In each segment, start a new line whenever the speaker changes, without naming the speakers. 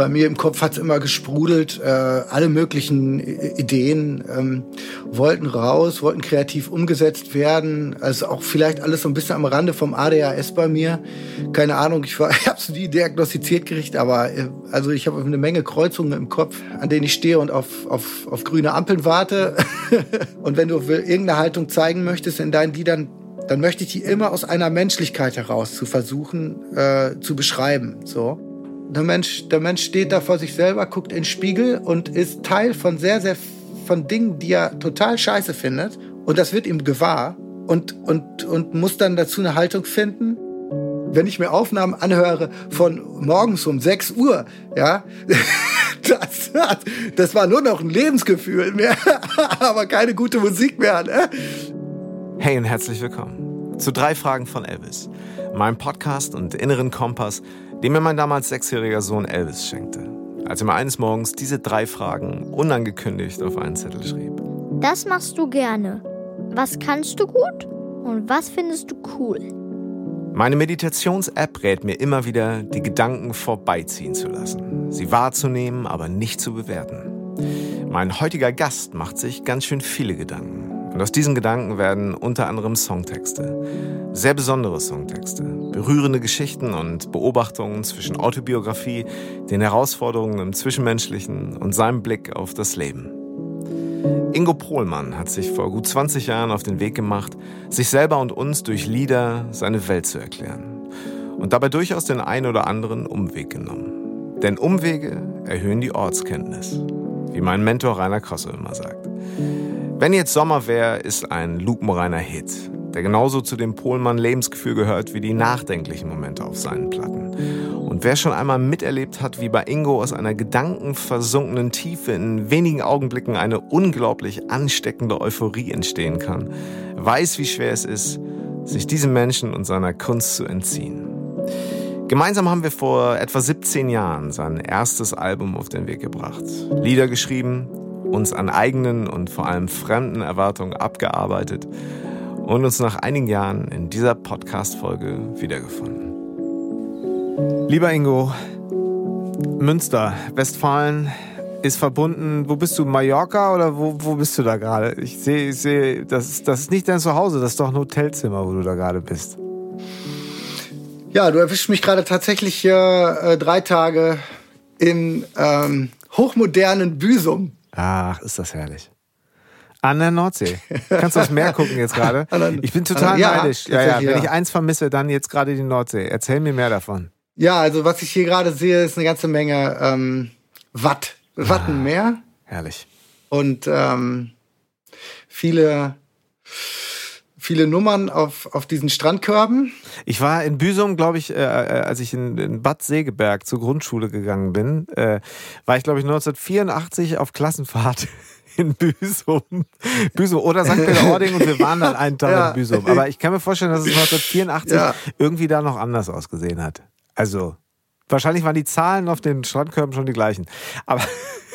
bei mir im Kopf hat's immer gesprudelt, äh, alle möglichen Ideen ähm, wollten raus, wollten kreativ umgesetzt werden. Also auch vielleicht alles so ein bisschen am Rande vom ADHS bei mir. Keine Ahnung, ich, war, ich habe es nie diagnostiziert gekriegt, aber äh, also ich habe eine Menge Kreuzungen im Kopf, an denen ich stehe und auf, auf, auf grüne Ampeln warte. und wenn du irgendeine Haltung zeigen möchtest in deinen Liedern, dann möchte ich die immer aus einer Menschlichkeit heraus zu versuchen äh, zu beschreiben. So. Der Mensch, der Mensch steht da vor sich selber, guckt in den Spiegel und ist Teil von sehr, sehr von Dingen, die er total scheiße findet. Und das wird ihm gewahr und, und, und muss dann dazu eine Haltung finden. Wenn ich mir Aufnahmen anhöre von morgens um 6 Uhr, ja, das, das war nur noch ein Lebensgefühl mehr, aber keine gute Musik mehr. Ne?
Hey und herzlich willkommen zu drei Fragen von Elvis, meinem Podcast und inneren Kompass, den mir mein damals sechsjähriger Sohn Elvis schenkte, als er mir eines Morgens diese drei Fragen unangekündigt auf einen Zettel schrieb.
Das machst du gerne. Was kannst du gut und was findest du cool?
Meine Meditations-App rät mir immer wieder, die Gedanken vorbeiziehen zu lassen, sie wahrzunehmen, aber nicht zu bewerten. Mein heutiger Gast macht sich ganz schön viele Gedanken. Und aus diesen Gedanken werden unter anderem Songtexte. Sehr besondere Songtexte. Berührende Geschichten und Beobachtungen zwischen Autobiografie, den Herausforderungen im Zwischenmenschlichen und seinem Blick auf das Leben. Ingo Pohlmann hat sich vor gut 20 Jahren auf den Weg gemacht, sich selber und uns durch Lieder seine Welt zu erklären. Und dabei durchaus den einen oder anderen Umweg genommen. Denn Umwege erhöhen die Ortskenntnis, wie mein Mentor Rainer Krosse immer sagt. Wenn jetzt Sommer wäre, ist ein lupenreiner Hit, der genauso zu dem Pohlmann Lebensgefühl gehört wie die nachdenklichen Momente auf seinen Platten. Und wer schon einmal miterlebt hat, wie bei Ingo aus einer gedankenversunkenen Tiefe in wenigen Augenblicken eine unglaublich ansteckende Euphorie entstehen kann, weiß, wie schwer es ist, sich diesem Menschen und seiner Kunst zu entziehen. Gemeinsam haben wir vor etwa 17 Jahren sein erstes Album auf den Weg gebracht. Lieder geschrieben, uns an eigenen und vor allem fremden Erwartungen abgearbeitet und uns nach einigen Jahren in dieser Podcast-Folge wiedergefunden. Lieber Ingo, Münster, Westfalen ist verbunden. Wo bist du? Mallorca oder wo, wo bist du da gerade? Ich sehe, ich sehe, das ist, das ist nicht dein Zuhause, das ist doch ein Hotelzimmer, wo du da gerade bist.
Ja, du erwischst mich gerade tatsächlich äh, drei Tage in ähm, hochmodernen Büsum.
Ach, ist das herrlich. An der Nordsee. Kannst du aufs Meer gucken jetzt gerade? Ich bin total ja, neidisch. Ja, ja, wenn ich eins vermisse, dann jetzt gerade die Nordsee. Erzähl mir mehr davon.
Ja, also was ich hier gerade sehe, ist eine ganze Menge ähm, Watt. Wattenmeer.
Ah, herrlich.
Und ähm, viele viele Nummern auf, auf diesen Strandkörben.
Ich war in Büsum, glaube ich, äh, äh, als ich in, in, Bad Segeberg zur Grundschule gegangen bin, äh, war ich, glaube ich, 1984 auf Klassenfahrt in Büsum. Büsum oder St. Peter-Ording und wir waren dann einen Tag ja. in Büsum. Aber ich kann mir vorstellen, dass es 1984 ja. irgendwie da noch anders ausgesehen hat. Also, wahrscheinlich waren die Zahlen auf den Strandkörben schon die gleichen. Aber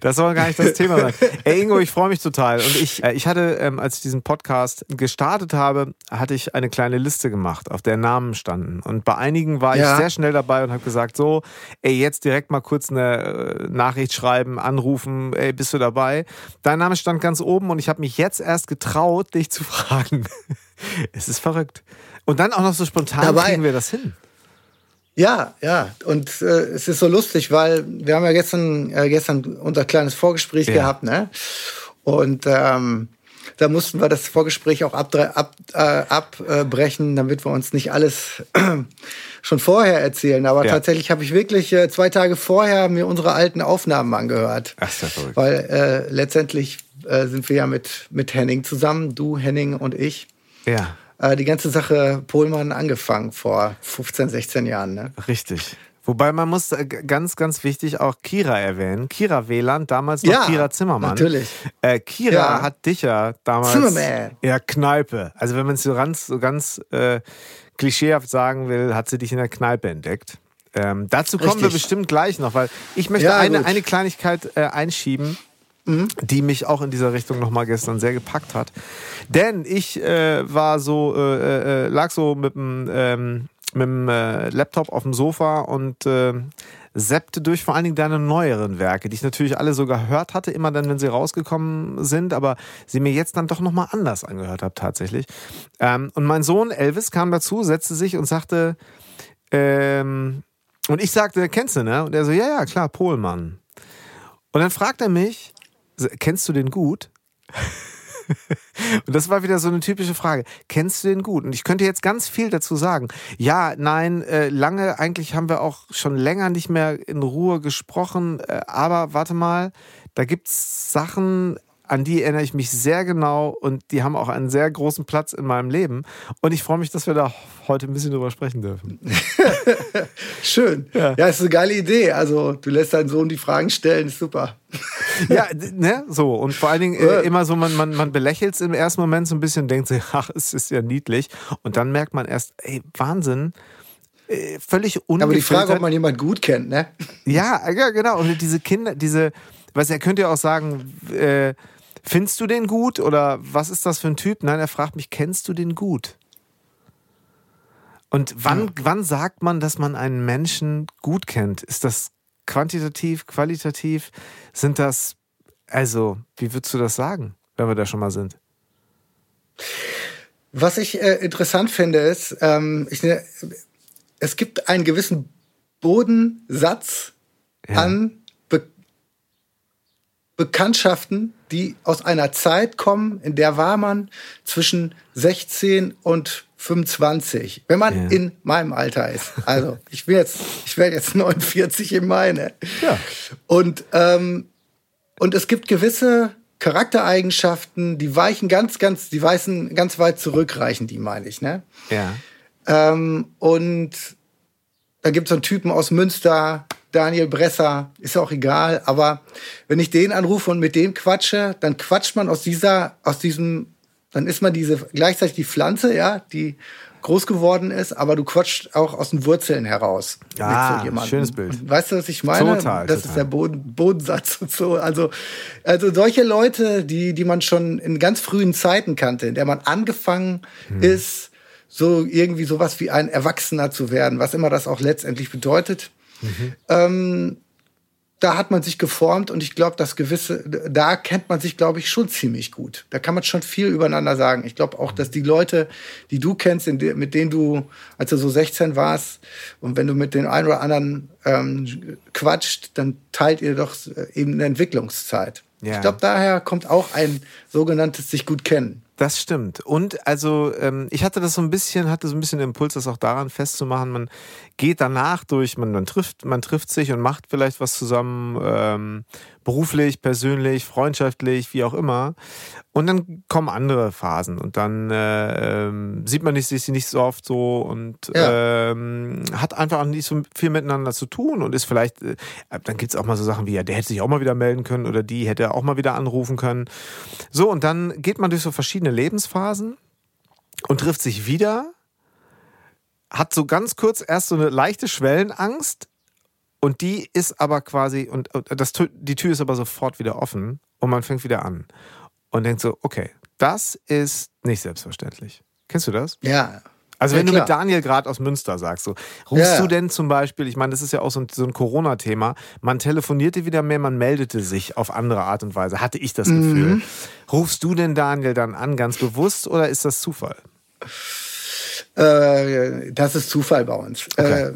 das soll gar nicht das Thema sein. Ey, Ingo, ich freue mich total. Und ich, äh, ich hatte, ähm, als ich diesen Podcast gestartet habe, hatte ich eine kleine Liste gemacht, auf der Namen standen. Und bei einigen war ja. ich sehr schnell dabei und habe gesagt, so, ey, jetzt direkt mal kurz eine äh, Nachricht schreiben, anrufen, ey, bist du dabei? Dein Name stand ganz oben und ich habe mich jetzt erst getraut, dich zu fragen. es ist verrückt. Und dann auch noch so spontan dabei. kriegen wir das hin.
Ja, ja. Und äh, es ist so lustig, weil wir haben ja gestern, äh, gestern unser kleines Vorgespräch ja. gehabt, ne? Und ähm, da mussten wir das Vorgespräch auch ab, ab, äh, abbrechen, damit wir uns nicht alles schon vorher erzählen. Aber ja. tatsächlich habe ich wirklich äh, zwei Tage vorher mir unsere alten Aufnahmen angehört.
Ach, ist ja verrückt.
Weil äh, letztendlich äh, sind wir ja mit, mit Henning zusammen, du, Henning und ich.
Ja
äh, die ganze Sache Pohlmann angefangen vor 15, 16 Jahren. Ne?
Richtig. Wobei man muss äh, ganz, ganz wichtig auch Kira erwähnen. Kira Wieland, damals noch ja, Kira Zimmermann.
Natürlich.
Äh, Kira ja. hat dich ja damals. Zimmermann. Ja, Kneipe. Also wenn man es so ganz, so ganz äh, klischeehaft sagen will, hat sie dich in der Kneipe entdeckt. Ähm, dazu kommen Richtig. wir bestimmt gleich noch, weil ich möchte ja, eine, eine Kleinigkeit äh, einschieben mhm. die mich auch in dieser Richtung nochmal gestern sehr gepackt hat. Denn ich äh, war so, äh, äh, lag so mit dem ähm, mit dem äh, Laptop auf dem Sofa und äh, seppte durch vor allen Dingen deine neueren Werke, die ich natürlich alle so gehört hatte, immer dann, wenn sie rausgekommen sind, aber sie mir jetzt dann doch nochmal anders angehört habe tatsächlich. Ähm, und mein Sohn Elvis kam dazu, setzte sich und sagte, ähm, und ich sagte, kennst du, ne? Und er so, ja, ja, klar, Pohlmann. Und dann fragt er mich, kennst du den gut? Und das war wieder so eine typische Frage. Kennst du den gut? Und ich könnte jetzt ganz viel dazu sagen. Ja, nein, äh, lange, eigentlich haben wir auch schon länger nicht mehr in Ruhe gesprochen. Äh, aber warte mal, da gibt es Sachen, an die erinnere ich mich sehr genau und die haben auch einen sehr großen Platz in meinem Leben. Und ich freue mich, dass wir da heute ein bisschen drüber sprechen dürfen.
Schön. Ja. ja, ist eine geile Idee. Also, du lässt deinen Sohn die Fragen stellen, ist super.
ja, ne, so. Und vor allen Dingen äh, immer so, man, man, man belächelt es im ersten Moment so ein bisschen, denkt sich, ach, es ist ja niedlich. Und dann merkt man erst, ey, Wahnsinn. Äh, völlig ungefiltert.
Aber die Frage, ob man jemanden gut kennt, ne?
Ja, ja, genau. Und diese Kinder, diese, was er könnte ja auch sagen, äh, Findest du den gut oder was ist das für ein Typ? Nein, er fragt mich, kennst du den gut? Und wann, ja. wann sagt man, dass man einen Menschen gut kennt? Ist das quantitativ, qualitativ? Sind das, also, wie würdest du das sagen, wenn wir da schon mal sind?
Was ich äh, interessant finde, ist, ähm, ich, ne, es gibt einen gewissen Bodensatz ja. an Bekanntschaften, die aus einer Zeit kommen, in der war man zwischen 16 und 25, wenn man ja. in meinem Alter ist. Also ich bin jetzt, ich werde jetzt 49 im Mai. Ne? Ja. Und ähm, und es gibt gewisse Charaktereigenschaften, die weichen ganz, ganz, die weißen ganz weit zurückreichen, die meine ich. Ne?
Ja.
Ähm, und da gibt es so einen Typen aus Münster, Daniel Bresser, ist ja auch egal, aber wenn ich den anrufe und mit dem quatsche, dann quatscht man aus dieser, aus diesem, dann ist man diese, gleichzeitig die Pflanze, ja, die groß geworden ist, aber du quatscht auch aus den Wurzeln heraus.
Ah, mit so schönes Bild.
Weißt du, was ich meine?
Total.
Das total. ist der Boden, Bodensatz und so. Also, also solche Leute, die, die man schon in ganz frühen Zeiten kannte, in der man angefangen hm. ist, so irgendwie sowas wie ein Erwachsener zu werden, was immer das auch letztendlich bedeutet. Mhm. Ähm, da hat man sich geformt und ich glaube, das gewisse, da kennt man sich, glaube ich, schon ziemlich gut. Da kann man schon viel übereinander sagen. Ich glaube auch, dass die Leute, die du kennst, mit denen du, als du so 16 warst, und wenn du mit den einen oder anderen ähm, quatscht, dann teilt ihr doch äh, eben eine Entwicklungszeit. Ja. Ich glaube, daher kommt auch ein sogenanntes sich gut kennen.
Das stimmt. Und also ähm, ich hatte das so ein bisschen, hatte so ein bisschen Impuls, das auch daran festzumachen. Man geht danach durch, man, man trifft, man trifft sich und macht vielleicht was zusammen, ähm, beruflich, persönlich, freundschaftlich, wie auch immer. Und dann kommen andere Phasen und dann äh, ähm, sieht man sich nicht so oft so und ja. ähm, hat einfach auch nicht so viel miteinander zu tun und ist vielleicht, äh, dann gibt's auch mal so Sachen wie, ja, der hätte sich auch mal wieder melden können oder die hätte auch mal wieder anrufen können. So, und dann geht man durch so verschiedene Lebensphasen und trifft sich wieder hat so ganz kurz erst so eine leichte Schwellenangst und die ist aber quasi, und das, die Tür ist aber sofort wieder offen und man fängt wieder an und denkt so, okay, das ist nicht selbstverständlich. Kennst du das?
Ja.
Also wenn ja, du mit Daniel gerade aus Münster sagst, so, rufst ja. du denn zum Beispiel, ich meine, das ist ja auch so ein, so ein Corona-Thema, man telefonierte wieder mehr, man meldete sich auf andere Art und Weise, hatte ich das mhm. Gefühl. Rufst du denn Daniel dann an, ganz bewusst, oder ist das Zufall?
Äh, das ist Zufall bei uns. Okay. Äh,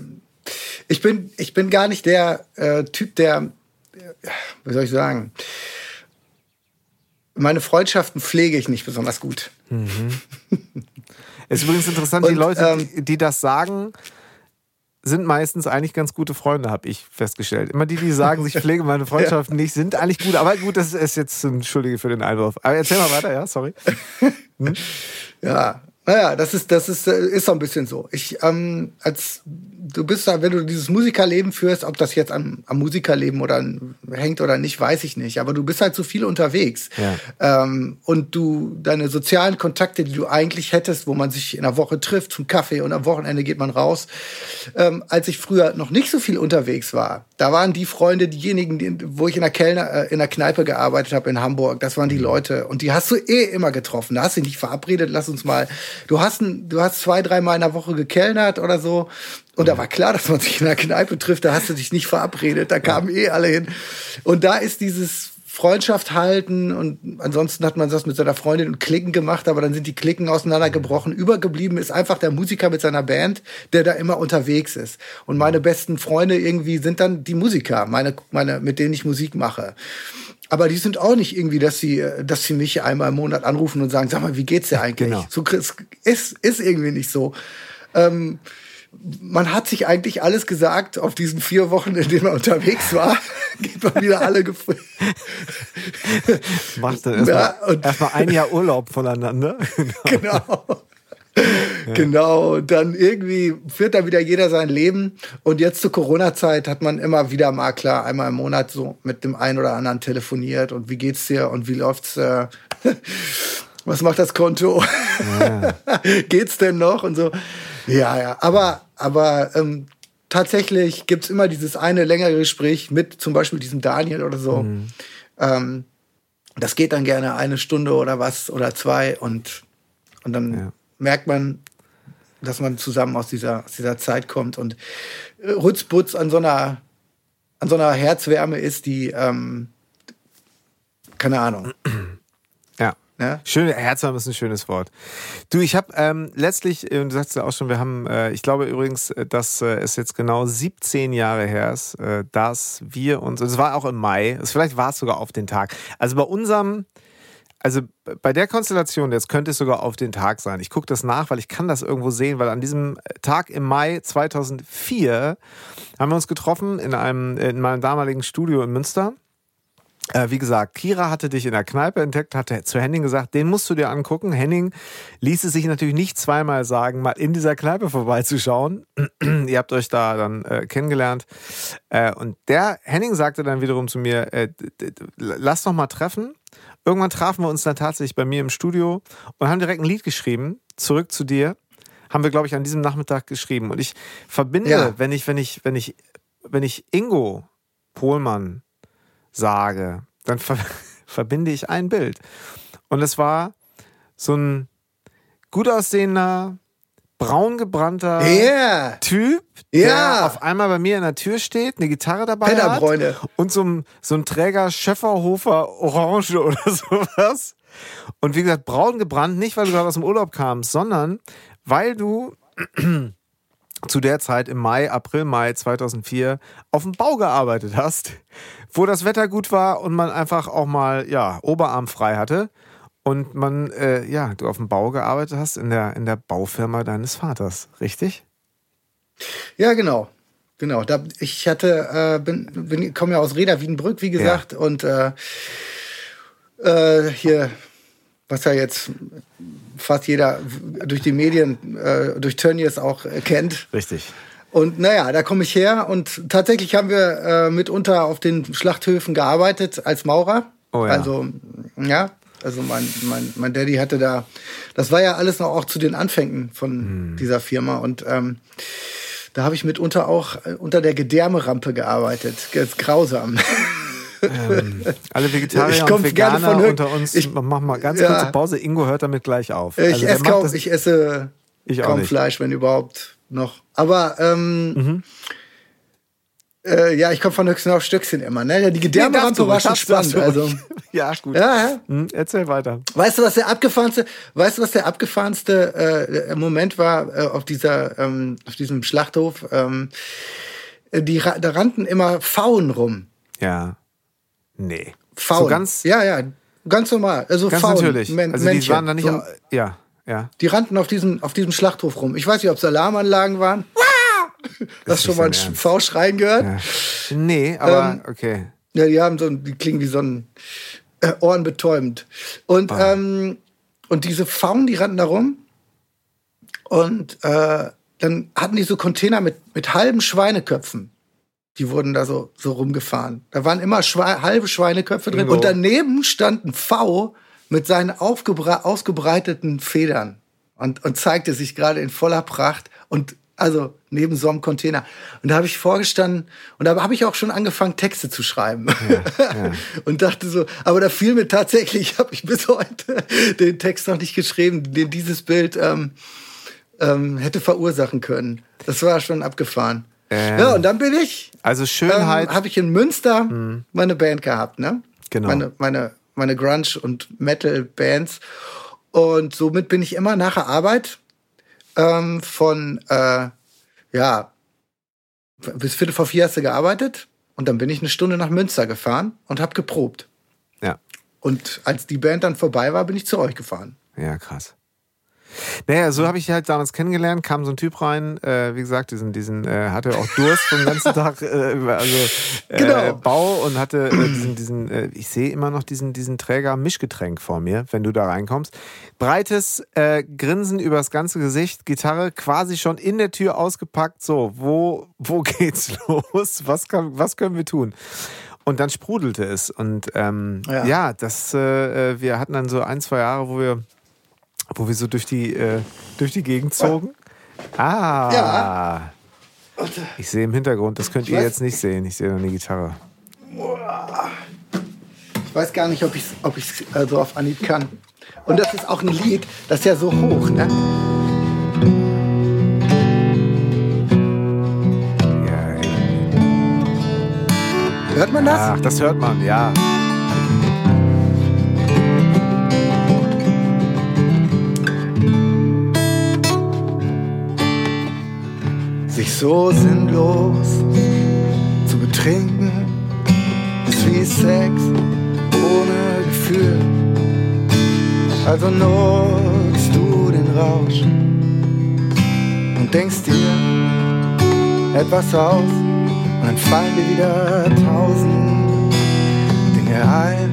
ich, bin, ich bin gar nicht der äh, Typ, der, wie soll ich sagen, meine Freundschaften pflege ich nicht besonders gut.
Mhm. ist übrigens interessant, Und, die Leute, ähm, die, die das sagen, sind meistens eigentlich ganz gute Freunde, habe ich festgestellt. Immer die, die sagen, ich pflege meine Freundschaften ja. nicht, sind eigentlich gut. Aber gut, das ist jetzt, entschuldige für den Einwurf. Aber erzähl mal weiter, ja, sorry.
Hm? Ja, naja, das ist, das ist, äh, ist so ein bisschen so. Ich, ähm, als du bist da, wenn du dieses Musikerleben führst, ob das jetzt am, am Musikerleben oder hängt oder nicht, weiß ich nicht. Aber du bist halt so viel unterwegs. Ja. Ähm, und du, deine sozialen Kontakte, die du eigentlich hättest, wo man sich in der Woche trifft zum Kaffee und am Wochenende geht man raus. Ähm, als ich früher noch nicht so viel unterwegs war, da waren die Freunde, diejenigen, die, wo ich in der Kellner, äh, in der Kneipe gearbeitet habe in Hamburg, das waren die mhm. Leute. Und die hast du eh immer getroffen. Da hast du dich verabredet, lass uns mal du hast, ein, du hast zwei, dreimal in der Woche gekellnert oder so. Und da war klar, dass man sich in der Kneipe trifft. Da hast du dich nicht verabredet. Da kamen eh alle hin. Und da ist dieses Freundschaft halten und ansonsten hat man das mit seiner Freundin und Klicken gemacht, aber dann sind die Klicken auseinandergebrochen. Übergeblieben ist einfach der Musiker mit seiner Band, der da immer unterwegs ist. Und meine besten Freunde irgendwie sind dann die Musiker, meine, meine, mit denen ich Musik mache. Aber die sind auch nicht irgendwie, dass sie, dass sie mich einmal im Monat anrufen und sagen, sag mal, wie geht's dir eigentlich? Genau. So ist, ist irgendwie nicht so. Ähm, man hat sich eigentlich alles gesagt auf diesen vier Wochen, in denen man unterwegs war. Geht man wieder alle gefragt.
Macht dann erstmal ja, erst ein Jahr Urlaub voneinander.
genau. Ja. Genau, dann irgendwie führt da wieder jeder sein Leben. Und jetzt zur Corona-Zeit hat man immer wieder mal klar einmal im Monat so mit dem einen oder anderen telefoniert und wie geht's dir und wie läuft's? Äh, was macht das Konto? Ja. geht's denn noch? Und so. Ja, ja. Aber, aber ähm, tatsächlich gibt's immer dieses eine längere Gespräch mit zum Beispiel diesem Daniel oder so. Mhm. Ähm, das geht dann gerne eine Stunde oder was oder zwei und, und dann ja. Merkt man, dass man zusammen aus dieser, aus dieser Zeit kommt und äh, Rutzputz an so einer, an so einer Herzwärme ist, die, ähm, keine Ahnung.
Ja? Schöne Herzwärme ist ein schönes Wort. Du, ich habe ähm, letztlich, äh, du sagst ja auch schon, wir haben, äh, ich glaube übrigens, äh, dass äh, es jetzt genau 17 Jahre her ist, äh, dass wir uns, es war auch im Mai, es, vielleicht war es sogar auf den Tag. Also bei unserem, also bei der Konstellation, jetzt könnte es sogar auf den Tag sein. Ich gucke das nach, weil ich kann das irgendwo sehen, weil an diesem Tag im Mai 2004 haben wir uns getroffen in einem, in meinem damaligen Studio in Münster. Äh, wie gesagt, Kira hatte dich in der Kneipe entdeckt, hatte zu Henning gesagt, den musst du dir angucken. Henning ließ es sich natürlich nicht zweimal sagen, mal in dieser Kneipe vorbeizuschauen. Ihr habt euch da dann äh, kennengelernt. Äh, und der Henning sagte dann wiederum zu mir, äh, lass doch mal treffen. Irgendwann trafen wir uns dann tatsächlich bei mir im Studio und haben direkt ein Lied geschrieben, zurück zu dir. Haben wir, glaube ich, an diesem Nachmittag geschrieben. Und ich verbinde, ja. wenn ich, wenn ich, wenn ich, wenn ich Ingo Pohlmann sage, dann ver verbinde ich ein Bild. Und es war so ein gut aussehender, braun gebrannter
yeah.
Typ, der yeah. auf einmal bei mir in der Tür steht, eine Gitarre dabei hat und so ein, so ein Träger Schöfferhofer Orange oder sowas. Und wie gesagt, braun gebrannt, nicht weil du gerade aus dem Urlaub kamst, sondern weil du zu der Zeit im Mai, April, Mai 2004 auf dem Bau gearbeitet hast, wo das Wetter gut war und man einfach auch mal ja Oberarm frei hatte und man äh, ja du auf dem Bau gearbeitet hast in der in der Baufirma deines Vaters, richtig?
Ja genau, genau. Da, ich hatte äh, bin, bin komme ja aus Reda Wiedenbrück wie gesagt ja. und äh, äh, hier was ja jetzt fast jeder durch die Medien, äh, durch Tönnies auch kennt.
Richtig.
Und naja, da komme ich her und tatsächlich haben wir äh, mitunter auf den Schlachthöfen gearbeitet als Maurer. Oh ja. Also, ja, also mein, mein, mein Daddy hatte da, das war ja alles noch auch zu den Anfängen von hm. dieser Firma und ähm, da habe ich mitunter auch äh, unter der Gedärmerampe gearbeitet. Ist grausam.
Ähm, alle Vegetarier und Veganer unter uns, ich, mach mal ganz ja, kurze Pause. Ingo hört damit gleich auf.
Ich, also, esse, kaum, ich esse ich kaum Fleisch, wenn überhaupt noch. Aber ähm, mhm. Äh, ja, ich komme von Höchsten auf Stöckchen immer. Ne? Die Gedärmerampe war schon spannend. Also.
ja, gut.
Ja, ja.
Hm, erzähl weiter.
Weißt du, was der abgefahrenste, weißt du, was der abgefahrenste äh, Moment war äh, auf dieser, ähm, auf diesem Schlachthof? Ähm, die, da rannten immer Pfauen rum.
Ja. Nee.
Faul. So
ganz,
ja, ja, ganz normal. Also
ganz
faul.
natürlich. Men also Männchen. die waren da nicht, so, ja, ja.
Die rannten auf diesem, auf diesem Schlachthof rum. Ich weiß nicht, ob es Alarmanlagen waren. Hast du schon mal einen V schreien gehört? Ja.
Nee, aber ähm, okay.
Ja, die haben so, die klingen wie so ein äh, ohrenbetäubend. Und, oh. ähm, und diese Pfauen, die rannten da rum. Und äh, dann hatten die so Container mit, mit halben Schweineköpfen. Die wurden da so, so rumgefahren. Da waren immer Schwe halbe Schweineköpfe drin. Ingo. Und daneben stand ein V mit seinen ausgebreiteten Federn und, und zeigte sich gerade in voller Pracht. Und Also neben so einem Container. Und da habe ich vorgestanden und da habe ich auch schon angefangen, Texte zu schreiben. Ja, ja. und dachte so, aber da fiel mir tatsächlich, habe ich bis heute den Text noch nicht geschrieben, den dieses Bild ähm, ähm, hätte verursachen können. Das war schon abgefahren. Ähm, ja, und dann bin ich.
Also Schönheit.
Ähm, habe ich in Münster mhm. meine Band gehabt, ne?
Genau.
Meine, meine, meine Grunge- und Metal-Bands. Und somit bin ich immer nach der Arbeit ähm, von, äh, ja, bis Viertel vor vier hast du gearbeitet. Und dann bin ich eine Stunde nach Münster gefahren und habe geprobt.
Ja.
Und als die Band dann vorbei war, bin ich zu euch gefahren.
Ja, krass. Naja, so habe ich halt damals kennengelernt, kam so ein Typ rein, äh, wie gesagt, diesen, diesen, äh, hatte auch Durst vom ganzen Tag, äh, also äh, genau. Bau und hatte äh, diesen, diesen, äh, ich sehe immer noch diesen, diesen Träger Mischgetränk vor mir, wenn du da reinkommst. Breites Grinsen übers ganze Gesicht, Gitarre quasi schon in der Tür ausgepackt. So, wo, wo geht's los? Was, kann, was können wir tun? Und dann sprudelte es. Und ähm, ja. ja, das, wir hatten dann so ein, zwei Jahre, wo wir wo wir so durch die, äh, durch die Gegend zogen. Ah. Ja. Ich sehe im Hintergrund, das könnt ihr jetzt nicht sehen. Ich sehe da eine Gitarre.
Ich weiß gar nicht, ob ich es ob äh, so auf Anhieb kann. Und das ist auch ein Lied, das ist ja so hoch, ne? Ja, Hört man das?
Ach, das hört man, ja.
Sich so sinnlos zu betrinken, ist wie Sex ohne Gefühl. Also nutzt du den Rausch und denkst dir etwas aus und dann fallen dir wieder tausend Dinge ein,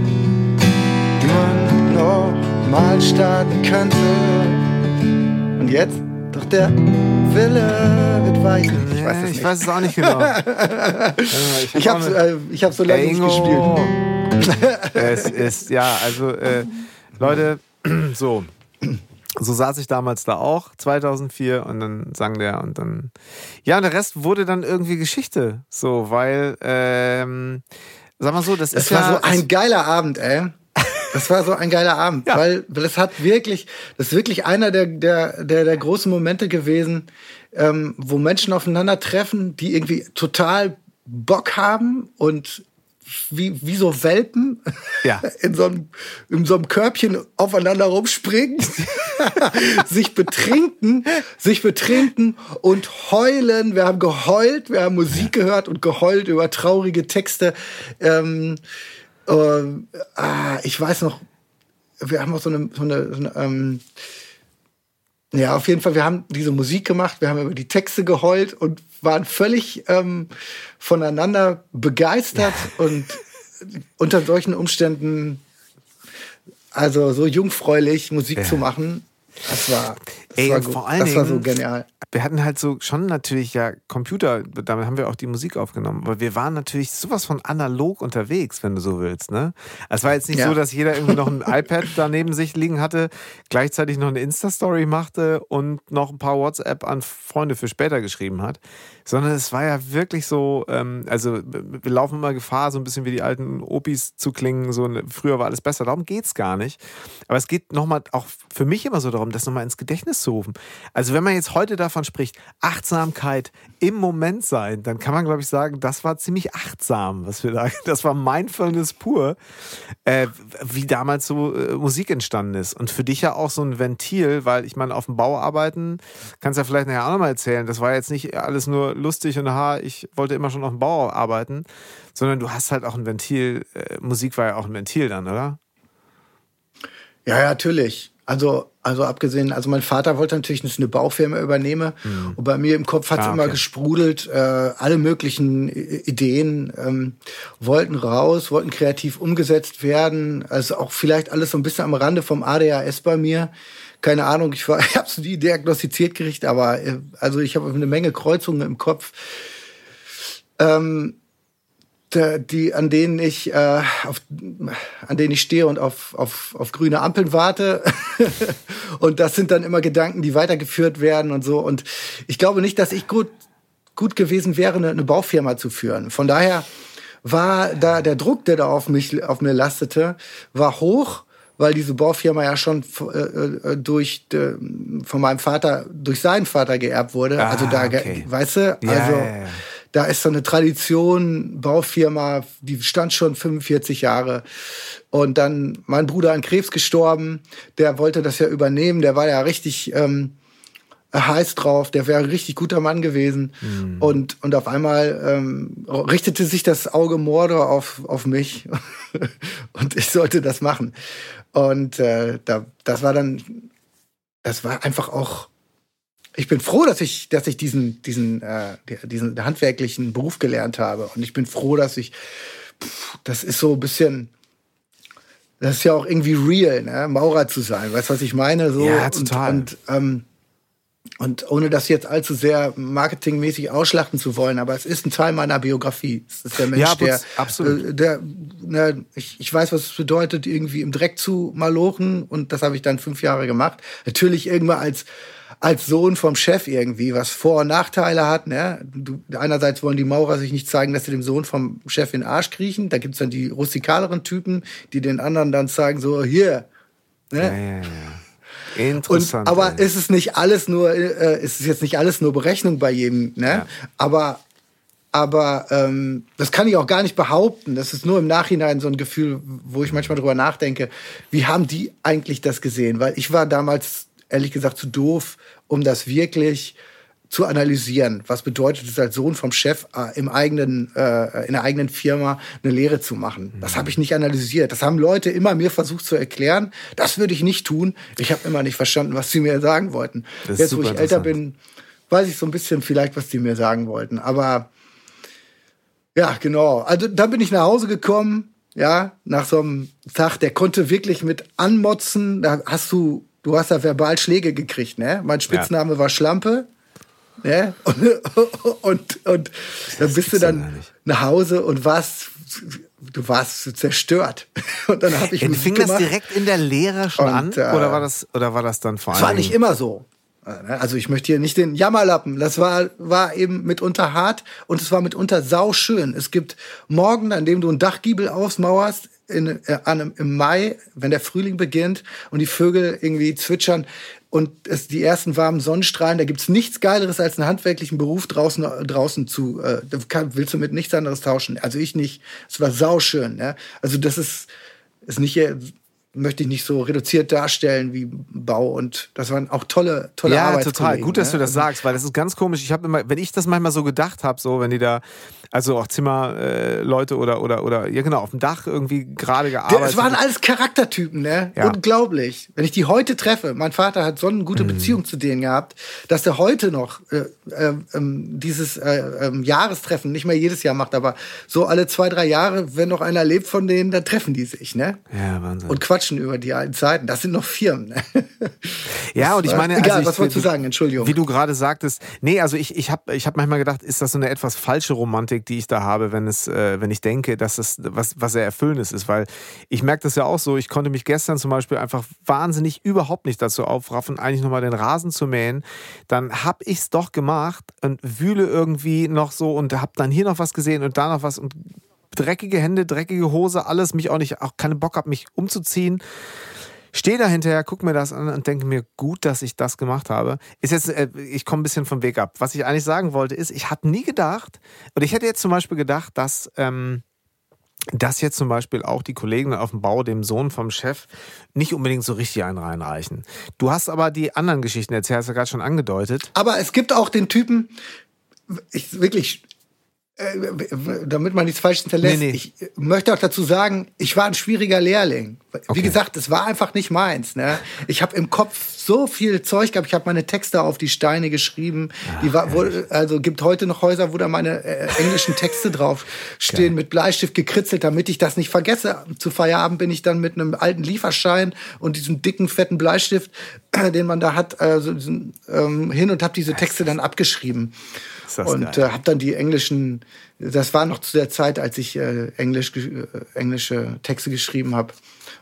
die man noch mal starten könnte. Und jetzt doch der Wille wird weichen.
Ich weiß es, ich weiß es auch nicht genau.
ich ich habe äh, ich hab so lange nicht gespielt.
es ist, ja, also äh, Leute, so. So saß ich damals da auch, 2004, und dann sang der und dann. Ja, und der Rest wurde dann irgendwie Geschichte. So, weil, ähm, sag mal so, das, das ist
ja. War so ein geiler Abend, ey. Das war so ein geiler Abend, ja. weil, weil es hat wirklich, das ist wirklich einer der, der, der, der großen Momente gewesen, ähm, wo Menschen aufeinandertreffen, die irgendwie total Bock haben und wie, wie so Welpen
ja.
in, so einem, in so einem Körbchen aufeinander rumspringen, sich betrinken, sich betrinken und heulen. Wir haben geheult, wir haben Musik gehört und geheult über traurige Texte. Ähm, ähm, ah, ich weiß noch, wir haben auch so eine, so eine, so eine ähm, ja, auf jeden Fall, wir haben diese Musik gemacht, wir haben über die Texte geheult und waren völlig ähm, voneinander begeistert und unter solchen Umständen, also so jungfräulich Musik ja. zu machen, das war,
Ey,
war,
vor allen
das war so genial
wir hatten halt so schon natürlich ja Computer, damit haben wir auch die Musik aufgenommen, aber wir waren natürlich sowas von analog unterwegs, wenn du so willst, ne? Es war jetzt nicht ja. so, dass jeder irgendwie noch ein iPad daneben sich liegen hatte, gleichzeitig noch eine Insta-Story machte und noch ein paar WhatsApp an Freunde für später geschrieben hat, sondern es war ja wirklich so, ähm, also wir laufen immer Gefahr, so ein bisschen wie die alten Opis zu klingen, so früher war alles besser, darum geht's gar nicht. Aber es geht nochmal auch für mich immer so darum, das nochmal ins Gedächtnis zu rufen. Also wenn man jetzt heute davon spricht, Achtsamkeit im Moment sein, dann kann man, glaube ich, sagen, das war ziemlich achtsam, was wir da, das war Mindfulness pur, äh, wie damals so äh, Musik entstanden ist. Und für dich ja auch so ein Ventil, weil ich meine, auf dem Bau arbeiten, kannst ja vielleicht nachher auch nochmal erzählen, das war jetzt nicht alles nur lustig und ha, ich wollte immer schon auf dem Bau arbeiten, sondern du hast halt auch ein Ventil, äh, Musik war ja auch ein Ventil dann, oder?
Ja, ja, natürlich. Also, also abgesehen, also mein Vater wollte natürlich, dass ich eine Baufirma übernehme. Mhm. Und bei mir im Kopf hat es ah, okay. immer gesprudelt. Äh, alle möglichen Ideen ähm, wollten raus, wollten kreativ umgesetzt werden. Also auch vielleicht alles so ein bisschen am Rande vom ADHS bei mir. Keine Ahnung, ich, war, ich habe es nie diagnostiziert gekriegt, aber äh, also ich habe eine Menge Kreuzungen im Kopf. Ähm, die, an denen ich, äh, auf, an denen ich stehe und auf, auf, auf grüne Ampeln warte. und das sind dann immer Gedanken, die weitergeführt werden und so. Und ich glaube nicht, dass ich gut, gut gewesen wäre, eine, eine Baufirma zu führen. Von daher war da der Druck, der da auf mich, auf mir lastete, war hoch weil diese Baufirma ja schon äh, äh, durch äh, von meinem Vater durch seinen Vater geerbt wurde. Ah, also da, okay. weißt du, ja, also ja, ja. Da ist so eine Tradition Baufirma, die stand schon 45 Jahre. Und dann mein Bruder an Krebs gestorben, der wollte das ja übernehmen, der war ja richtig ähm, heiß drauf, der wäre ein richtig guter Mann gewesen. Mhm. Und, und auf einmal ähm, richtete sich das Auge Mordor auf, auf mich und ich sollte das machen. Und äh, da, das war dann, das war einfach auch. Ich bin froh, dass ich, dass ich diesen, diesen, äh, diesen handwerklichen Beruf gelernt habe. Und ich bin froh, dass ich, pff, das ist so ein bisschen, das ist ja auch irgendwie real, ne? Maurer zu sein. Weißt du, was ich meine? So,
ja, total.
Und, und ähm, und ohne das jetzt allzu sehr marketingmäßig ausschlachten zu wollen, aber es ist ein Teil meiner Biografie. Es ist der Mensch, ja, der, absolut. Äh, der, ne, ich, ich weiß, was es bedeutet, irgendwie im Dreck zu malochen und das habe ich dann fünf Jahre gemacht. Natürlich irgendwann als als Sohn vom Chef irgendwie, was Vor- und Nachteile hat. Ne? Du, einerseits wollen die Maurer sich nicht zeigen, dass sie dem Sohn vom Chef in den Arsch kriechen. Da gibt's dann die rustikaleren Typen, die den anderen dann zeigen, so, hier. Ne? Ja, ja, ja.
Interessant.
Und, aber ey. ist es nicht alles nur, äh, ist es jetzt nicht alles nur Berechnung bei jedem, ne? Ja. Aber aber ähm, das kann ich auch gar nicht behaupten. Das ist nur im Nachhinein so ein Gefühl, wo ich manchmal drüber nachdenke, wie haben die eigentlich das gesehen? Weil ich war damals ehrlich gesagt zu doof, um das wirklich zu analysieren. Was bedeutet es als Sohn vom Chef äh, im eigenen, äh, in der eigenen Firma eine Lehre zu machen? Das mhm. habe ich nicht analysiert. Das haben Leute immer mir versucht zu erklären. Das würde ich nicht tun. Ich habe immer nicht verstanden, was sie mir sagen wollten. Jetzt, wo ich älter bin, weiß ich so ein bisschen vielleicht, was die mir sagen wollten. Aber ja, genau. Also dann bin ich nach Hause gekommen, ja, nach so einem Tag, der konnte wirklich mit anmotzen. Da hast du, du hast da verbal Schläge gekriegt, ne? Mein Spitzname ja. war Schlampe. Ne? Und, und, und dann bist du dann nach Hause und warst du warst zerstört. Und dann habe ich
Fing das direkt in der Lehre schon und, an? Oder war das, oder war das dann vor allem?
Es war nicht immer so. Also ich möchte hier nicht den Jammerlappen. Das war, war eben mitunter hart und es war mitunter sauschön. Es gibt Morgen, an dem du ein Dachgiebel ausmauerst, in, äh, an, im Mai, wenn der Frühling beginnt und die Vögel irgendwie zwitschern, und es die ersten warmen Sonnenstrahlen, da gibt's nichts Geileres als einen handwerklichen Beruf draußen, draußen zu, äh, kann, willst du mit nichts anderes tauschen. Also ich nicht. Es war sauschön. Ja? Also das ist, ist nicht möchte ich nicht so reduziert darstellen wie Bau und das waren auch tolle tolle
Ja, total. Gut, dass ne? du das sagst, weil das ist ganz komisch. Ich habe immer, wenn ich das manchmal so gedacht habe, so wenn die da also auch Zimmerleute äh, oder oder oder ja genau auf dem Dach irgendwie gerade gearbeitet.
Das waren alles Charaktertypen, ne? Ja. Unglaublich. Wenn ich die heute treffe, mein Vater hat so eine gute mhm. Beziehung zu denen gehabt, dass er heute noch äh, äh, ähm, dieses äh, ähm, Jahrestreffen nicht mehr jedes Jahr macht, aber so alle zwei drei Jahre, wenn noch einer lebt von denen, dann treffen die sich, ne?
Ja, Wahnsinn.
Und quatschen über die alten Zeiten. Das sind noch Firmen. Ne?
Ja, und ich meine,
egal, also was wolltest du sagen? Entschuldigung.
Wie du gerade sagtest, nee, also ich, ich habe ich hab manchmal gedacht, ist das so eine etwas falsche Romantik, die ich da habe, wenn es, äh, wenn ich denke, dass das was, was sehr Erfüllendes ist, weil ich merke das ja auch so. Ich konnte mich gestern zum Beispiel einfach wahnsinnig überhaupt nicht dazu aufraffen, eigentlich nochmal den Rasen zu mähen. Dann habe ich es doch gemacht und wühle irgendwie noch so und habe dann hier noch was gesehen und da noch was und dreckige Hände, dreckige Hose, alles, mich auch nicht, auch keine Bock habe, mich umzuziehen. Stehe da hinterher, gucke mir das an und denke mir, gut, dass ich das gemacht habe. Ist jetzt, äh, ich komme ein bisschen vom Weg ab. Was ich eigentlich sagen wollte, ist, ich hatte nie gedacht, und ich hätte jetzt zum Beispiel gedacht, dass, ähm, dass jetzt zum Beispiel auch die Kollegen auf dem Bau dem Sohn vom Chef nicht unbedingt so richtig einen reinreichen. Du hast aber die anderen Geschichten erzählt, hast du gerade schon angedeutet.
Aber es gibt auch den Typen, ich wirklich äh, damit man nichts falsch hinterlässt, nee, nee. ich möchte auch dazu sagen, ich war ein schwieriger Lehrling. Wie okay. gesagt, es war einfach nicht meins. Ne? Ich habe im Kopf so viel Zeug gehabt. Ich habe meine Texte auf die Steine geschrieben. Ah, die war, wo, also gibt heute noch Häuser, wo da meine äh, englischen Texte drauf stehen, mit Bleistift gekritzelt, damit ich das nicht vergesse. Zu Feierabend bin ich dann mit einem alten Lieferschein und diesem dicken, fetten Bleistift, äh, den man da hat, also, ähm, hin und habe diese Texte dann abgeschrieben und äh, habe dann die englischen das war noch zu der Zeit, als ich äh, Englisch, äh, englische Texte geschrieben habe.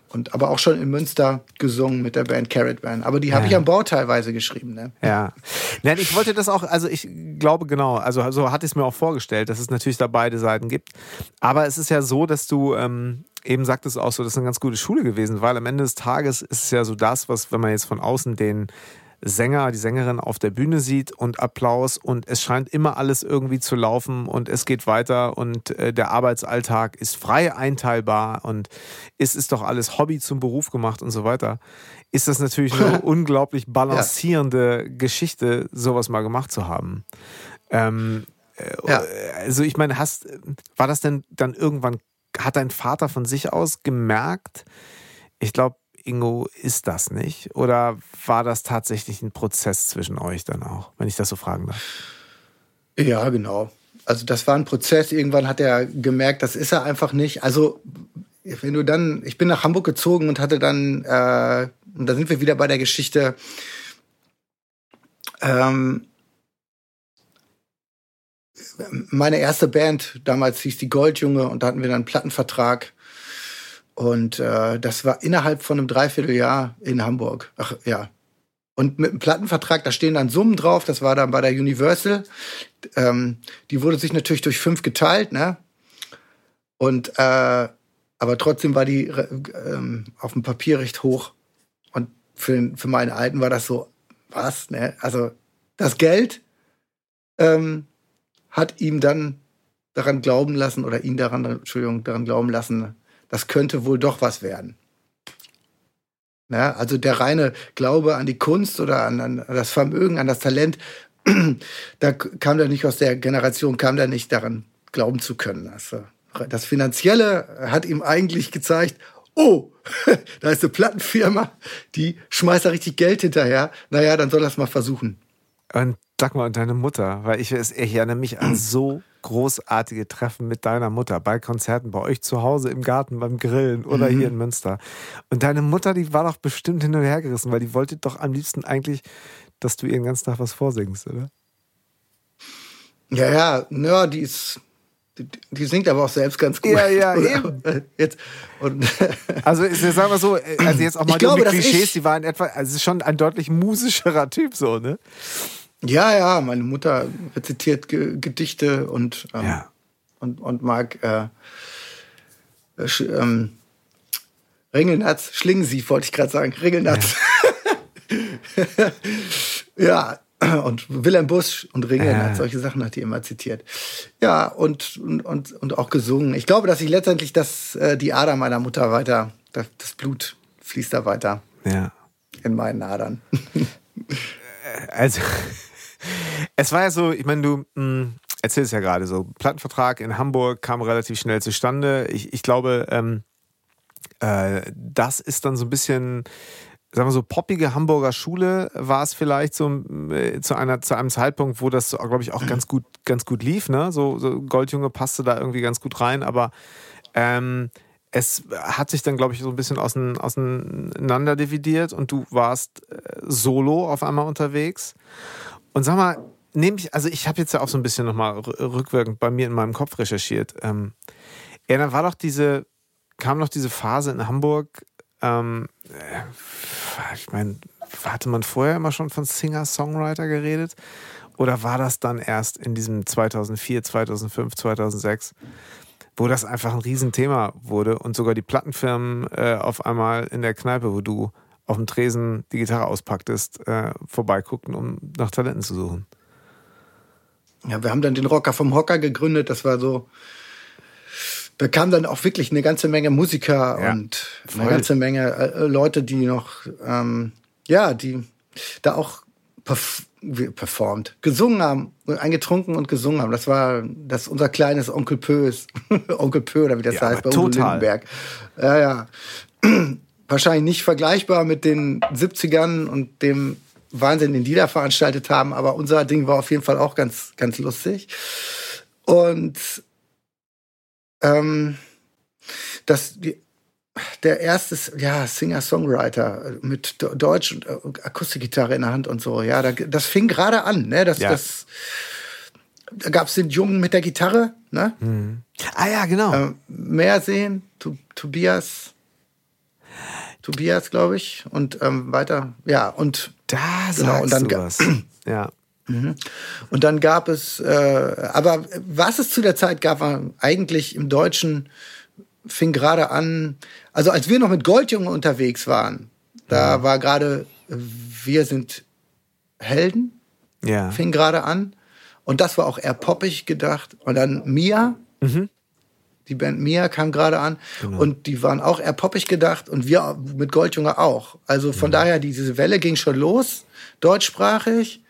Und aber auch schon in Münster gesungen mit der Band Carrot Band. Aber die habe ja. ich an Bord teilweise geschrieben. Ne?
Ja. Nein, ich wollte das auch, also ich glaube genau, also so hatte ich es mir auch vorgestellt, dass es natürlich da beide Seiten gibt. Aber es ist ja so, dass du ähm, eben sagtest auch so, das ist eine ganz gute Schule gewesen, weil am Ende des Tages ist es ja so das, was, wenn man jetzt von außen den Sänger, die Sängerin auf der Bühne sieht und Applaus und es scheint immer alles irgendwie zu laufen und es geht weiter und äh, der Arbeitsalltag ist frei einteilbar und es ist doch alles Hobby zum Beruf gemacht und so weiter, ist das natürlich eine unglaublich balancierende ja. Geschichte, sowas mal gemacht zu haben. Ähm, äh, ja. Also ich meine, hast, war das denn dann irgendwann, hat dein Vater von sich aus gemerkt, ich glaube, Ingo ist das nicht? Oder war das tatsächlich ein Prozess zwischen euch dann auch, wenn ich das so fragen darf?
Ja, genau. Also das war ein Prozess. Irgendwann hat er gemerkt, das ist er einfach nicht. Also wenn du dann, ich bin nach Hamburg gezogen und hatte dann, äh, und da sind wir wieder bei der Geschichte, ähm, meine erste Band, damals hieß die Goldjunge und da hatten wir dann einen Plattenvertrag und äh, das war innerhalb von einem Dreivierteljahr in Hamburg. Ach ja. Und mit einem Plattenvertrag, da stehen dann Summen drauf, das war dann bei der Universal. Ähm, die wurde sich natürlich durch fünf geteilt, ne? Und äh, aber trotzdem war die ähm, auf dem Papier recht hoch. Und für, für meinen Alten war das so, was, ne? Also das Geld ähm, hat ihm dann daran glauben lassen, oder ihn daran, Entschuldigung, daran glauben lassen, das könnte wohl doch was werden. Ja, also der reine Glaube an die Kunst oder an, an das Vermögen, an das Talent, da kam er nicht aus der Generation, kam er nicht daran glauben zu können. Also das Finanzielle hat ihm eigentlich gezeigt, oh, da ist eine Plattenfirma, die schmeißt da richtig Geld hinterher. Naja, dann soll er es mal versuchen.
Und sag mal, und deine Mutter, weil ich, ich erinnere mich an so großartige Treffen mit deiner Mutter bei Konzerten, bei euch zu Hause im Garten beim Grillen oder mhm. hier in Münster. Und deine Mutter, die war doch bestimmt hin und her gerissen, weil die wollte doch am liebsten eigentlich, dass du ihr den ganzen Tag was vorsingst, oder?
Ja, ja, ja, die ist. Die, die singt aber auch selbst ganz gut.
Ja, ja, eben. Jetzt, und also, sagen wir so, also jetzt auch mal die Klischees, die waren etwa, also es ist schon ein deutlich musischerer Typ, so, ne?
Ja, ja, meine Mutter rezitiert Ge Gedichte und, ähm, ja. und, und mag äh, äh, ähm, Ringelnatz, Schlingensief, wollte ich gerade sagen, Ringelnatz. Ja. ja. und Wilhelm Busch und Ringelnatz, äh. solche Sachen hat die immer zitiert. Ja, und, und, und, und auch gesungen. Ich glaube, dass ich letztendlich das, äh, die Ader meiner Mutter weiter, das, das Blut fließt da weiter.
Ja.
In meinen Adern.
also es war ja so, ich meine, du mh, hm, erzählst ja gerade so, Plattenvertrag in Hamburg kam relativ schnell zustande. Ich, ich glaube, ähm, äh, das ist dann so ein bisschen sagen wir so, poppige Hamburger Schule war es vielleicht so äh, zu, einer, zu einem Zeitpunkt, wo das, glaube ich, auch ganz gut, ganz gut lief. Ne? So, so Goldjunge passte da irgendwie ganz gut rein, aber ähm, es hat sich dann, glaube ich, so ein bisschen auseinander dividiert und du warst äh, solo auf einmal unterwegs. Und sag mal, nehme ich, also ich habe jetzt ja auch so ein bisschen nochmal rückwirkend bei mir in meinem Kopf recherchiert. Ähm, ja, dann war doch diese, kam noch diese Phase in Hamburg, ähm, äh, ich meine, hatte man vorher immer schon von Singer-Songwriter geredet? Oder war das dann erst in diesem 2004, 2005, 2006, wo das einfach ein Riesenthema wurde und sogar die Plattenfirmen äh, auf einmal in der Kneipe, wo du auf dem Tresen die Gitarre auspacktest, äh, vorbeiguckten, um nach Talenten zu suchen.
Ja, wir haben dann den Rocker vom Hocker gegründet. Das war so. Da kamen dann auch wirklich eine ganze Menge Musiker ja, und voll. eine ganze Menge äh, Leute, die noch, ähm, ja, die da auch perf performt, gesungen haben, eingetrunken und gesungen haben. Das war das unser kleines Onkel Pö ist. Onkel Pö oder wie das ja, heißt bei Udo Lindenberg. Ja, ja wahrscheinlich nicht vergleichbar mit den 70ern und dem Wahnsinn, den die da veranstaltet haben, aber unser Ding war auf jeden Fall auch ganz, ganz lustig. Und ähm, das, der erste ja, Singer-Songwriter mit Deutsch und äh, Akustikgitarre in der Hand und so, ja, da, das fing gerade an, ne? Das, ja. das da gab es den Jungen mit der Gitarre, ne?
Mhm. Ah ja, genau.
Ähm, mehr sehen, to Tobias, Tobias, glaube ich, und ähm, weiter, ja, und
da genau, und dann was. ja.
Mhm. Und dann gab es, äh, aber was es zu der Zeit gab, war eigentlich im Deutschen fing gerade an, also als wir noch mit Goldjunge unterwegs waren, da mhm. war gerade Wir sind Helden,
ja.
fing gerade an. Und das war auch eher poppig gedacht. Und dann Mia, mhm. Die Band Mia kam gerade an. Genau. Und die waren auch eher poppig gedacht. Und wir mit Goldjunge auch. Also von mhm. daher, diese Welle ging schon los, deutschsprachig.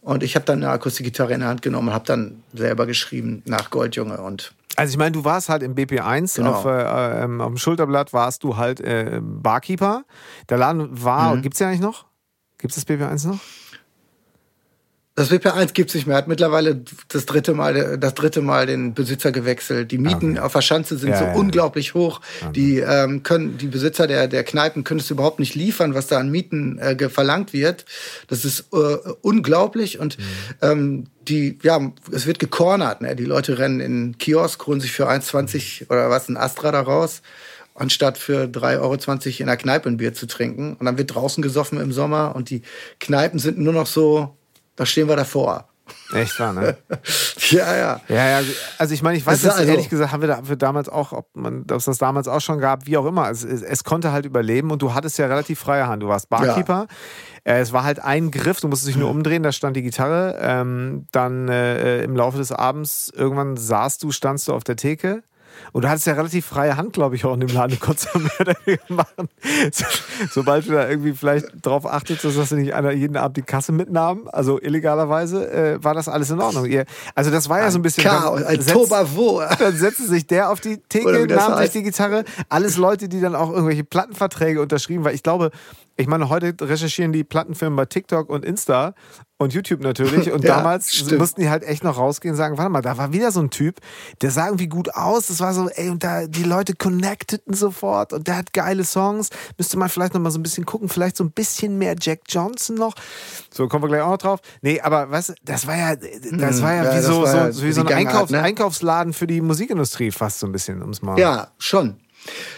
Und ich habe dann eine Akustikgitarre in der Hand genommen und habe dann selber geschrieben nach Goldjunge. Und
also ich meine, du warst halt im BP1, genau. auf, äh, ähm, auf dem Schulterblatt warst du halt äh, Barkeeper. Der Laden war, mhm. gibt's ja eigentlich noch? Gibt's das BP1 noch?
Das WP1 gibt es nicht mehr. Hat mittlerweile das dritte Mal, das dritte Mal den Besitzer gewechselt. Die Mieten okay. auf der Schanze sind ja, so ja, unglaublich hoch. Die ähm, können, die Besitzer der der Kneipen können es überhaupt nicht liefern, was da an Mieten äh, verlangt wird. Das ist äh, unglaublich und mhm. ähm, die, ja, es wird gecornert. Ne? Die Leute rennen in Kiosk, holen sich für 1,20 oder was ein Astra da raus anstatt für 3,20 Euro in der Kneipe ein Bier zu trinken. Und dann wird draußen gesoffen im Sommer und die Kneipen sind nur noch so da stehen wir davor.
Echt wahr, ne?
ja, ja.
Ja, ja. Also ich meine, ich weiß also, ehrlich gesagt, haben wir, da, haben wir damals auch, ob man ob das damals auch schon gab, wie auch immer. Es, es, es, konnte halt überleben und du hattest ja relativ freie Hand. Du warst Barkeeper. Ja. Äh, es war halt ein Griff, du musstest dich nur umdrehen, da stand die Gitarre. Ähm, dann äh, im Laufe des Abends, irgendwann saßt du, standst du auf der Theke. Und du hattest ja relativ freie Hand, glaube ich, auch in dem Laden. Du konntest ja mehr machen. sobald du da irgendwie vielleicht drauf achtest, dass du nicht einer jeden Abend die Kasse mitnahm, also illegalerweise, äh, war das alles in Ordnung. Ihr, also das war ja so ein bisschen.
Chaos, ein Tobavo.
Dann setzte sich der auf die Theke, nahm sich die Gitarre. Alles Leute, die dann auch irgendwelche Plattenverträge unterschrieben, weil ich glaube, ich meine, heute recherchieren die Plattenfirmen bei TikTok und Insta und YouTube natürlich. Und ja, damals stimmt. mussten die halt echt noch rausgehen und sagen, warte mal, da war wieder so ein Typ, der sah irgendwie gut aus. Das war so, ey, und da die Leute connecteten sofort und der hat geile Songs. Müsste man vielleicht noch mal so ein bisschen gucken, vielleicht so ein bisschen mehr Jack Johnson noch. So, kommen wir gleich auch noch drauf. Nee, aber du, das war ja, das war ja, ja wie so, so, so, wie so ein Einkauf, ne? Einkaufsladen für die Musikindustrie fast so ein bisschen, ums mal.
Ja, schon.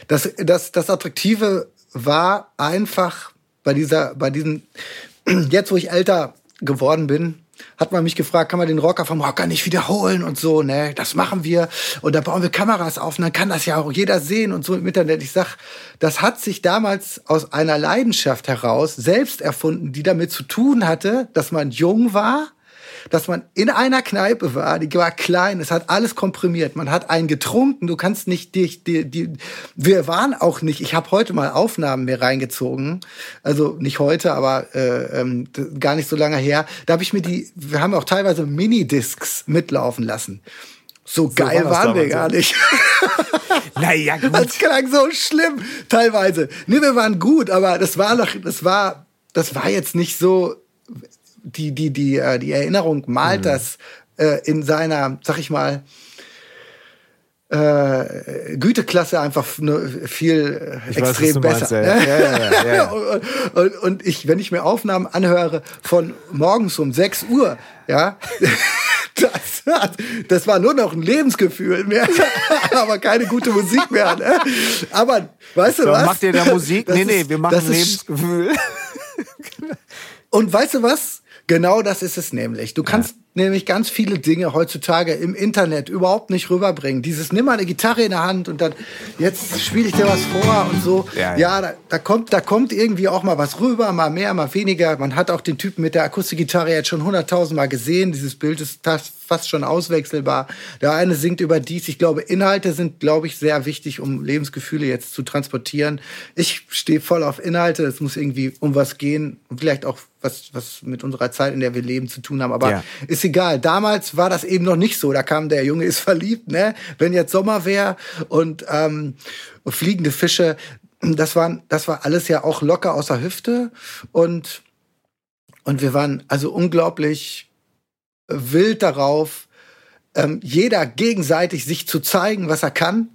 Das, das, das Attraktive war einfach bei dieser, bei diesen, jetzt wo ich älter geworden bin, hat man mich gefragt, kann man den Rocker vom Rocker nicht wiederholen und so, ne, das machen wir und da bauen wir Kameras auf und dann kann das ja auch jeder sehen und so im Internet. Ich sag, das hat sich damals aus einer Leidenschaft heraus selbst erfunden, die damit zu tun hatte, dass man jung war dass man in einer Kneipe war, die war klein, es hat alles komprimiert, man hat einen getrunken, du kannst nicht dich, die, die, wir waren auch nicht, ich habe heute mal Aufnahmen mir reingezogen, also nicht heute, aber äh, ähm, gar nicht so lange her, da habe ich mir die, wir haben auch teilweise Minidiscs mitlaufen lassen. So, so geil war waren wir gar nicht.
naja, gut.
Das klang so schlimm, teilweise. Nee, wir waren gut, aber das war noch, das war, das war jetzt nicht so, die, die, die, äh, die Erinnerung malt mhm. das äh, in seiner, sag ich mal, äh, Güteklasse einfach nur viel äh, extrem weiß, besser. Meinst, ja. Ja, ja, und, und, ich, wenn ich mir Aufnahmen anhöre von morgens um 6 Uhr, ja, das, das war nur noch ein Lebensgefühl mehr, aber keine gute Musik mehr. Ne? Aber weißt du so, was?
Macht ihr da Musik? Das nee, nee, wir machen Lebensgefühl.
und weißt du was? Genau das ist es nämlich. Du kannst nämlich ganz viele Dinge heutzutage im Internet überhaupt nicht rüberbringen. Dieses nimm mal eine Gitarre in der Hand und dann jetzt spiele ich dir was vor und so. Ja, ja. ja da, da, kommt da kommt irgendwie auch mal was rüber, mal mehr, mal weniger. Man hat auch den Typen mit der Akustikgitarre jetzt schon hunderttausendmal gesehen. Dieses Bild ist fast schon auswechselbar. Der eine singt über dies. Ich glaube, Inhalte sind, glaube ich, sehr wichtig, um Lebensgefühle jetzt zu transportieren. Ich stehe voll auf Inhalte. Es muss irgendwie um was gehen und vielleicht auch was, was mit unserer Zeit, in der wir leben, zu tun haben. Aber ja. ist egal. Damals war das eben noch nicht so. Da kam der Junge ist verliebt, ne? Wenn jetzt Sommer wäre und ähm, fliegende Fische, das waren, das war alles ja auch locker aus der Hüfte und und wir waren also unglaublich wild darauf, ähm, jeder gegenseitig sich zu zeigen, was er kann.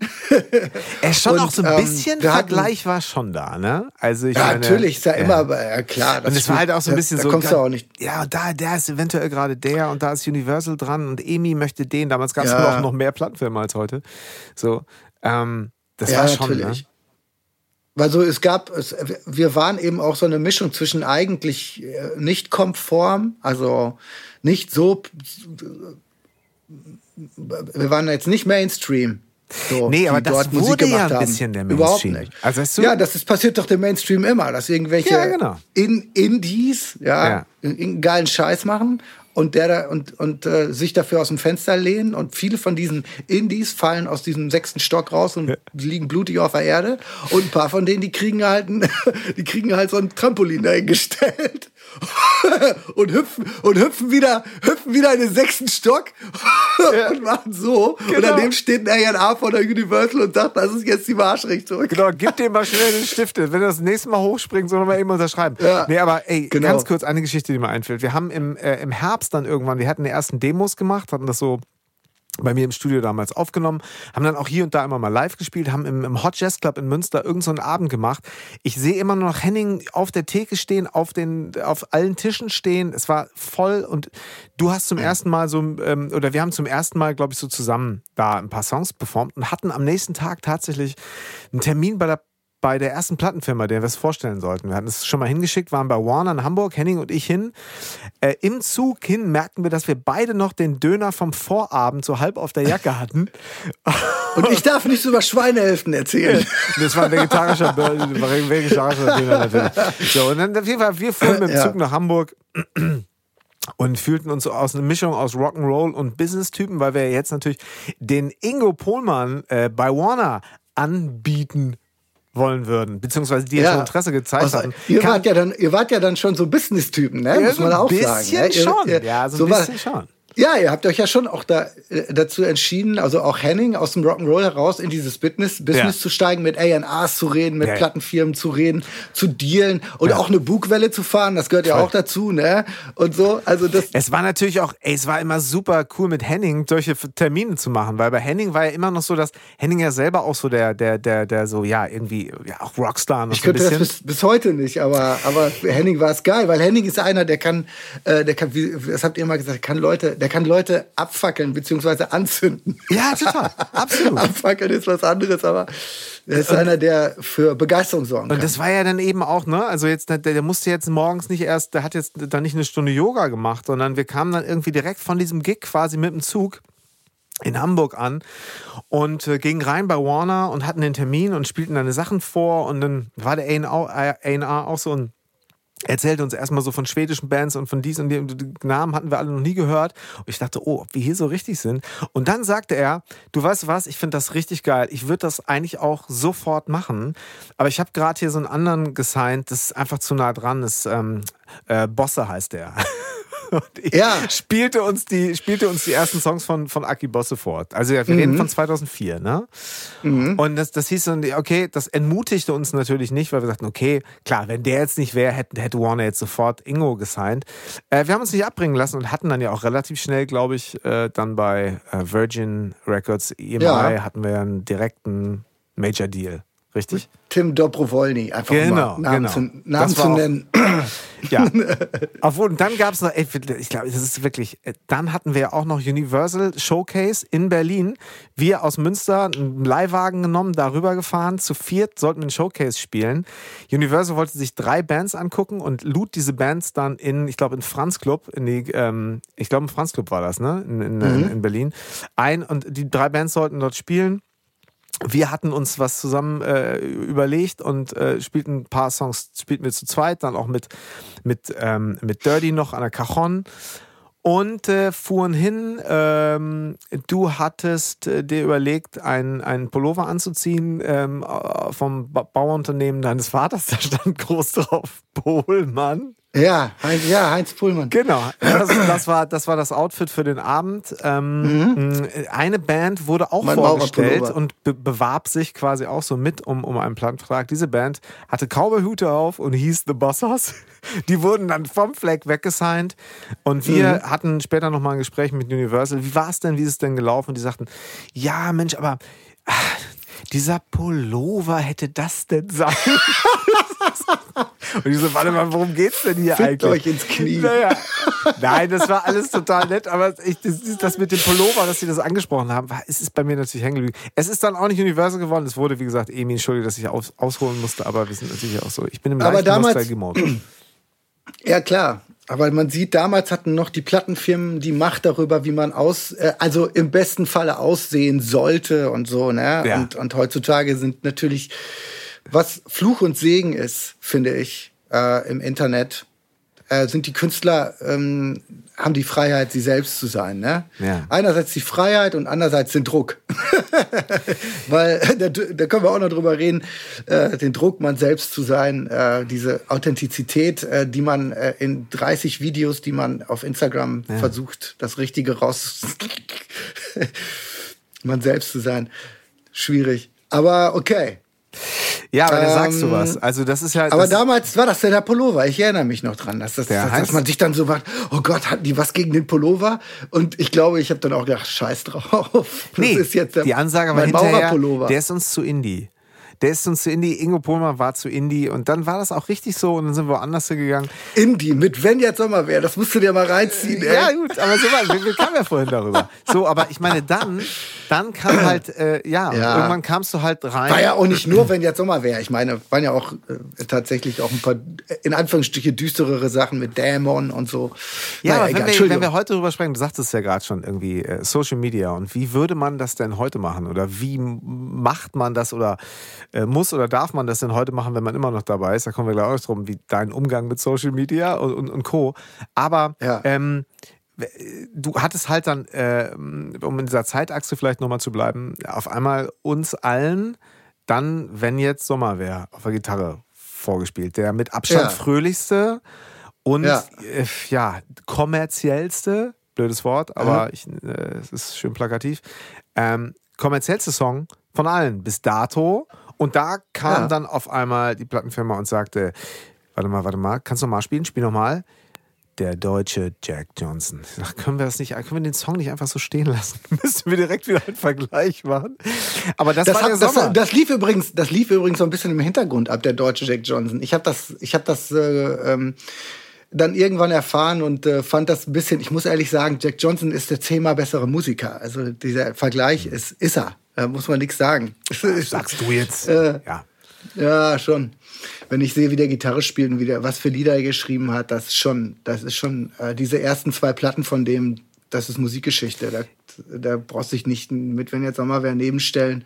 Er ist schon und, auch so ein ähm, bisschen ähm, Vergleich hatten, war schon da, ne?
Also ich ja, meine, natürlich ist ja, ja. immer ja, klar.
und es war halt auch so ein bisschen
da,
so.
Da kommst du auch nicht.
Ja, da, der ist eventuell gerade der und da ist Universal dran und Emi möchte den. Damals gab es ja. noch, noch mehr Plattenfilme als heute. So, ähm, das ja, war schon. Ne? Natürlich. Ne?
Weil so, es gab, es, wir waren eben auch so eine Mischung zwischen eigentlich äh, nicht konform, also nicht so, wir waren jetzt nicht Mainstream.
So, nee, aber das wurde ja ein bisschen der Mainstream. Überhaupt nicht.
Also weißt du? Ja, das ist, passiert doch dem Mainstream immer, dass irgendwelche ja, genau. in Indies ja, ja. einen geilen Scheiß machen und der da und und äh, sich dafür aus dem Fenster lehnen und viele von diesen Indies fallen aus diesem sechsten Stock raus und ja. liegen blutig auf der Erde und ein paar von denen die kriegen halt ein, die kriegen halt so ein Trampolin dahingestellt und hüpfen und hüpfen wieder hüpfen wieder in den sechsten Stock ja. und machen so genau. und daneben steht ein A von der Universal und sagt das ist jetzt die Marschrichtung
genau gib dem mal schnell den Stift wenn er das nächste Mal hochspringt sollen wir eben unterschreiben ja. nee aber ey genau. ganz kurz eine Geschichte die mir einfällt wir haben im äh, im Herbst dann irgendwann, wir hatten die ersten Demos gemacht, hatten das so bei mir im Studio damals aufgenommen, haben dann auch hier und da immer mal live gespielt, haben im, im Hot Jazz Club in Münster irgendeinen so Abend gemacht. Ich sehe immer noch Henning auf der Theke stehen, auf den, auf allen Tischen stehen. Es war voll und du hast zum ersten Mal so, ähm, oder wir haben zum ersten Mal, glaube ich, so zusammen da ein paar Songs performt und hatten am nächsten Tag tatsächlich einen Termin bei der bei der ersten Plattenfirma, der wir es vorstellen sollten. Wir hatten es schon mal hingeschickt, waren bei Warner in Hamburg, Henning und ich hin. Äh, Im Zug hin merkten wir, dass wir beide noch den Döner vom Vorabend so halb auf der Jacke hatten.
Und ich darf nicht so über Schweinehälften erzählen.
Das war ein vegetarischer, vegetarischer Döner natürlich. So, und dann auf jeden Fall, wir fuhren mit dem Zug ja. nach Hamburg und fühlten uns so aus einer Mischung aus Rock'n'Roll und Business-Typen, weil wir jetzt natürlich den Ingo Pohlmann äh, bei Warner anbieten wollen würden, beziehungsweise die ja, schon Interesse gezeigt also, hatten.
Ihr wart, ja dann, ihr wart ja dann schon so Business-Typen, ne? Ja, Muss man auch sagen.
Ein bisschen schon. Ihr, ja, so ein bisschen schon.
Ja, ihr habt euch ja schon auch da, äh, dazu entschieden, also auch Henning aus dem Rock'n'Roll heraus in dieses Business, Business ja. zu steigen, mit A&Rs zu reden, mit ja, Plattenfirmen zu reden, zu dealen und ja. auch eine Bugwelle zu fahren, das gehört ja auch dazu, ne? Und so, also das.
Es war natürlich auch, ey, es war immer super cool mit Henning solche Termine zu machen, weil bei Henning war ja immer noch so, dass Henning ja selber auch so der, der, der, der so, ja, irgendwie, ja, auch Rockstar
noch Ich so könnte das bis, bis heute nicht, aber, aber Henning war es geil, weil Henning ist einer, der kann, äh, der kann, wie, das habt ihr immer gesagt, kann Leute, der kann Leute abfackeln bzw. anzünden.
Ja, total. Absolut.
Abfackeln ist was anderes, aber er ist und, einer, der für Begeisterung sorgen kann.
Und das war ja dann eben auch, ne? Also jetzt, der, der musste jetzt morgens nicht erst, der hat jetzt da nicht eine Stunde Yoga gemacht, sondern wir kamen dann irgendwie direkt von diesem Gig quasi mit dem Zug in Hamburg an und äh, gingen rein bei Warner und hatten den Termin und spielten deine Sachen vor und dann war der A&R auch so ein erzählt uns erstmal so von schwedischen Bands und von dies und dem. Die Namen hatten wir alle noch nie gehört. Und ich dachte, oh, ob wir hier so richtig sind. Und dann sagte er, du weißt was, ich finde das richtig geil. Ich würde das eigentlich auch sofort machen. Aber ich habe gerade hier so einen anderen gesigned, das ist einfach zu nah dran. Das ähm, äh, Bosse heißt der. ja. spielte uns die spielte uns die ersten Songs von von Aki Bosse fort. Also wir mhm. reden von 2004, ne? Mhm. Und das das hieß dann okay, das entmutigte uns natürlich nicht, weil wir sagten, okay, klar, wenn der jetzt nicht wäre, hätte, hätte Warner jetzt sofort Ingo gesigned. Äh, wir haben uns nicht abbringen lassen und hatten dann ja auch relativ schnell, glaube ich, äh, dann bei äh, Virgin Records EMI ja. hatten wir einen direkten Major Deal. Richtig?
Tim Dobrowolny, einfach genau, mal Namen, genau. zu, Namen zu nennen.
ja. Obwohl, und dann gab es noch, ey, ich glaube, das ist wirklich, äh, dann hatten wir auch noch Universal Showcase in Berlin. Wir aus Münster einen Leihwagen genommen, darüber gefahren. Zu viert sollten wir einen Showcase spielen. Universal wollte sich drei Bands angucken und lud diese Bands dann in, ich glaube, in Franz Club, in die, ähm, ich glaube, im Franz Club war das, ne? In, in, mhm. in Berlin. Ein und die drei Bands sollten dort spielen wir hatten uns was zusammen äh, überlegt und äh, spielten ein paar Songs, spielten wir zu zweit, dann auch mit, mit, ähm, mit Dirty noch an der Cajon und äh, fuhren hin. Ähm, du hattest äh, dir überlegt, einen Pullover anzuziehen ähm, vom ba Bauunternehmen deines Vaters. Da stand groß drauf Pohlmann.
Ja, Heinz, ja, Heinz Pullmann.
Genau, das, das, war, das war das Outfit für den Abend. Ähm, mhm. Eine Band wurde auch mein vorgestellt und be bewarb sich quasi auch so mit um, um einen Plattenvertrag. Diese Band hatte Cowboyhüte auf und hieß The Bossers. Die wurden dann vom Fleck weggesigned. Und wir mhm. hatten später nochmal ein Gespräch mit Universal. Wie war es denn? Wie ist es denn gelaufen? Und die sagten, ja, Mensch, aber ach, dieser Pullover hätte das denn sein? Und ich so, warte mal, worum geht's denn hier
Fickt eigentlich? euch ins Knie.
Naja. Nein, das war alles total nett, aber ich, das, das, mit dem Pullover, dass sie das angesprochen haben, war, es ist bei mir natürlich hängen geblieben. Es ist dann auch nicht Universal geworden. Es wurde, wie gesagt, Emi, entschuldige, dass ich aus, ausholen musste, aber wir sind natürlich auch so. Ich bin im
aber damals, Ja, klar. Aber man sieht, damals hatten noch die Plattenfirmen die Macht darüber, wie man aus, äh, also im besten Falle aussehen sollte und so, ne? Ja. Und, und heutzutage sind natürlich was Fluch und Segen ist, finde ich, äh, im Internet, äh, sind die Künstler, ähm, haben die Freiheit, sie selbst zu sein. Ne? Ja. Einerseits die Freiheit und andererseits den Druck. Weil, da, da, können wir auch noch drüber reden, äh, den Druck, man selbst zu sein, äh, diese Authentizität, äh, die man äh, in 30 Videos, die man auf Instagram ja. versucht, das Richtige raus, man selbst zu sein. Schwierig. Aber okay,
ja, aber ähm, da sagst du was. Also das ist ja.
Aber damals war das ja der Pullover. Ich erinnere mich noch dran, dass, das, dass, dass man sich dann so macht, oh Gott, hatten die was gegen den Pullover? Und ich glaube, ich habe dann auch gedacht, scheiß drauf.
Das nee, ist jetzt der, die Ansage war hinterher, der ist uns zu Indie der ist uns zu Indie, Ingo Pohlmann war zu Indie und dann war das auch richtig so und dann sind wir woanders gegangen.
Indie, mit wenn jetzt Sommer wäre, das musst du dir mal reinziehen. Ey.
Ja gut, aber so war, wir, kamen ja vorhin darüber. So, aber ich meine, dann, dann kam halt, äh, ja, ja, irgendwann kamst du halt rein.
War ja auch nicht nur, wenn jetzt Sommer wäre. Ich meine, waren ja auch äh, tatsächlich auch ein paar, in Anführungsstrichen, düsterere Sachen mit Dämon und so.
Ja, naja, aber wenn, wir, wenn wir heute drüber sprechen, du sagtest ja gerade schon irgendwie, äh, Social Media und wie würde man das denn heute machen oder wie macht man das oder äh, muss oder darf man das denn heute machen, wenn man immer noch dabei ist? Da kommen wir gleich auch drum, wie dein Umgang mit Social Media und, und, und Co. Aber ja. ähm, du hattest halt dann, äh, um in dieser Zeitachse vielleicht nochmal zu bleiben, auf einmal uns allen dann, wenn jetzt Sommer wäre, auf der Gitarre vorgespielt. Der mit Abstand ja. fröhlichste und ja. Äh, ja. kommerziellste, blödes Wort, aber ich, äh, es ist schön plakativ, ähm, kommerziellste Song von allen bis dato und da kam ja. dann auf einmal die Plattenfirma und sagte, warte mal, warte mal, kannst du mal spielen? Spiel nochmal. Der deutsche Jack Johnson. Ich dachte, können wir das nicht, können wir den Song nicht einfach so stehen lassen? Müssen wir direkt wieder einen Vergleich machen. Aber das, das war hat, der
Sommer. Das, das, lief übrigens, das lief übrigens so ein bisschen im Hintergrund ab, der deutsche Jack Johnson. Ich habe das, ich habe das äh, ähm, dann irgendwann erfahren und äh, fand das ein bisschen, ich muss ehrlich sagen, Jack Johnson ist der zehnmal bessere Musiker. Also dieser Vergleich ist, ist er. Da muss man nichts sagen.
Sagst du jetzt? Äh,
ja. Ja, schon. Wenn ich sehe, wie der Gitarre spielt und wie der, was für Lieder er geschrieben hat, das schon, das ist schon, äh, diese ersten zwei Platten von dem, das ist Musikgeschichte. Da, da brauchst du dich nicht mit, wenn jetzt nochmal wer nebenstellen.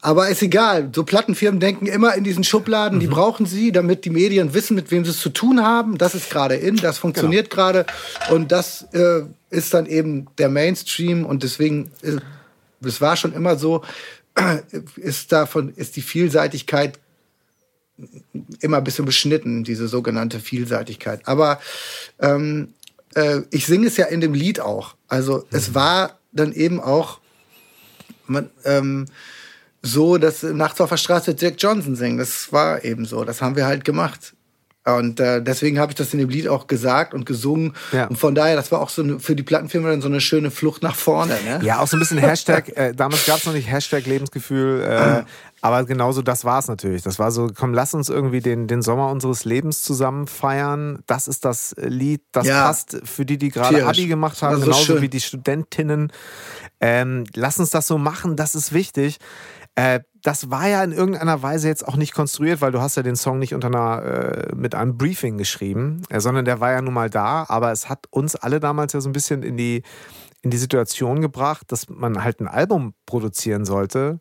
Aber ist egal. So Plattenfirmen denken immer in diesen Schubladen, mhm. die brauchen sie, damit die Medien wissen, mit wem sie es zu tun haben. Das ist gerade in, das funktioniert genau. gerade. Und das äh, ist dann eben der Mainstream und deswegen. Äh, das war schon immer so, ist davon, ist die Vielseitigkeit immer ein bisschen beschnitten, diese sogenannte Vielseitigkeit. Aber ähm, äh, ich singe es ja in dem Lied auch. Also mhm. es war dann eben auch man, ähm, so, dass nachts auf der Straße Jack Johnson singen. Das war eben so. Das haben wir halt gemacht. Und äh, deswegen habe ich das in dem Lied auch gesagt und gesungen. Ja. Und von daher, das war auch so eine, für die Plattenfirma dann so eine schöne Flucht nach vorne. Ne?
Ja, auch so ein bisschen Hashtag. äh, damals gab es noch nicht Hashtag Lebensgefühl. Äh, aber genauso das war es natürlich. Das war so, komm, lass uns irgendwie den, den Sommer unseres Lebens zusammen feiern. Das ist das Lied, das ja. passt für die, die gerade Abi gemacht haben, genauso schön. wie die Studentinnen. Ähm, lass uns das so machen, das ist wichtig. Äh, das war ja in irgendeiner Weise jetzt auch nicht konstruiert, weil du hast ja den Song nicht unter einer, äh, mit einem Briefing geschrieben, äh, sondern der war ja nun mal da, aber es hat uns alle damals ja so ein bisschen in die, in die Situation gebracht, dass man halt ein Album produzieren sollte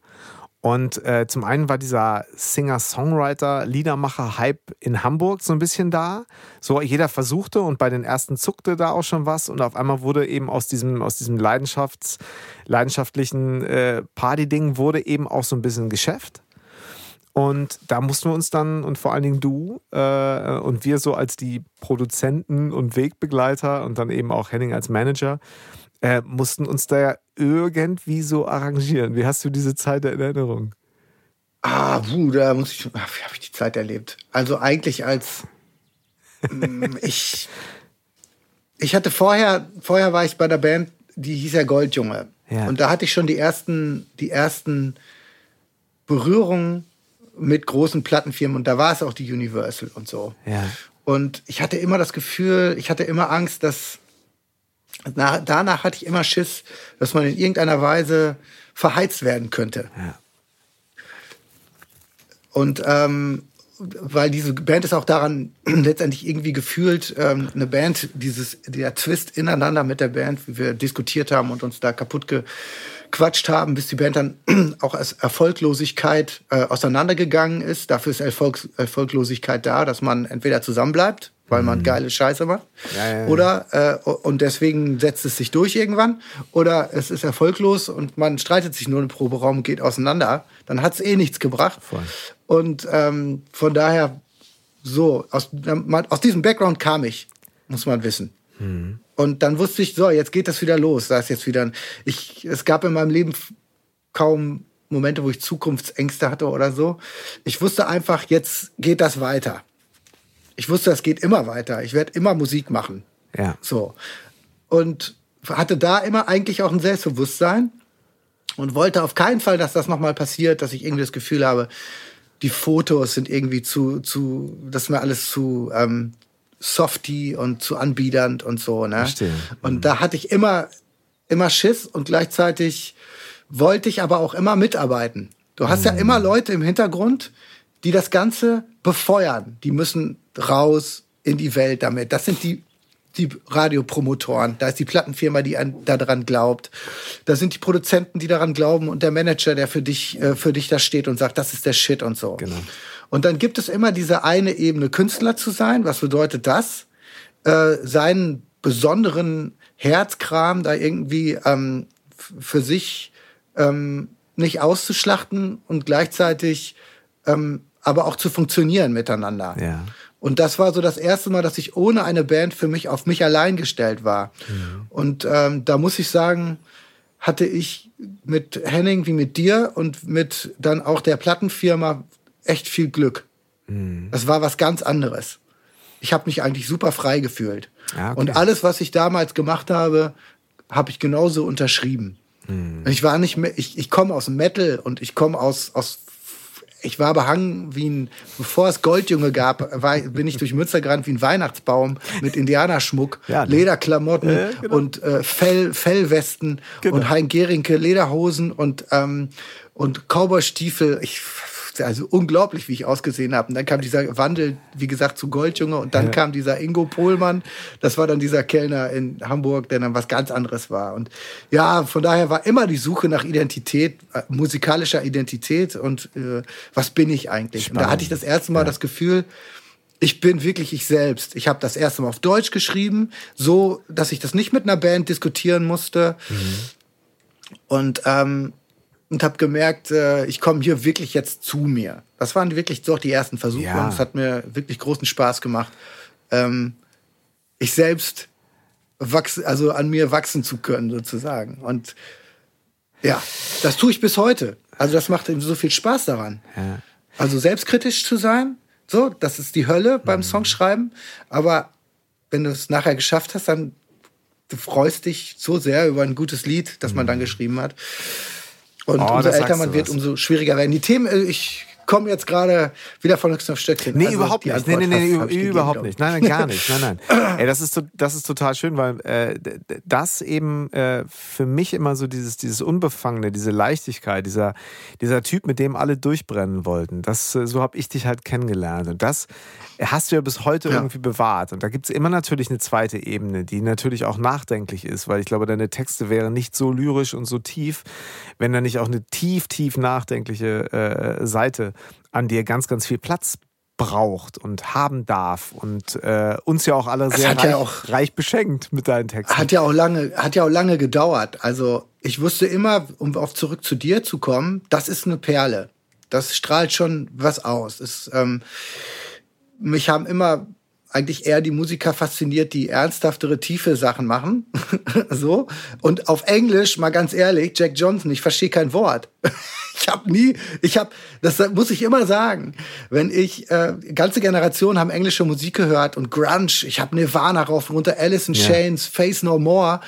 und äh, zum einen war dieser Singer-Songwriter, Liedermacher-Hype in Hamburg so ein bisschen da. So jeder versuchte und bei den ersten zuckte da auch schon was. Und auf einmal wurde eben aus diesem, aus diesem Leidenschafts-, leidenschaftlichen äh, Party-Ding wurde eben auch so ein bisschen Geschäft. Und da mussten wir uns dann, und vor allen Dingen du äh, und wir so als die Produzenten und Wegbegleiter und dann eben auch Henning als Manager, äh, mussten uns da ja irgendwie so arrangieren. Wie hast du diese Zeit in Erinnerung?
Ah, wuh, da muss ich, ach, wie habe ich die Zeit erlebt? Also eigentlich als mm, ich, ich hatte vorher, vorher war ich bei der Band, die hieß ja Goldjunge. Ja. Und da hatte ich schon die ersten, die ersten Berührungen mit großen Plattenfirmen und da war es auch die Universal und so.
Ja.
Und ich hatte immer das Gefühl, ich hatte immer Angst, dass nach, danach hatte ich immer Schiss, dass man in irgendeiner Weise verheizt werden könnte.
Ja.
Und ähm, weil diese Band ist auch daran letztendlich irgendwie gefühlt, ähm, eine Band, dieses, der Twist ineinander mit der Band, wie wir diskutiert haben und uns da kaputt gequatscht haben, bis die Band dann auch als Erfolglosigkeit äh, auseinandergegangen ist. Dafür ist Erfolg, Erfolglosigkeit da, dass man entweder zusammenbleibt weil man mhm. geile Scheiße macht.
Ja, ja.
Oder äh, und deswegen setzt es sich durch irgendwann. Oder es ist erfolglos und man streitet sich nur im Proberaum und geht auseinander. Dann hat es eh nichts gebracht.
Voll.
Und ähm, von daher, so, aus, aus diesem Background kam ich, muss man wissen.
Mhm.
Und dann wusste ich, so, jetzt geht das wieder los. Da ist jetzt wieder ein, ich, es gab in meinem Leben kaum Momente, wo ich Zukunftsängste hatte oder so. Ich wusste einfach, jetzt geht das weiter ich wusste, das geht immer weiter. Ich werde immer Musik machen.
Ja.
So. Und hatte da immer eigentlich auch ein Selbstbewusstsein und wollte auf keinen Fall, dass das nochmal passiert, dass ich irgendwie das Gefühl habe, die Fotos sind irgendwie zu, zu, das ist mir alles zu ähm, softy und zu anbiedernd und so. Ne?
Verstehe.
Und mhm. da hatte ich immer, immer Schiss und gleichzeitig wollte ich aber auch immer mitarbeiten. Du hast mhm. ja immer Leute im Hintergrund, die das Ganze befeuern. Die müssen raus in die Welt damit. Das sind die die Radiopromotoren, da ist die Plattenfirma, die an, daran glaubt. Da sind die Produzenten, die daran glauben und der Manager, der für dich, äh, für dich da steht und sagt, das ist der Shit und so.
Genau.
Und dann gibt es immer diese eine Ebene, Künstler zu sein. Was bedeutet das? Äh, seinen besonderen Herzkram da irgendwie ähm, für sich ähm, nicht auszuschlachten und gleichzeitig ähm, aber auch zu funktionieren miteinander.
Ja.
Und das war so das erste Mal, dass ich ohne eine Band für mich auf mich allein gestellt war.
Mhm.
Und ähm, da muss ich sagen, hatte ich mit Henning wie mit dir und mit dann auch der Plattenfirma echt viel Glück.
Mhm.
Das war was ganz anderes. Ich habe mich eigentlich super frei gefühlt.
Ah, okay.
Und alles, was ich damals gemacht habe, habe ich genauso unterschrieben.
Mhm.
Ich war nicht mehr, ich, ich komme aus Metal und ich komme aus, aus ich war behangen wie ein, bevor es Goldjunge gab, war, bin ich durch Münster gerannt wie ein Weihnachtsbaum mit Indianerschmuck,
ja, ne?
Lederklamotten
äh, genau.
und äh, Fell, Fellwesten
genau.
und Hein Gerinke Lederhosen und, ähm, und Cowboystiefel. Ich also unglaublich, wie ich ausgesehen habe. Und dann kam dieser Wandel, wie gesagt, zu Goldjunge und dann ja. kam dieser Ingo Pohlmann. Das war dann dieser Kellner in Hamburg, der dann was ganz anderes war. Und ja, von daher war immer die Suche nach Identität, äh, musikalischer Identität und äh, was bin ich eigentlich? Spannend. Und da hatte ich das erste Mal ja. das Gefühl, ich bin wirklich ich selbst. Ich habe das erste Mal auf Deutsch geschrieben, so dass ich das nicht mit einer Band diskutieren musste.
Mhm.
Und ähm, und habe gemerkt, äh, ich komme hier wirklich jetzt zu mir. Das waren wirklich doch die ersten Versuche
ja.
und es hat mir wirklich großen Spaß gemacht, ähm, ich selbst wachsen, also an mir wachsen zu können sozusagen. Und ja, das tue ich bis heute. Also das macht so viel Spaß daran.
Ja.
Also selbstkritisch zu sein, so, das ist die Hölle beim mhm. Songschreiben. Aber wenn du es nachher geschafft hast, dann du freust dich so sehr über ein gutes Lied, das man dann mhm. geschrieben hat. Und
oh,
umso älter man wird, umso schwieriger werden die Themen. Äh, ich komme jetzt gerade wieder von Höchst auf Stöckchen.
Nee, also überhaupt nicht. Nee, nee, nee, nee überhaupt nicht. Nein, nein, gar nicht. Nein, nein. Ey, das ist, das ist total schön, weil äh, das eben äh, für mich immer so dieses, dieses Unbefangene, diese Leichtigkeit, dieser, dieser Typ, mit dem alle durchbrennen wollten. Das, äh, so habe ich dich halt kennengelernt. Und das hast du ja bis heute ja. irgendwie bewahrt. Und da gibt es immer natürlich eine zweite Ebene, die natürlich auch nachdenklich ist, weil ich glaube, deine Texte wären nicht so lyrisch und so tief, wenn da nicht auch eine tief, tief nachdenkliche äh, Seite an dir ganz, ganz viel Platz braucht und haben darf und äh, uns ja auch alle sehr reich, ja auch, reich, beschenkt mit deinen Texten.
Hat ja auch lange, hat ja auch lange gedauert. Also ich wusste immer, um auf zurück zu dir zu kommen, das ist eine Perle. Das strahlt schon was aus. Es, ähm, mich haben immer eigentlich eher die Musiker fasziniert, die ernsthaftere, tiefe Sachen machen. so. Und auf Englisch, mal ganz ehrlich, Jack Johnson, ich verstehe kein Wort. ich habe nie, ich habe, das muss ich immer sagen, wenn ich, äh, ganze Generationen haben englische Musik gehört und Grunge, ich habe Nirvana rauf und runter, Alice in. Chains, Face No More.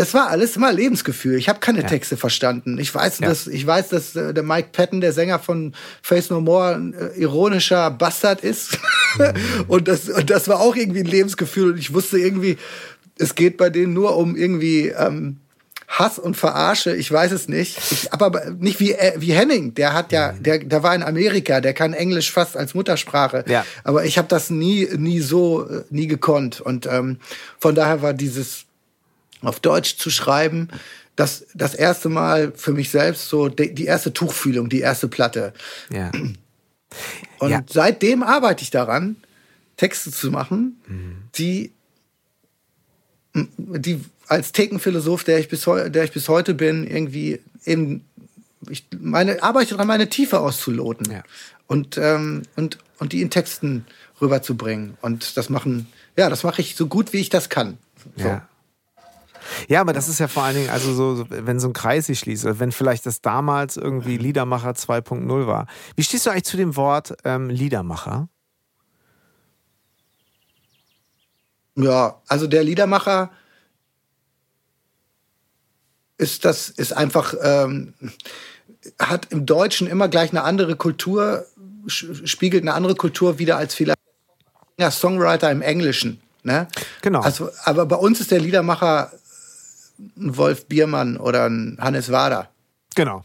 Es war alles immer Lebensgefühl. Ich habe keine ja. Texte verstanden. Ich weiß, ja. dass ich weiß, dass äh, der Mike Patton, der Sänger von Face No More, ein äh, ironischer Bastard ist. Mhm. und das und das war auch irgendwie ein Lebensgefühl. Und ich wusste irgendwie, es geht bei denen nur um irgendwie ähm, Hass und Verarsche. Ich weiß es nicht. Ich, aber nicht wie äh, wie Henning. Der hat ja, mhm. der der war in Amerika. Der kann Englisch fast als Muttersprache. Ja. Aber ich habe das nie nie so äh, nie gekonnt. Und ähm, von daher war dieses auf Deutsch zu schreiben, das, das erste Mal für mich selbst so die, die erste Tuchfühlung, die erste Platte. Ja. Und ja. seitdem arbeite ich daran, Texte zu machen, mhm. die, die als Thekenphilosoph, der ich bis, der ich bis heute bin, irgendwie eben, ich meine, arbeite daran, meine Tiefe auszuloten ja. und, ähm, und, und die in Texten rüberzubringen. Und das machen, ja, das mache ich so gut, wie ich das kann. So.
Ja. Ja, aber das ist ja vor allen Dingen, also so, wenn so ein Kreis sich schließt, wenn vielleicht das damals irgendwie Liedermacher 2.0 war. Wie stehst du eigentlich zu dem Wort ähm, Liedermacher?
Ja, also der Liedermacher ist das, ist einfach, ähm, hat im Deutschen immer gleich eine andere Kultur, spiegelt eine andere Kultur wieder als vielleicht Songwriter im Englischen. Ne? Genau. Also, aber bei uns ist der Liedermacher ein Wolf Biermann oder ein Hannes Wader.
Genau.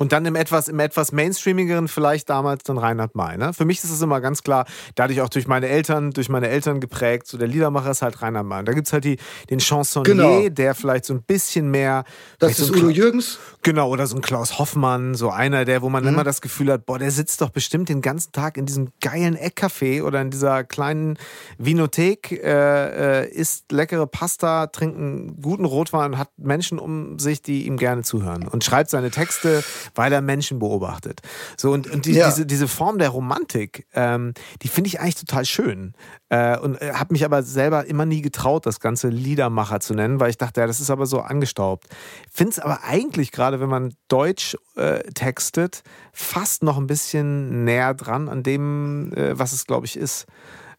Und dann im etwas, im etwas mainstreamigeren vielleicht damals dann Reinhard May. Ne? Für mich ist es immer ganz klar, dadurch auch durch meine Eltern, durch meine Eltern geprägt, so der Liedermacher ist halt Reinhard May. Da gibt es halt die, den Chansonnier, genau. der vielleicht so ein bisschen mehr.
Das ist
so
Udo Jürgens?
Genau, oder so ein Klaus Hoffmann, so einer, der, wo man mhm. immer das Gefühl hat, boah, der sitzt doch bestimmt den ganzen Tag in diesem geilen Eckcafé oder in dieser kleinen Vinothek, äh, äh, isst leckere Pasta, trinkt einen guten Rotwein, hat Menschen um sich, die ihm gerne zuhören und schreibt seine Texte weil er Menschen beobachtet. So und, und die, ja. diese, diese Form der Romantik, ähm, die finde ich eigentlich total schön. Äh, und äh, habe mich aber selber immer nie getraut, das ganze Liedermacher zu nennen, weil ich dachte, ja, das ist aber so angestaubt. Finde es aber eigentlich gerade, wenn man Deutsch äh, textet, fast noch ein bisschen näher dran an dem, äh, was es, glaube ich, ist.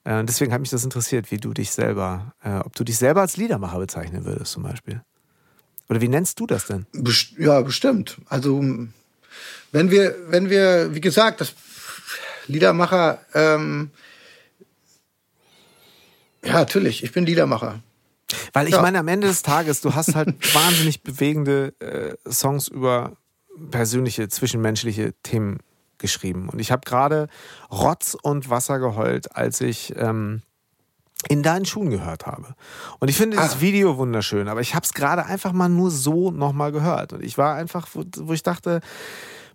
Äh, deswegen hat mich das interessiert, wie du dich selber, äh, ob du dich selber als Liedermacher bezeichnen würdest, zum Beispiel. Oder wie nennst du das denn?
Best ja, bestimmt. Also wenn wir, wenn wir, wie gesagt, das Liedermacher, ähm, ja, natürlich, ich bin Liedermacher.
Weil ich ja. meine, am Ende des Tages, du hast halt wahnsinnig bewegende äh, Songs über persönliche, zwischenmenschliche Themen geschrieben. Und ich habe gerade Rotz und Wasser geheult, als ich ähm, in deinen Schuhen gehört habe. Und ich finde das ah. Video wunderschön, aber ich habe es gerade einfach mal nur so nochmal gehört. Und ich war einfach, wo, wo ich dachte,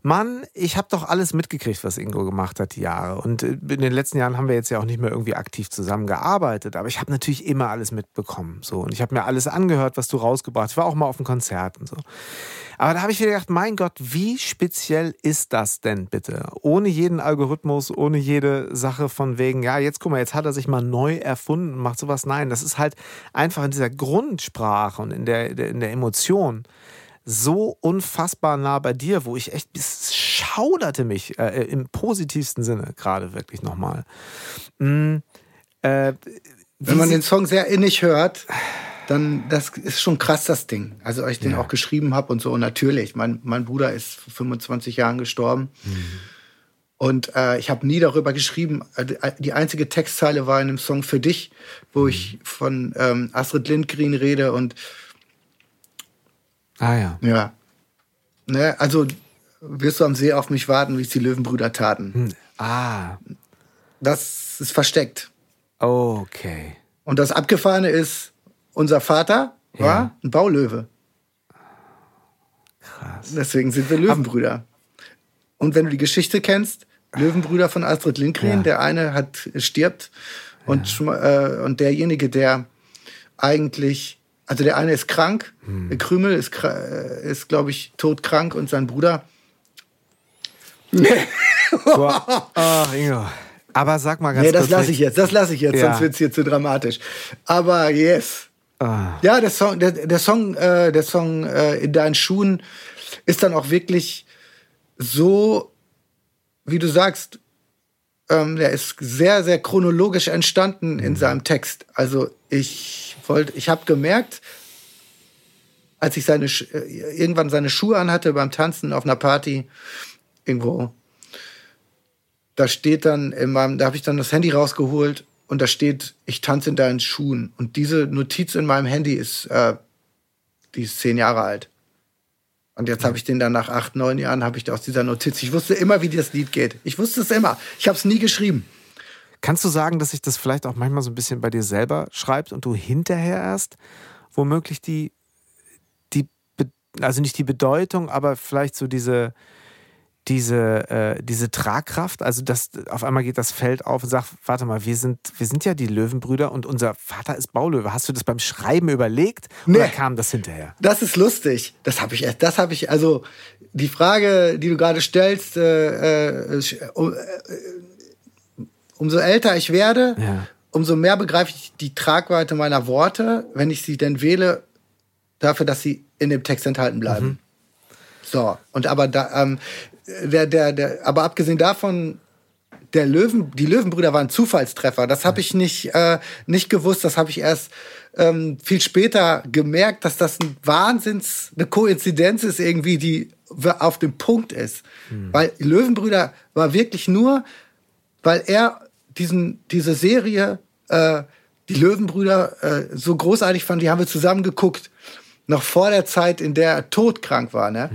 Mann, ich habe doch alles mitgekriegt, was Ingo gemacht hat die Jahre. Und äh, in den letzten Jahren haben wir jetzt ja auch nicht mehr irgendwie aktiv zusammengearbeitet. Aber ich habe natürlich immer alles mitbekommen. So. Und ich habe mir alles angehört, was du rausgebracht hast. Ich war auch mal auf einem Konzert und so. Aber da habe ich wieder gedacht, mein Gott, wie speziell ist das denn bitte? Ohne jeden Algorithmus, ohne jede Sache von wegen, ja, jetzt guck mal, jetzt hat er sich mal neu erfunden, macht sowas. Nein, das ist halt einfach in dieser Grundsprache und in der, in der Emotion so unfassbar nah bei dir, wo ich echt bis schauderte mich äh, im positivsten Sinne gerade wirklich nochmal. Mm,
äh, Wenn man den Song sehr innig hört, dann das ist schon krass das Ding. Also ich den ja. auch geschrieben habe und so. Und natürlich, mein, mein Bruder ist vor 25 Jahren gestorben. Mhm. Und äh, ich habe nie darüber geschrieben. Äh, die einzige Textzeile war in einem Song für dich, wo mhm. ich von ähm, Astrid Lindgren rede und
Ah ja.
Ja. Ne, also wirst du am See auf mich warten, wie es die Löwenbrüder taten. Hm.
Ah.
Das ist versteckt.
Okay.
Und das Abgefahrene ist, unser Vater ja. war ein Baulöwe. Krass. Deswegen sind wir Löwenbrüder. Und wenn du die Geschichte kennst, Löwenbrüder von Astrid Lindgren, ja. der eine hat stirbt und, ja. äh, und derjenige, der eigentlich also der eine ist krank, hm. der Krümel ist, äh, ist glaube ich, todkrank und sein Bruder
Ach, Ingo. Aber sag mal ganz
nee, das
kurz.
lasse ich jetzt, das lasse ich jetzt,
Ja.
sonst wird's hier zu dramatisch. Aber yes.
Ah.
Ja, der Song, der, der Song, äh, der Song äh, in deinen Schuhen ist dann auch wirklich so, wie du sagst, ähm, der ist sehr, sehr chronologisch entstanden in seinem Text. Also ich wollte, ich habe gemerkt, als ich seine äh, irgendwann seine Schuhe anhatte beim Tanzen auf einer Party irgendwo, da steht dann in meinem, da habe ich dann das Handy rausgeholt und da steht, ich tanze in deinen Schuhen. Und diese Notiz in meinem Handy ist, äh, die ist zehn Jahre alt. Und jetzt habe ich den dann nach acht, neun Jahren habe ich aus dieser Notiz. Ich wusste immer, wie das Lied geht. Ich wusste es immer. Ich habe es nie geschrieben.
Kannst du sagen, dass sich das vielleicht auch manchmal so ein bisschen bei dir selber schreibt und du hinterher erst womöglich die, die also nicht die Bedeutung, aber vielleicht so diese, diese, äh, diese Tragkraft, also dass auf einmal geht das Feld auf und sagt, warte mal, wir sind, wir sind ja die Löwenbrüder und unser Vater ist Baulöwe. Hast du das beim Schreiben überlegt oder
Nee.
kam das hinterher?
Das ist lustig. Das habe ich erst. Das habe ich. Also die Frage, die du gerade stellst, äh, äh, sch- um, äh, umso älter ich werde,
Ja.
umso mehr begreife ich die Tragweite meiner Worte, wenn ich sie denn wähle, dafür, dass sie in dem Text enthalten bleiben. So. Und aber da, ähm, der, der, der, aber abgesehen davon. Der Löwen, die Löwenbrüder waren Zufallstreffer. Das habe ich nicht, äh, nicht gewusst. Das habe ich erst ähm, viel später gemerkt, dass das ein Wahnsinns, eine Koinzidenz ist irgendwie, die auf dem Punkt ist. Weil Löwenbrüder war wirklich nur, weil er diesen, diese Serie, äh, die Löwenbrüder, äh, so großartig fand, die haben wir zusammen geguckt. Noch vor der Zeit, in der er todkrank war. Ne?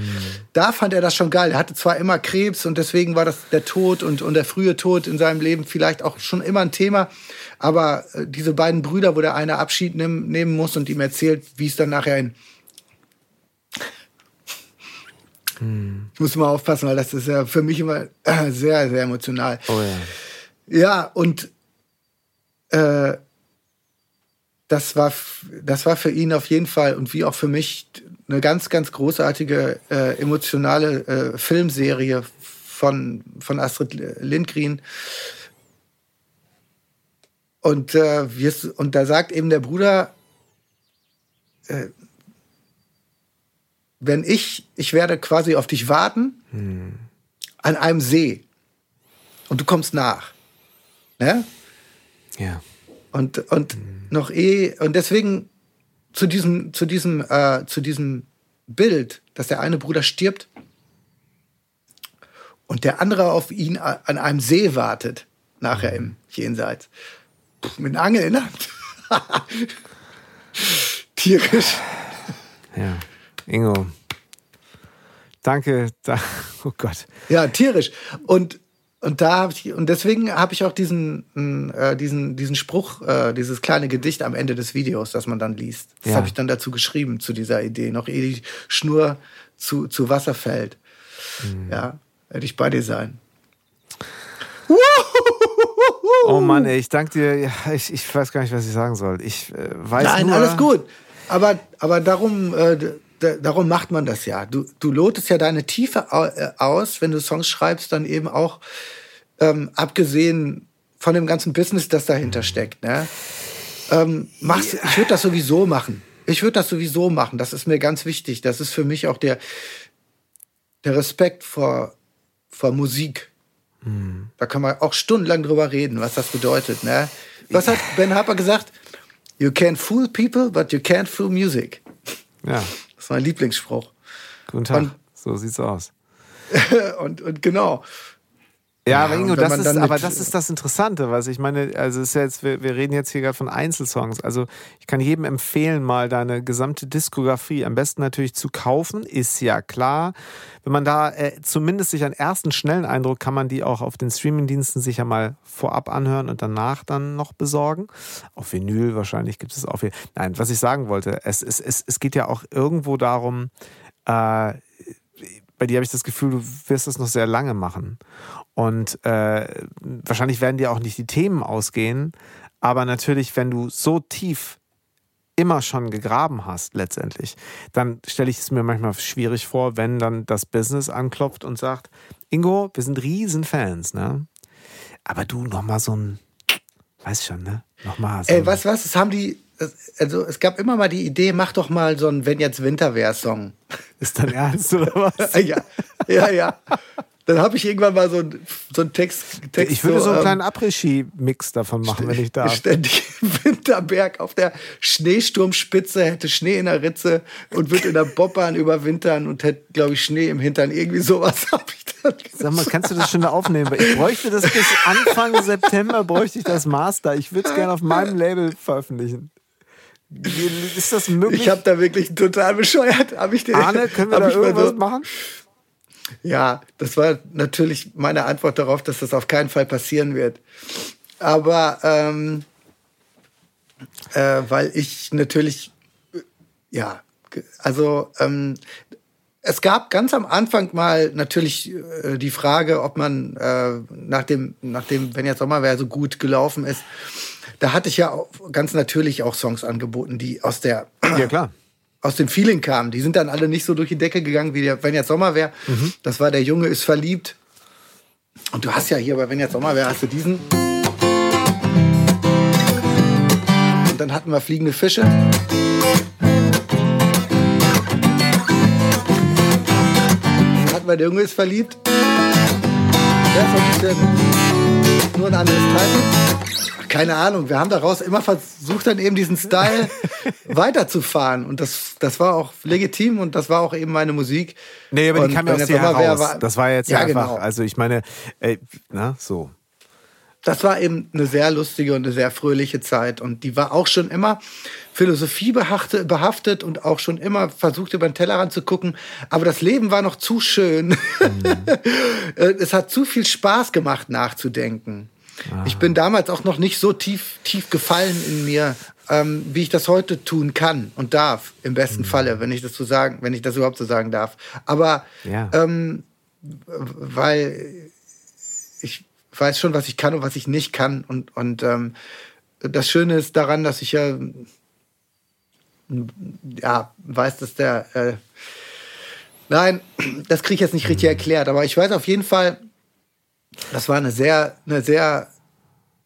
Da fand er das schon geil. Er hatte zwar immer Krebs und deswegen war das der Tod und, und der frühe Tod in seinem Leben vielleicht auch schon immer ein Thema. Aber äh, diese beiden Brüder, wo der eine Abschied nehm, nehmen muss und ihm erzählt, wie es dann nachher in. Ich muss mal aufpassen, weil das ist ja für mich immer äh, sehr, sehr emotional.
Oh ja.
Ja, und äh, das war, das war für ihn auf jeden Fall und wie auch für mich eine ganz, ganz großartige äh, emotionale äh, Filmserie von, von Astrid Lindgren. Und, äh, wir, und da sagt eben der Bruder, äh, wenn ich, ich werde quasi auf dich warten an einem See und du kommst nach. Ne?
Ja.
Und, und noch eh, und deswegen zu diesem, zu diesem, äh, zu diesem Bild, dass der eine Bruder stirbt und der andere auf ihn an einem See wartet, nachher im Jenseits. Puh, mit einer Angel in der Hand. Tierisch.
Ja. Ingo. Danke. Da, oh Gott.
Ja, tierisch. Und, und da habe ich, und deswegen habe ich auch diesen, mm, äh, diesen, diesen Spruch, äh, dieses kleine Gedicht am Ende des Videos, das man dann liest. Das
Ja.
habe ich dann dazu geschrieben, zu dieser Idee. Noch ehe die Schnur zu, zu Wasser fällt.
Mhm.
Ja, werde ich bei dir sein.
Oh Mann, ey, ich danke dir. Ja, ich, ich weiß gar nicht, was ich sagen soll. Ich äh, weiß
Nein,
nur,
alles gut. Aber, aber darum, äh, d- d- darum macht man das ja. Du, du lotest ja deine Tiefe äh, aus, wenn du Songs schreibst, dann eben auch ähm, abgesehen von dem ganzen Business, das dahinter steckt. Ne? Ähm, machst, Ich würde das sowieso machen. Ich würde das sowieso machen. Das ist mir ganz wichtig. Das ist für mich auch der, der Respekt vor, vor Musik. Da kann man auch stundenlang drüber reden, was das bedeutet. Ne? Was hat Ben Harper gesagt? You can fool people, but you can't fool music.
Ja,
Das ist mein Lieblingsspruch.
guten Tag.
Und-
so sieht's aus.
und, und genau.
Ja, aber Ingo, das ist, aber das ist das Interessante, was ich meine, also ist ja jetzt, wir, wir reden jetzt hier gerade von Einzelsongs. Also ich kann jedem empfehlen, mal deine gesamte Diskografie am besten natürlich zu kaufen, ist ja klar. Wenn man da äh, zumindest sich einen ersten schnellen Eindruck, kann man die auch auf den Streamingdiensten sicher mal vorab anhören und danach dann noch besorgen. Auf Vinyl wahrscheinlich gibt es auch viel. Nein, was ich sagen wollte, es, es, es, es geht ja auch irgendwo darum, äh, bei dir habe ich das Gefühl, du wirst es noch sehr lange machen. Und äh, wahrscheinlich werden dir auch nicht die Themen ausgehen. Aber natürlich, wenn du so tief immer schon gegraben hast, letztendlich, dann stelle ich es mir manchmal schwierig vor, wenn dann das Business anklopft und sagt, Ingo, wir sind Riesenfans, ne? Aber du nochmal so ein, weißt schon, ne? Nochmal. So
Ey, was, was, das haben die, also es gab immer mal die Idee, mach doch mal so ein Wenn jetzt Winter wär Song.
Ist dein Ernst oder was?
ja, ja, ja. Dann habe ich irgendwann mal so einen so einen Text, Text.
Ich würde so, einen
ähm,
kleinen Après-Ski-Mix davon machen, wenn ich darf.
Ständig im Winterberg auf der Schneesturmspitze, hätte Schnee in der Ritze und würde in der Bobbahn überwintern und hätte, glaube ich, Schnee im Hintern. Irgendwie sowas habe ich dann
Sag mal, kannst du das schon aufnehmen? Weil Ich bräuchte das bis Anfang September, bräuchte ich das Master. Ich würde es gerne auf meinem Label veröffentlichen. Ist das möglich?
Ich habe da wirklich total bescheuert. Hab ich den,
Arne, können wir da irgendwas
so-
machen?
Ja, das war natürlich meine Antwort darauf, dass das auf keinen Fall passieren wird. Aber ähm, äh, weil ich natürlich, ja, also ähm, es gab ganz am Anfang mal natürlich äh, die Frage, ob man äh, nach dem, nach dem, wenn jetzt Sommerwehr so gut gelaufen ist, da hatte ich ja ganz natürlich auch Songs angeboten, die aus der
Ja, klar.
aus dem Feeling kamen. Die sind dann alle nicht so durch die Decke gegangen, wie der Wenn jetzt Sommer wäre. Das war der Junge ist verliebt. Und du hast ja hier bei Wenn jetzt Sommer wäre, hast du diesen. Und dann hatten wir fliegende Fische. Dann hatten wir der Junge ist verliebt. Der ist ein bisschen nur ein anderes Timing. Keine Ahnung, wir haben daraus immer versucht, dann eben diesen Style weiterzufahren. Und das, das war auch legitim und das war auch eben meine Musik.
Nee, aber die
Und
kam ja aus dir heraus.
war-
das war jetzt
Ja,
einfach,
genau.
also ich meine, ey, na, so.
das war eben eine sehr lustige und eine sehr fröhliche Zeit. Und die war auch schon immer Philosophie behaftet, behaftet und auch schon immer versucht, über den Tellerrand zu gucken. Aber das Leben war noch zu schön. Äh, es hat zu viel Spaß gemacht, nachzudenken. Ich bin damals auch noch nicht so tief, tief gefallen in mir, ähm, wie ich das heute tun kann und darf, im besten Falle, wenn ich das so sagen, wenn ich das überhaupt so sagen darf. Aber
Ja.
ähm, weil ich weiß schon, was ich kann und was ich nicht kann. Und, und ähm, das Schöne ist daran, dass ich ja, ja weiß, dass der. Äh, nein, das kriege ich jetzt nicht richtig erklärt, aber ich weiß auf jeden Fall, das war eine sehr, eine sehr,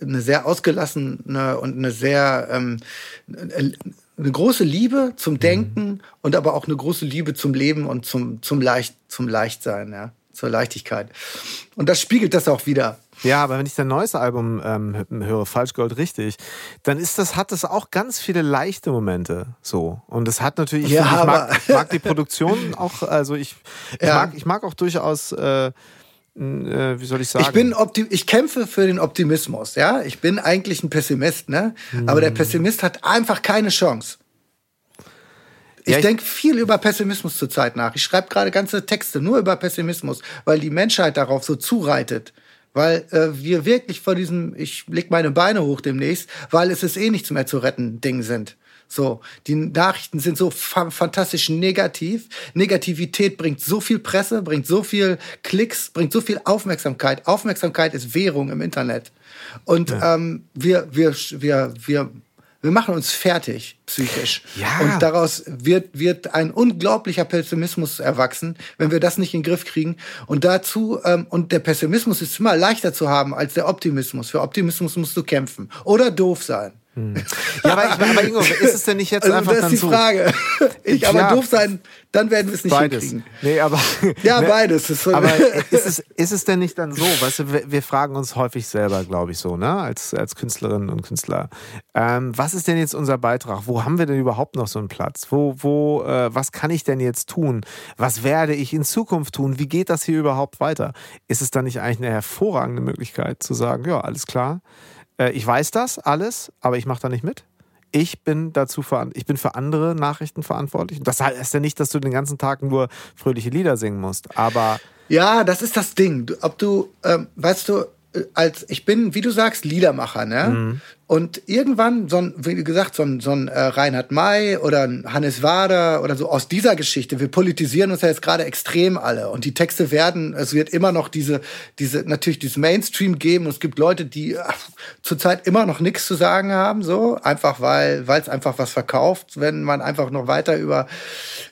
eine sehr ausgelassene und eine sehr ähm, eine große Liebe zum Denken und aber auch eine große Liebe zum Leben und zum, zum Leicht, zum Leichtsein, ja, zur Leichtigkeit. Und das spiegelt das auch wieder.
Ja, aber wenn ich dein neues Album ähm, höre, Falschgold richtig, dann ist das, hat das auch ganz viele leichte Momente so. Und es hat natürlich, ich,
Ja,
ich, mag,
aber-
ich mag die Produktion auch, also ich, ich,
Ja.
mag, ich mag auch durchaus, äh, wie soll ich sagen?
Ich bin Opti ich kämpfe für den Optimismus, ja. Ich bin eigentlich ein Pessimist, ne? Aber der Pessimist hat einfach keine Chance. Ich
Ja, ich-
denke viel über Pessimismus zurzeit nach. Ich schreibe gerade ganze Texte nur über Pessimismus, weil die Menschheit darauf so zureitet. Weil äh, wir wirklich vor diesem, ich leg meine Beine hoch demnächst, weil es ist eh nichts mehr zu retten, Ding sind. So, die Nachrichten sind so fa fantastisch negativ. Negativität bringt so viel Presse, bringt so viel Klicks, bringt so viel Aufmerksamkeit. Aufmerksamkeit ist Währung im Internet. Und ähm, wir, wir, wir, wir, wir machen uns fertig psychisch.
Ja.
Und daraus wird, wird ein unglaublicher Pessimismus erwachsen, wenn wir das nicht in den Griff kriegen. Und dazu, ähm, und der Pessimismus ist immer leichter zu haben als der Optimismus. Für Optimismus musst du kämpfen. Oder doof sein.
Ja, aber, ich, aber Ingo, ist es denn nicht jetzt
Also
einfach
das ist die
so?
Frage. Ich aber doof sein, dann werden wir es nicht
Beides.
hinkriegen.
Nee, aber.
Ja,
ne,
beides. Ist so-
Aber ist es, ist es denn nicht dann so, weißt du, wir, wir fragen uns häufig selber, glaube ich, so, ne, als, als Künstlerinnen und Künstler, ähm, was ist denn jetzt unser Beitrag? Wo haben wir denn überhaupt noch so einen Platz? Wo, wo, äh, was kann ich denn jetzt tun? Was werde ich in Zukunft tun? Wie geht das hier überhaupt weiter? Ist es dann nicht eigentlich eine hervorragende Möglichkeit zu sagen, ja, alles klar, äh, ich weiß das alles, aber ich mache da nicht mit? Ich bin dazu veran- ich bin für andere Nachrichten verantwortlich. Das heißt ja nicht, dass du den ganzen Tag nur fröhliche Lieder singen musst, aber
Ja, das ist das Ding. Ob du, ähm, weißt du, als ich bin, wie du sagst, Liedermacher, ne? Mhm. Und irgendwann, so ein, wie gesagt, so ein, so ein äh, Reinhard May oder ein Hannes Wader oder so aus dieser Geschichte, wir politisieren uns ja jetzt gerade extrem alle. Und die Texte werden, es wird immer noch diese, diese, natürlich dieses Mainstream geben. Und es gibt Leute, die ach, zurzeit immer noch nichts zu sagen haben, so, einfach weil, weil es einfach was verkauft, wenn man einfach noch weiter über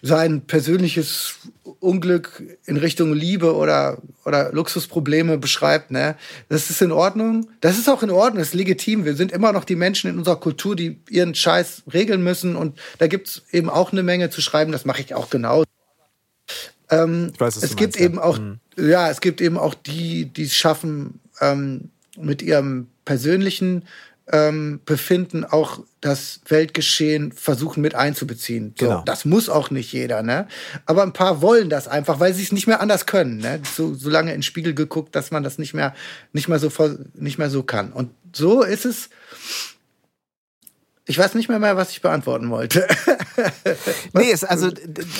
sein persönliches Unglück in Richtung Liebe oder, oder Luxusprobleme beschreibt, ne? Das ist in Ordnung. Das ist auch in Ordnung, das ist legitim. Wir sind immer noch die Menschen in unserer Kultur, die ihren Scheiß regeln müssen. Und da gibt's eben auch eine Menge zu schreiben. Das mache ich auch genau. Ähm, weiß, es gibt meinst, eben ja. auch, mhm. ja, es gibt eben auch die, die es schaffen, ähm, mit ihrem persönlichen ähm, befinden, auch das Weltgeschehen versuchen mit einzubeziehen. So, genau. Das muss auch nicht jeder, ne? Aber ein paar wollen das einfach, weil sie es nicht mehr anders können. Ne? So, so lange in den Spiegel geguckt, dass man das nicht mehr, nicht mehr so nicht mehr so kann. Und so ist es. Ich weiß nicht mehr mehr, was ich beantworten wollte.
nee, ist also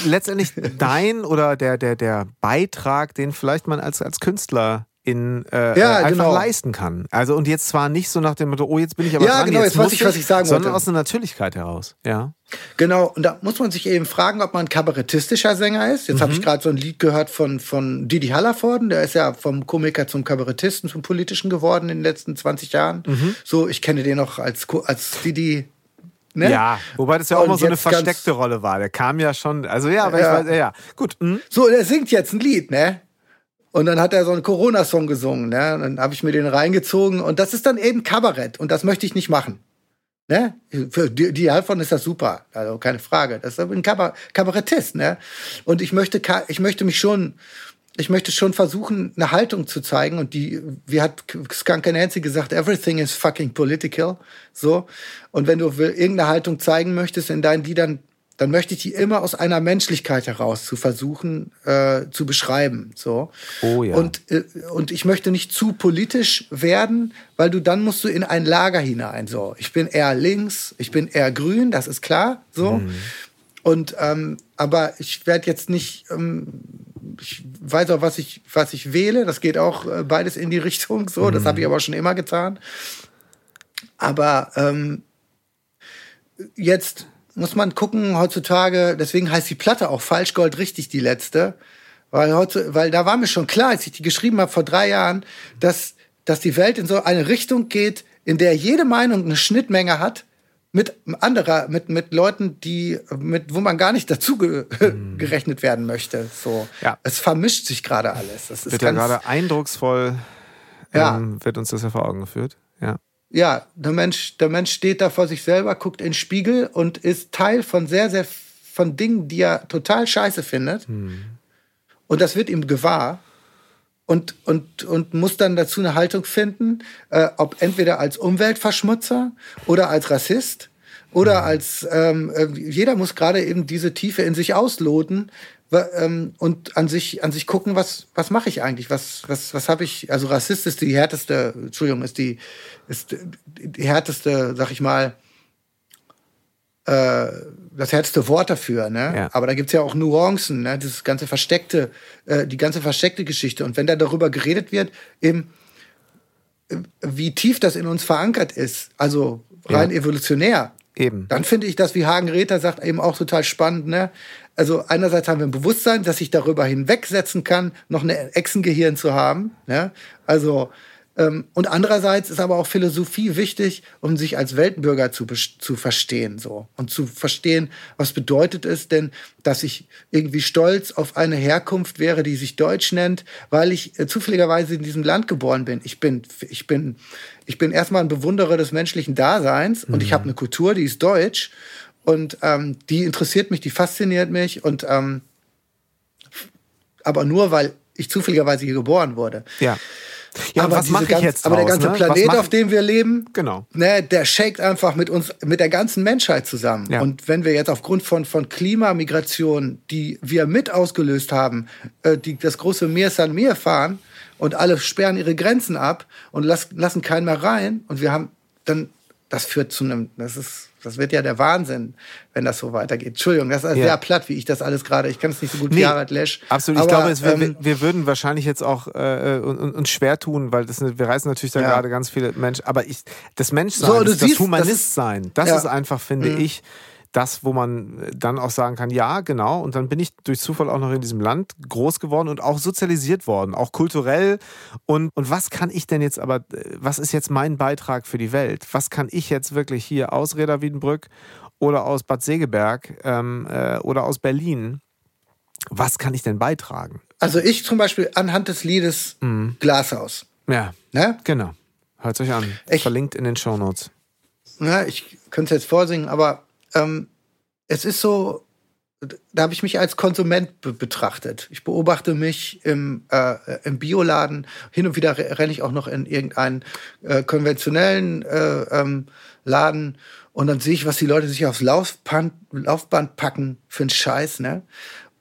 letztendlich dein oder der, der, der Beitrag, den vielleicht man als, als Künstler in äh, ja, einfach genau. leisten kann. Also und jetzt zwar nicht so nach dem Motto, oh jetzt bin ich aber
ja,
dran,
genau, jetzt, weiß ich, was ich sagen
sondern wollte. aus einer Natürlichkeit heraus. Ja.
Genau, und da muss man sich eben fragen, ob man ein kabarettistischer Sänger ist. Jetzt mhm. habe ich gerade so ein Lied gehört von von Didi Hallervorden, der ist ja vom Komiker zum Kabarettisten, zum politischen geworden in den letzten 20 Jahren. Mhm. So, ich kenne den noch als als Didi
Ne? Ja, wobei das ja auch und mal so eine versteckte Rolle war. Der kam ja schon, also ja, aber ja. ich weiß, ja, gut. Mhm.
So, der singt jetzt ein Lied, ne? Und dann hat er so einen Corona-Song gesungen, ne? Dann habe ich mir den reingezogen und das ist dann eben Kabarett und das möchte ich nicht machen. Ne? Für die, die davon ist das super, also keine Frage. Das ist ein Kabar Kabarettist, ne? Und ich möchte, ich möchte mich schon, ich möchte schon versuchen, eine Haltung zu zeigen. Und die, wie hat Skunk Nancy gesagt, everything is fucking political. So. Und wenn du irgendeine Haltung zeigen möchtest in deinen Liedern, dann möchte ich die immer aus einer Menschlichkeit heraus zu versuchen äh, zu beschreiben. So.
Oh ja.
Und, äh, und ich möchte nicht zu politisch werden, weil du dann musst du in ein Lager hinein. So, ich bin eher links, ich bin eher grün, das ist klar. So. Mhm. Und ähm, aber ich werde jetzt nicht, ähm, ich weiß auch, was ich, was ich wähle. Das geht auch äh, beides in die Richtung. So, mhm. das habe ich aber schon immer getan. Aber ähm, jetzt muss man gucken heutzutage, deswegen heißt die Platte auch Falschgold richtig die letzte, weil heute, weil da war mir schon klar, als ich die geschrieben habe vor drei Jahren, dass, dass die Welt in so eine Richtung geht, in der jede Meinung eine Schnittmenge hat mit anderer, mit, mit Leuten, die, mit, wo man gar nicht dazu ge mhm. gerechnet werden möchte. So. Ja. Es vermischt sich gerade alles. Das
ist wird ja gerade eindrucksvoll, ja. Ähm, wird uns das ja vor Augen geführt. Ja
ja, der Mensch, der Mensch steht da vor sich selber, guckt in den Spiegel und ist Teil von sehr, sehr von Dingen, die er total scheiße findet. Hm. Und das wird ihm gewahr. Und, und, und muss dann dazu eine Haltung finden, äh, ob entweder als Umweltverschmutzer oder als Rassist oder hm. als ähm, äh, jeder muss gerade eben diese Tiefe in sich ausloten, und an sich an sich gucken, was was mache ich eigentlich, was was was habe ich? Also Rassist ist die härteste, Entschuldigung, ist die ist die härteste, sag ich mal, äh, das härteste Wort dafür, ne? Ja. Aber da gibt's ja auch Nuancen, ne? Das ganze versteckte, äh, die ganze versteckte Geschichte. Und wenn da darüber geredet wird, eben äh, wie tief das in uns verankert ist, also rein ja. evolutionär,
Eben.
Dann finde ich das, wie Hagen Räther sagt, eben auch total spannend. Ne? Also einerseits haben wir ein Bewusstsein, dass ich darüber hinwegsetzen kann, noch ein Echsengehirn zu haben. Ne? Also ähm, und andererseits ist aber auch Philosophie wichtig, um sich als Weltbürger zu, zu verstehen, so. Und zu verstehen, was bedeutet es denn, dass ich irgendwie stolz auf eine Herkunft wäre, die sich Deutsch nennt, weil ich äh, zufälligerweise in diesem Land geboren bin. Ich bin, ich bin, ich bin erstmal ein Bewunderer des menschlichen Daseins mhm. und ich mhm. habe eine Kultur, die ist deutsch und ähm, die interessiert mich, die fasziniert mich und ähm, aber nur, weil ich zufälligerweise hier geboren wurde.
Ja. Ja, aber
was mache ich jetzt Aber der ganze ne? Planet, auf dem wir leben,
genau.
ne, der shakt einfach mit uns, mit der ganzen Menschheit zusammen. Ja. Und wenn wir jetzt aufgrund von, von Klimamigration, die wir mit ausgelöst haben, äh, die das große Meer San Mir fahren und alle sperren ihre Grenzen ab und las, lassen keinen mehr rein und wir haben dann das führt zu einem, das ist, das wird ja der Wahnsinn, wenn das so weitergeht. Entschuldigung, das ist ja. sehr platt, wie ich das alles gerade, ich kann es nicht so gut nee, wie Harald Lesch.
Absolut, aber, ich glaube, es, wir, ähm, wir, würden wahrscheinlich jetzt auch äh, uns, uns schwer tun, weil das, wir reißen natürlich da ja. gerade ganz viele Menschen, aber ich, das Menschsein, so, das siehst, Humanistsein, das, ist, das ist einfach, finde mhm. ich, das, wo man dann auch sagen kann, ja, genau. Und dann bin ich durch Zufall auch noch in diesem Land groß geworden und auch sozialisiert worden, auch kulturell. Und, und was kann ich denn jetzt aber, was ist jetzt mein Beitrag für die Welt? Was kann ich jetzt wirklich hier aus Reda Wiedenbrück oder aus Bad Segeberg ähm, äh, oder aus Berlin, was kann ich denn beitragen?
Also ich zum Beispiel anhand des Liedes mhm. Glashaus.
Ja, ne? genau. Hört euch an. Ich, Verlinkt in den Shownotes.
Ja, ich könnte es jetzt vorsingen, aber ähm, es ist so, da habe ich mich als Konsument be betrachtet. Ich beobachte mich im, äh, im Bioladen. Hin und wieder renne ich auch noch in irgendeinen äh, konventionellen äh, ähm, Laden und dann sehe ich, was die Leute sich aufs Laufband, Laufband packen für einen Scheiß, ne?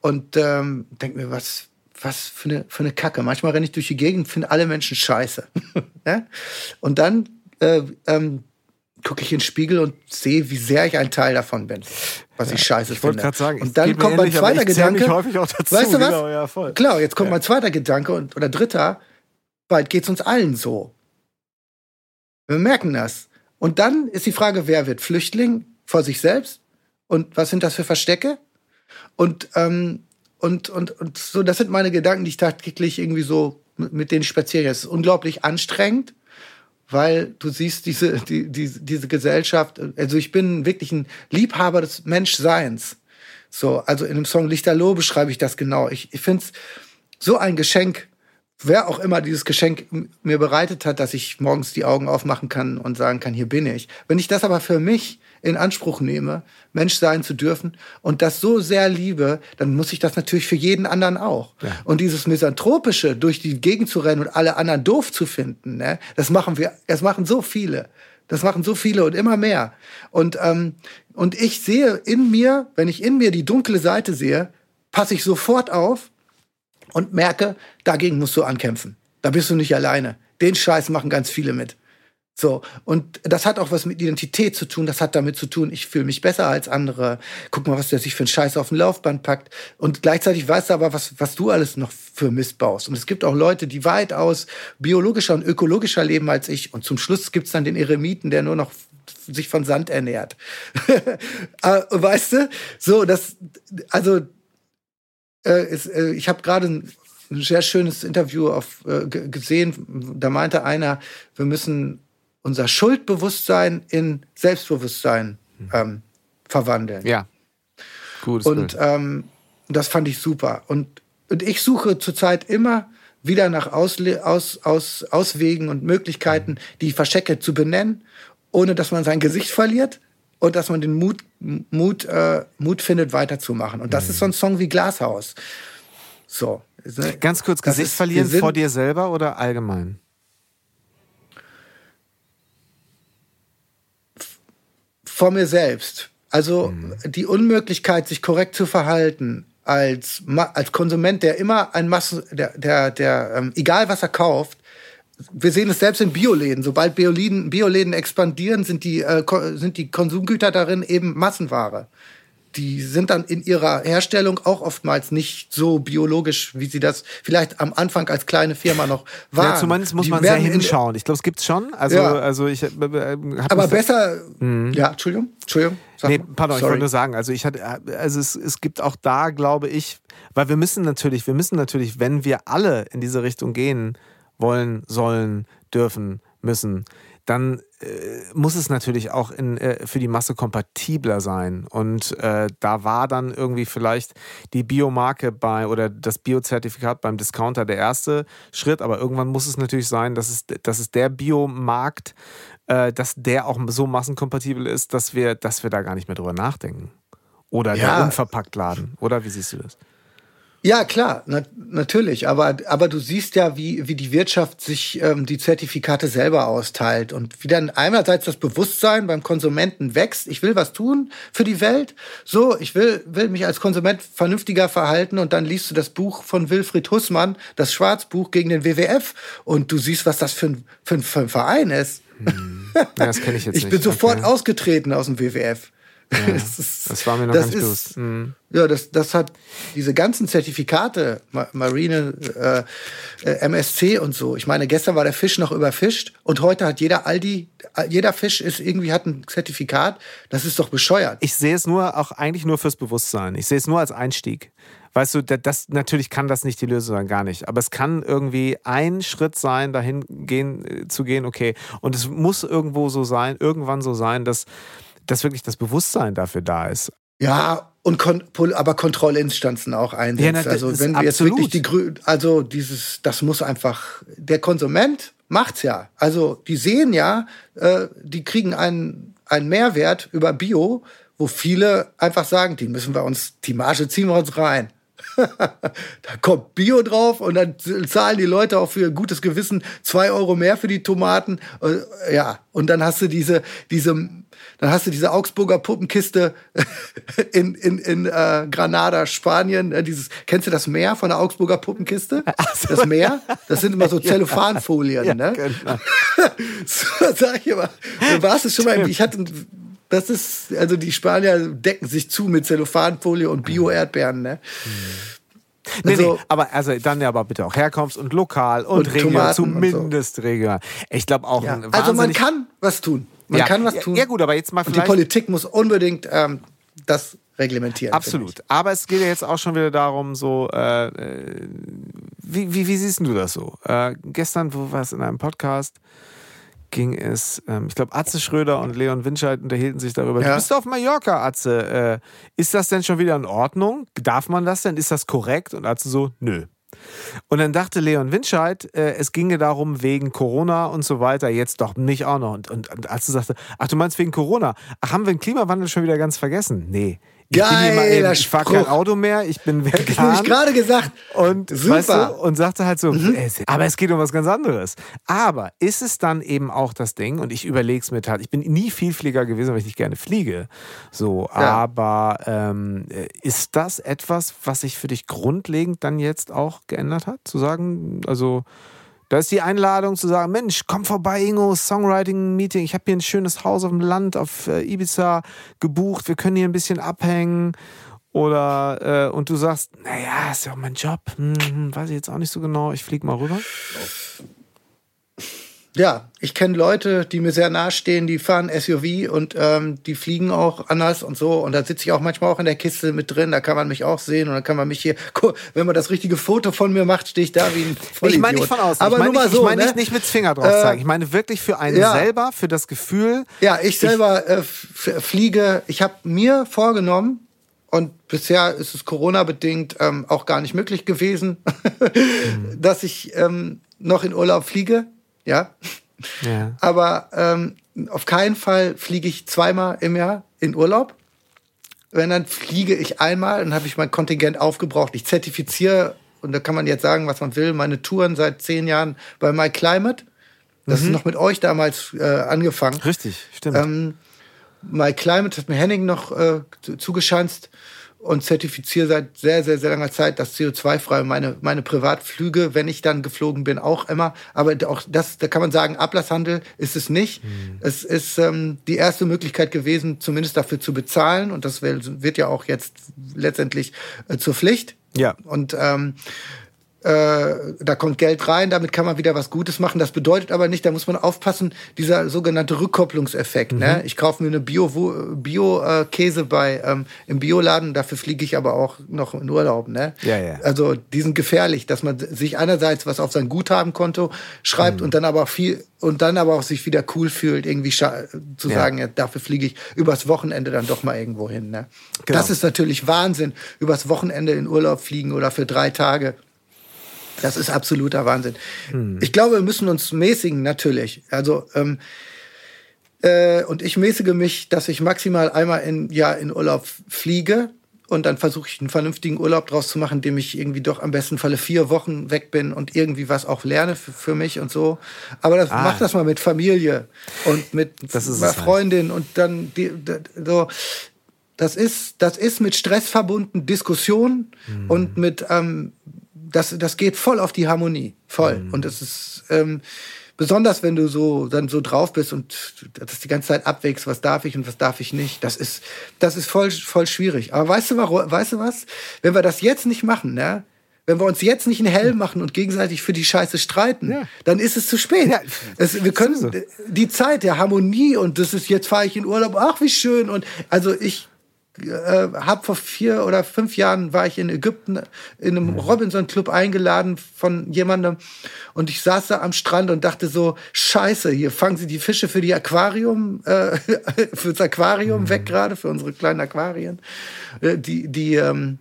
Und ähm, denke mir, was, was für eine, für eine Kacke. Manchmal renne ich durch die Gegend, finde alle Menschen scheiße. ja? Und dann äh, ähm, gucke ich in den Spiegel und sehe, wie sehr ich ein Teil davon bin, was ja, ich scheiße ich finde.
Sagen,
und dann kommt mein zweiter Gedanke.
Dazu,
weißt du was? Genau, ja, Klar, jetzt kommt ja. mein zweiter Gedanke und, oder dritter. Bald geht es uns allen so. Wir merken das. Und dann ist die Frage, wer wird Flüchtling vor sich selbst? Und was sind das für Verstecke? Und, ähm, und, und, und so, das sind meine Gedanken, die ich tagtäglich irgendwie so mit denen spaziere. Es ist unglaublich anstrengend weil du siehst diese, die, die, diese Gesellschaft, also ich bin wirklich ein Liebhaber des Menschseins. So, also in dem Song Lichterloh beschreibe ich das genau. Ich, ich finde es so ein Geschenk, wer auch immer dieses Geschenk mir bereitet hat, dass ich morgens die Augen aufmachen kann und sagen kann, hier bin ich. Wenn ich das aber für mich in Anspruch nehme, Mensch sein zu dürfen und das so sehr liebe, dann muss ich das natürlich für jeden anderen auch. Ja. Und dieses Misanthropische, durch die Gegend zu rennen und alle anderen doof zu finden, ne, das machen wir, das machen so viele. Das machen so viele und immer mehr. Und, ähm, und ich sehe in mir, wenn ich in mir die dunkle Seite sehe, passe ich sofort auf und merke, dagegen musst du ankämpfen. Da bist du nicht alleine. Den Scheiß machen ganz viele mit. So, und das hat auch was mit Identität zu tun. Das hat damit zu tun, ich fühle mich besser als andere. Guck mal, was der sich für einen Scheiß auf den Laufband packt. Und gleichzeitig weißt du aber, was, was du alles noch für Mist baust. Und es gibt auch Leute, die weitaus biologischer und ökologischer leben als ich. Und zum Schluss gibt's dann den Eremiten, der nur noch sich von Sand ernährt. Ah, weißt du? So, das, also, äh, ist, äh, ich habe gerade ein sehr schönes Interview auf, äh, gesehen. Da meinte einer, wir müssen unser Schuldbewusstsein in Selbstbewusstsein ähm, verwandeln.
Ja.
Gut. Und ähm, das fand ich super. Und, und ich suche zurzeit immer wieder nach Ausle aus, aus, Auswegen und Möglichkeiten, die Verschecke zu benennen, ohne dass man sein Gesicht verliert und dass man den Mut, Mut, äh, Mut findet, weiterzumachen. Und das mhm. ist so ein Song wie Glashaus. So.
Ganz kurz, Gesicht ist, verlieren vor dir selber oder allgemein?
Vor mir selbst. Also mhm. die Unmöglichkeit, sich korrekt zu verhalten als, als Konsument, der immer ein Massen, der, der, der ähm, egal was er kauft, wir sehen es selbst in Bioläden. Sobald Bioläden, Bioläden expandieren, sind die, äh, sind die Konsumgüter darin eben Massenware die sind dann in ihrer Herstellung auch oftmals nicht so biologisch, wie sie das vielleicht am Anfang als kleine Firma noch waren. Ja,
zumindest muss die man sehr hinschauen. Ich glaube, es gibt's schon. Also, ja. also ich, äh, äh
Aber besser. Mhm. Ja, Entschuldigung. Entschuldigung.
Sag nee, pardon, Sorry. ich wollte nur sagen, also ich hatte, also es, es gibt auch da, glaube ich, weil wir müssen natürlich, wir müssen natürlich, wenn wir alle in diese Richtung gehen wollen, sollen, dürfen, müssen, dann äh, muss es natürlich auch in, äh, für die Masse kompatibler sein. Und äh, da war dann irgendwie vielleicht die Biomarke bei oder das Biozertifikat beim Discounter der erste Schritt, aber irgendwann muss es natürlich sein, dass es, dass es der Biomarkt, äh, dass der auch so massenkompatibel ist, dass wir, dass wir da gar nicht mehr drüber nachdenken. Oder ja. der Unverpacktladen. Oder wie siehst du das?
Ja, klar, na, natürlich. Aber, aber du siehst ja, wie, wie die Wirtschaft sich ähm, die Zertifikate selber austeilt und wie dann einerseits das Bewusstsein beim Konsumenten wächst. Ich will was tun für die Welt. So, ich will, will mich als Konsument vernünftiger verhalten und dann liest du das Buch von Wilfried Hussmann, das Schwarzbuch gegen den WWF und du siehst, was das für ein, für ein, für ein Verein ist. Hm.
Ja, das kenne ich jetzt
ich
nicht.
bin sofort
okay.
ausgetreten aus dem WWF.
Ja,
das,
war mir noch
das
nicht
ist-
bewusst. Mhm.
Ja, das, das hat diese ganzen Zertifikate, Ma Marine, äh, äh, MSC und so. Ich meine, gestern war der Fisch noch überfischt und heute hat jeder Aldi, jeder Fisch ist irgendwie hat ein Zertifikat. Das ist doch bescheuert.
Ich sehe es nur auch eigentlich nur fürs Bewusstsein. Ich sehe es nur als Einstieg. Weißt du, da- das natürlich kann das nicht die Lösung sein, gar nicht. Aber es kann irgendwie ein Schritt sein, dahin gehen, äh, zu gehen, okay. Und es muss irgendwo so sein, irgendwann so sein, dass, dass wirklich das Bewusstsein dafür da ist.
Ja, und kon aber Kontrollinstanzen auch einsetzt.
Ja,
also wenn wir jetzt wirklich die Grü also dieses, das muss einfach, der Konsument macht's ja. Also die sehen ja, äh, die kriegen einen, einen Mehrwert über Bio, wo viele einfach sagen, die müssen wir uns, die Marge ziehen wir uns rein. da kommt Bio drauf und dann zahlen die Leute auch für gutes Gewissen zwei Euro mehr für die Tomaten. Äh, Ja, und dann hast du diese, diese, dann hast du diese Augsburger Puppenkiste in, in, in äh, Granada, Spanien. Äh, Dieses, kennst du das Meer von der Augsburger Puppenkiste? Das Meer? Das sind immer so Zellophanfolien,
Ja,
ne?
genau.
so, sag ich immer. Du warst es schon mal, ich hatte, das ist, also die Spanier decken sich zu mit Zellophanfolie und Bio-Erdbeeren, ne?
Nee,
Also-
nee, aber also dann ja aber bitte auch Herkunft und lokal und,
Und
regional,
und so.
zumindest regional. Ich glaube auch
Ja. Also man kann was tun. Man
Ja,
kann was
ja,
tun.
ja gut, aber jetzt mal
Und die
vielleicht-
Politik muss unbedingt ähm, das reglementieren.
Absolut. Aber es geht ja jetzt auch schon wieder darum, so, äh, äh, wie, wie, wie siehst du das so? Äh, gestern, wo war es in einem Podcast, ging es, ähm, ich glaube, Atze Schröder und Leon Winscheid unterhielten sich darüber. Du
Ja.
bist auf Mallorca, Atze. Äh, ist das denn schon wieder in Ordnung? Darf man das denn? Ist das korrekt? Und Atze so, nö. Und dann dachte Leon Winscheid, äh, es ginge darum, wegen Corona und so weiter, jetzt doch nicht auch noch. Und, und, und Atze sagte, ach, du meinst wegen Corona? Ach, haben wir den Klimawandel schon wieder ganz vergessen? Nee.
Geiler
ich fahre kein. Auto mehr, ich bin
ich. Hab
vegan.
ich gerade gesagt.
Und,
Super. Mhm.
Weißt du, und sagte halt so, es- aber es geht um was ganz anderes. Aber ist es dann eben auch das Ding, und ich überlege es mir halt, ich bin nie Vielflieger gewesen, weil ich nicht gerne fliege. So,
Ja.
aber ähm, äh, ist das etwas, was sich für dich grundlegend dann jetzt auch geändert hat? Zu sagen, also da ist die Einladung zu sagen, Mensch, komm vorbei, Ingo, Songwriting-Meeting. Ich habe hier ein schönes Haus auf dem Land auf äh, Ibiza gebucht. Wir können hier ein bisschen abhängen. Oder äh, und du sagst, naja, ist ja auch mein Job. Hm, hm, weiß ich jetzt auch nicht so genau. Ich flieg mal rüber.
Ja, ich kenne Leute, die mir sehr nahestehen, die fahren SUV und ähm, die fliegen auch anders und so. Und da sitze ich auch manchmal auch in der Kiste mit drin. Da kann man mich auch sehen und dann kann man mich hier, wenn man das richtige Foto von mir macht, stehe ich da wie ein Vollidiot.
ich meine nicht von außen.
Aber
ich meine
nur mal
nicht,
so,
ich meine
ne?
nicht, nicht mit Finger drauf
Äh,
zeigen. Ich meine wirklich für einen
ja.
selber, für das Gefühl.
Ja, ich selber äh, f- fliege. Ich habe mir vorgenommen, und bisher ist es Corona-bedingt ähm, auch gar nicht möglich gewesen, dass ich ähm, noch in Urlaub fliege. Ja.
Ja.
Aber ähm, auf keinen Fall fliege ich zweimal im Jahr in Urlaub. Wenn, dann fliege ich einmal, dann habe ich mein Kontingent aufgebraucht. Ich zertifiziere, und da kann man jetzt sagen, was man will, meine Touren seit zehn Jahren bei MyClimate. Das ist noch mit euch damals äh, angefangen.
Richtig, stimmt.
Ähm, MyClimate hat mir Henning noch äh, zu- zugeschanzt und zertifiziere seit sehr, sehr, sehr langer Zeit das CO2-frei. Meine, meine Privatflüge, wenn ich dann geflogen bin, auch immer. Aber auch das, da kann man sagen, Ablasshandel ist es nicht. Es ist ähm, die erste Möglichkeit gewesen, zumindest dafür zu bezahlen. Und das wird wird ja auch jetzt letztendlich äh, zur Pflicht.
Ja.
Und ähm, äh, da kommt Geld rein, damit kann man wieder was Gutes machen. Das bedeutet aber nicht, da muss man aufpassen, dieser sogenannte Rückkopplungseffekt.
Mhm.
Ne? Ich kaufe mir eine Bio-Käse Bio, äh, Käse bei ähm, im Bioladen, dafür fliege ich aber auch noch in Urlaub. Ne?
Ja, ja.
Also die sind gefährlich, dass man sich einerseits was auf sein Guthabenkonto schreibt
Mhm.
und dann aber auch viel und dann aber auch sich wieder cool fühlt, irgendwie zu
Ja.
sagen, ja, dafür fliege ich übers Wochenende dann doch mal irgendwo hin. Ne?
Genau.
Das ist natürlich Wahnsinn, übers Wochenende in Urlaub fliegen oder für drei Tage. Das ist absoluter Wahnsinn. Ich glaube, wir müssen uns mäßigen, natürlich. Also, ähm, äh, und ich mäßige mich, dass ich maximal einmal im Jahr in Urlaub fliege. Und dann versuche ich einen vernünftigen Urlaub draus zu machen, indem ich irgendwie doch am besten Falle vier Wochen weg bin und irgendwie was auch lerne für, für mich und so. Aber das,
Ah.
mach das mal mit Familie und mit
halt.
Freundin und dann die, die, so. Das ist, das ist mit Stress verbunden, Diskussion
Mhm.
und mit, ähm, das, das geht voll auf die Harmonie, voll.
Mhm.
Und es ist, ähm, besonders wenn du so dann so drauf bist und das die ganze Zeit abwägst, was darf ich und was darf ich nicht, das ist das ist voll voll schwierig. Aber weißt du warum, weißt du was? Wenn wir das jetzt nicht machen, ne? Wenn wir uns jetzt nicht einen Helm machen und gegenseitig für die Scheiße streiten, ja. dann ist es zu spät. Ja, es, wir können die Zeit der Harmonie und das ist jetzt fahre ich in Urlaub, ach wie schön und also ich äh, habe vor vier oder fünf Jahren war ich in Ägypten in einem mhm. Robinson Club eingeladen von jemandem und ich saß da am Strand und dachte so Scheiße hier fangen Sie die Fische für die Aquarium äh, fürs Aquarium mhm. weg gerade für unsere kleinen Aquarien äh, die die ähm,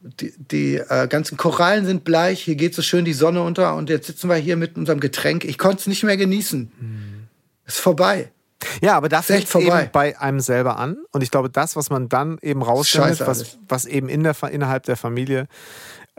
die, die äh, ganzen Korallen sind bleich, hier geht so schön die Sonne unter und jetzt sitzen wir hier mit unserem Getränk. Ich konnte es nicht mehr genießen. Mhm. Ist vorbei.
Ja, aber das fängt eben bei einem selber an. Und ich glaube, das, was man dann eben rausfindet, was, was eben in der, innerhalb der Familie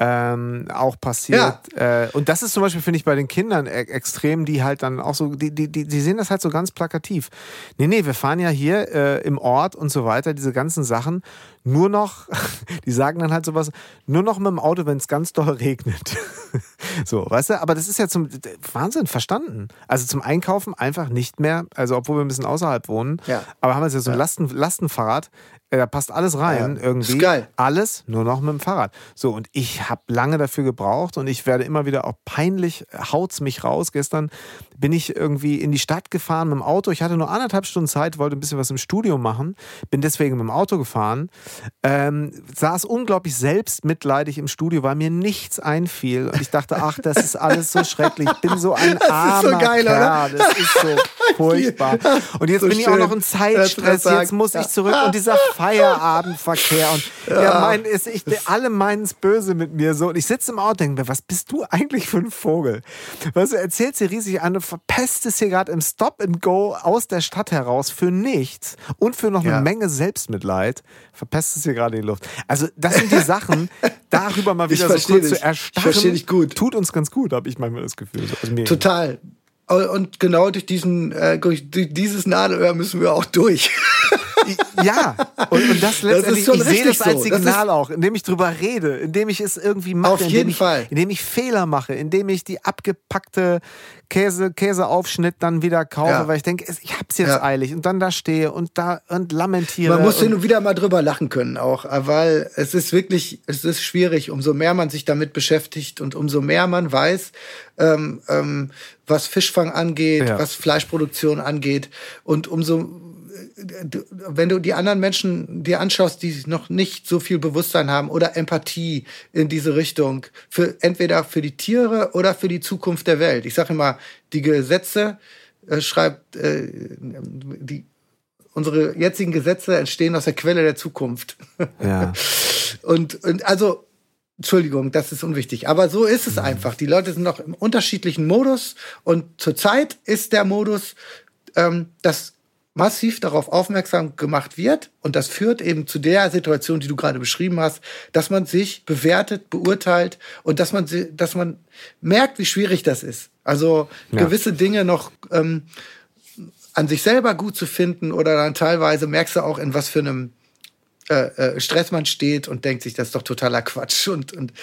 ähm, auch passiert. Ja. Äh, und das ist zum Beispiel, finde ich, bei den Kindern e extrem, die halt dann auch so, die, die, die, sehen das halt so ganz plakativ. Nee, nee, wir fahren ja hier äh, im Ort und so weiter, diese ganzen Sachen, nur noch, die sagen dann halt sowas, nur noch mit dem Auto, wenn es ganz doll regnet. so, weißt du, aber das ist ja zum Wahnsinn, verstanden. Also zum Einkaufen einfach nicht mehr, also obwohl wir ein bisschen außerhalb wohnen, ja. aber haben wir ja so ein Lasten, Lastenfahrrad, da passt alles rein ja, irgendwie. Ist geil. Alles nur noch mit dem Fahrrad. So, und ich habe lange dafür gebraucht und ich werde immer wieder auch peinlich, haut's mich raus. Gestern bin ich irgendwie in die Stadt gefahren mit dem Auto. Ich hatte nur anderthalb Stunden Zeit, wollte ein bisschen was im Studio machen, bin deswegen mit dem Auto gefahren, ähm, saß unglaublich selbstmitleidig im Studio, weil mir nichts einfiel. Und ich dachte, ach, das ist alles so schrecklich. Ich bin so ein das armer so geil, Kerl. Oder? Das ist so furchtbar. Und jetzt so bin schön, ich auch noch in Zeitstress. Jetzt muss ich zurück und dieser Feierabendverkehr und ja, ja mein, ist, ich, alle meinen es böse mit mir so. Und ich sitze im Auto und denke mir, was bist du eigentlich für ein Vogel? Was du erzählst hier riesig an, du verpestest hier gerade im Stop and Go aus der Stadt heraus für nichts und für noch eine ja. Menge Selbstmitleid. Verpestest hier gerade die Luft. Also, das sind die Sachen, darüber mal wieder so kurz dich. zu erstarren. Ich verstehe dich gut. Tut uns ganz gut, habe ich manchmal das Gefühl.
Also Total. Und genau durch diesen, äh, durch dieses Nadelöhr müssen wir auch durch.
ja, und, und das letztendlich, das ich sehe das als Signal so. auch, indem ich drüber rede, indem ich es irgendwie mache,
Auf jeden
indem,
Fall.
Ich, indem ich Fehler mache, indem ich die abgepackte Käse, Käseaufschnitt dann wieder kaufe, ja. weil ich denke, ich hab's jetzt ja. eilig und dann da stehe und da und lamentiere.
Man muss hin und wieder mal drüber lachen können auch, weil es ist wirklich, es ist schwierig, umso mehr man sich damit beschäftigt und umso mehr man weiß, ähm, ähm, was Fischfang angeht, ja. was Fleischproduktion angeht und umso wenn du die anderen Menschen dir anschaust, die noch nicht so viel Bewusstsein haben oder Empathie in diese Richtung, für entweder für die Tiere oder für die Zukunft der Welt. Ich sage immer, die Gesetze äh, schreibt äh, die unsere jetzigen Gesetze entstehen aus der Quelle der Zukunft.
Ja.
und, und also Entschuldigung, das ist unwichtig. Aber so ist es mhm. einfach. Die Leute sind noch im unterschiedlichen Modus und zurzeit ist der Modus, ähm, dass massiv darauf aufmerksam gemacht wird. Und das führt eben zu der Situation, die du gerade beschrieben hast, dass man sich bewertet, beurteilt und dass man, dass man merkt, wie schwierig das ist. Also ja. gewisse Dinge noch ähm, an sich selber gut zu finden oder dann teilweise merkst du auch, in was für einem äh, äh, Stress man steht und denkt sich, das ist doch totaler Quatsch und, und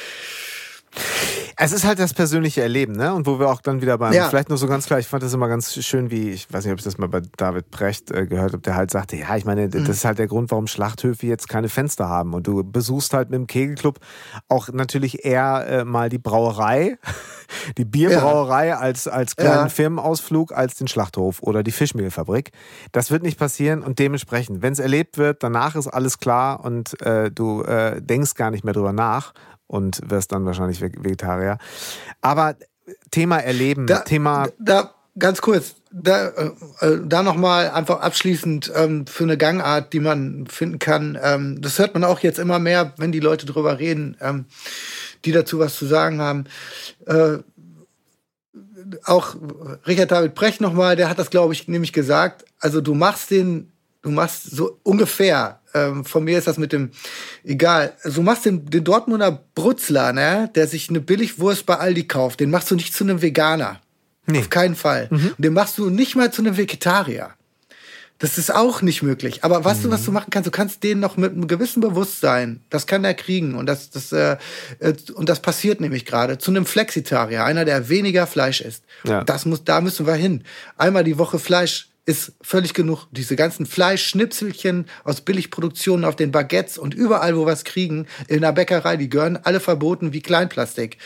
es ist halt das persönliche Erleben, ne? Und wo wir auch dann wieder beim, ja. vielleicht nur so ganz klar, ich fand das immer ganz schön, wie, ich weiß nicht, ob ich das mal bei David Brecht äh, gehört habe, der halt sagte, ja, ich meine, mhm. das ist halt der Grund, warum Schlachthöfe jetzt keine Fenster haben. Und du besuchst halt mit dem Kegelclub auch natürlich eher äh, mal die Brauerei, die Bierbrauerei ja. als, als kleinen ja. Firmenausflug, als den Schlachthof oder die Fischmehlfabrik. Das wird nicht passieren und dementsprechend, wenn es erlebt wird, danach ist alles klar und äh, du äh, denkst gar nicht mehr drüber nach und wirst dann wahrscheinlich Vegetarier. Aber Thema Erleben,
da,
Thema.
Da, ganz kurz, da, äh, äh, da nochmal einfach abschließend ähm, für eine Gangart, die man finden kann. Ähm, das hört man auch jetzt immer mehr, wenn die Leute drüber reden, ähm, die dazu was zu sagen haben. Äh, auch Richard David Brecht nochmal, der hat das, glaube ich, nämlich gesagt. Also du machst den, du machst so ungefähr ähm, von mir ist das mit dem, egal, also du machst den, den Dortmunder Brutzler, ne, der sich eine Billigwurst bei Aldi kauft, den machst du nicht zu einem Veganer. Nee. Auf keinen Fall. Mhm. Und den machst du nicht mal zu einem Vegetarier. Das ist auch nicht möglich. Aber weißt mhm. du, was du machen kannst? Du kannst den noch mit einem gewissen Bewusstsein, das kann er kriegen. Und das, das, äh, äh und das passiert nämlich gerade zu einem Flexitarier, einer, der weniger Fleisch isst. Ja. Das muss, da müssen wir hin. Einmal die Woche Fleisch ist völlig genug. Diese ganzen Fleischschnipselchen aus Billigproduktionen auf den Baguettes und überall, wo wir es kriegen, in der Bäckerei, die gehören alle verboten wie Kleinplastik.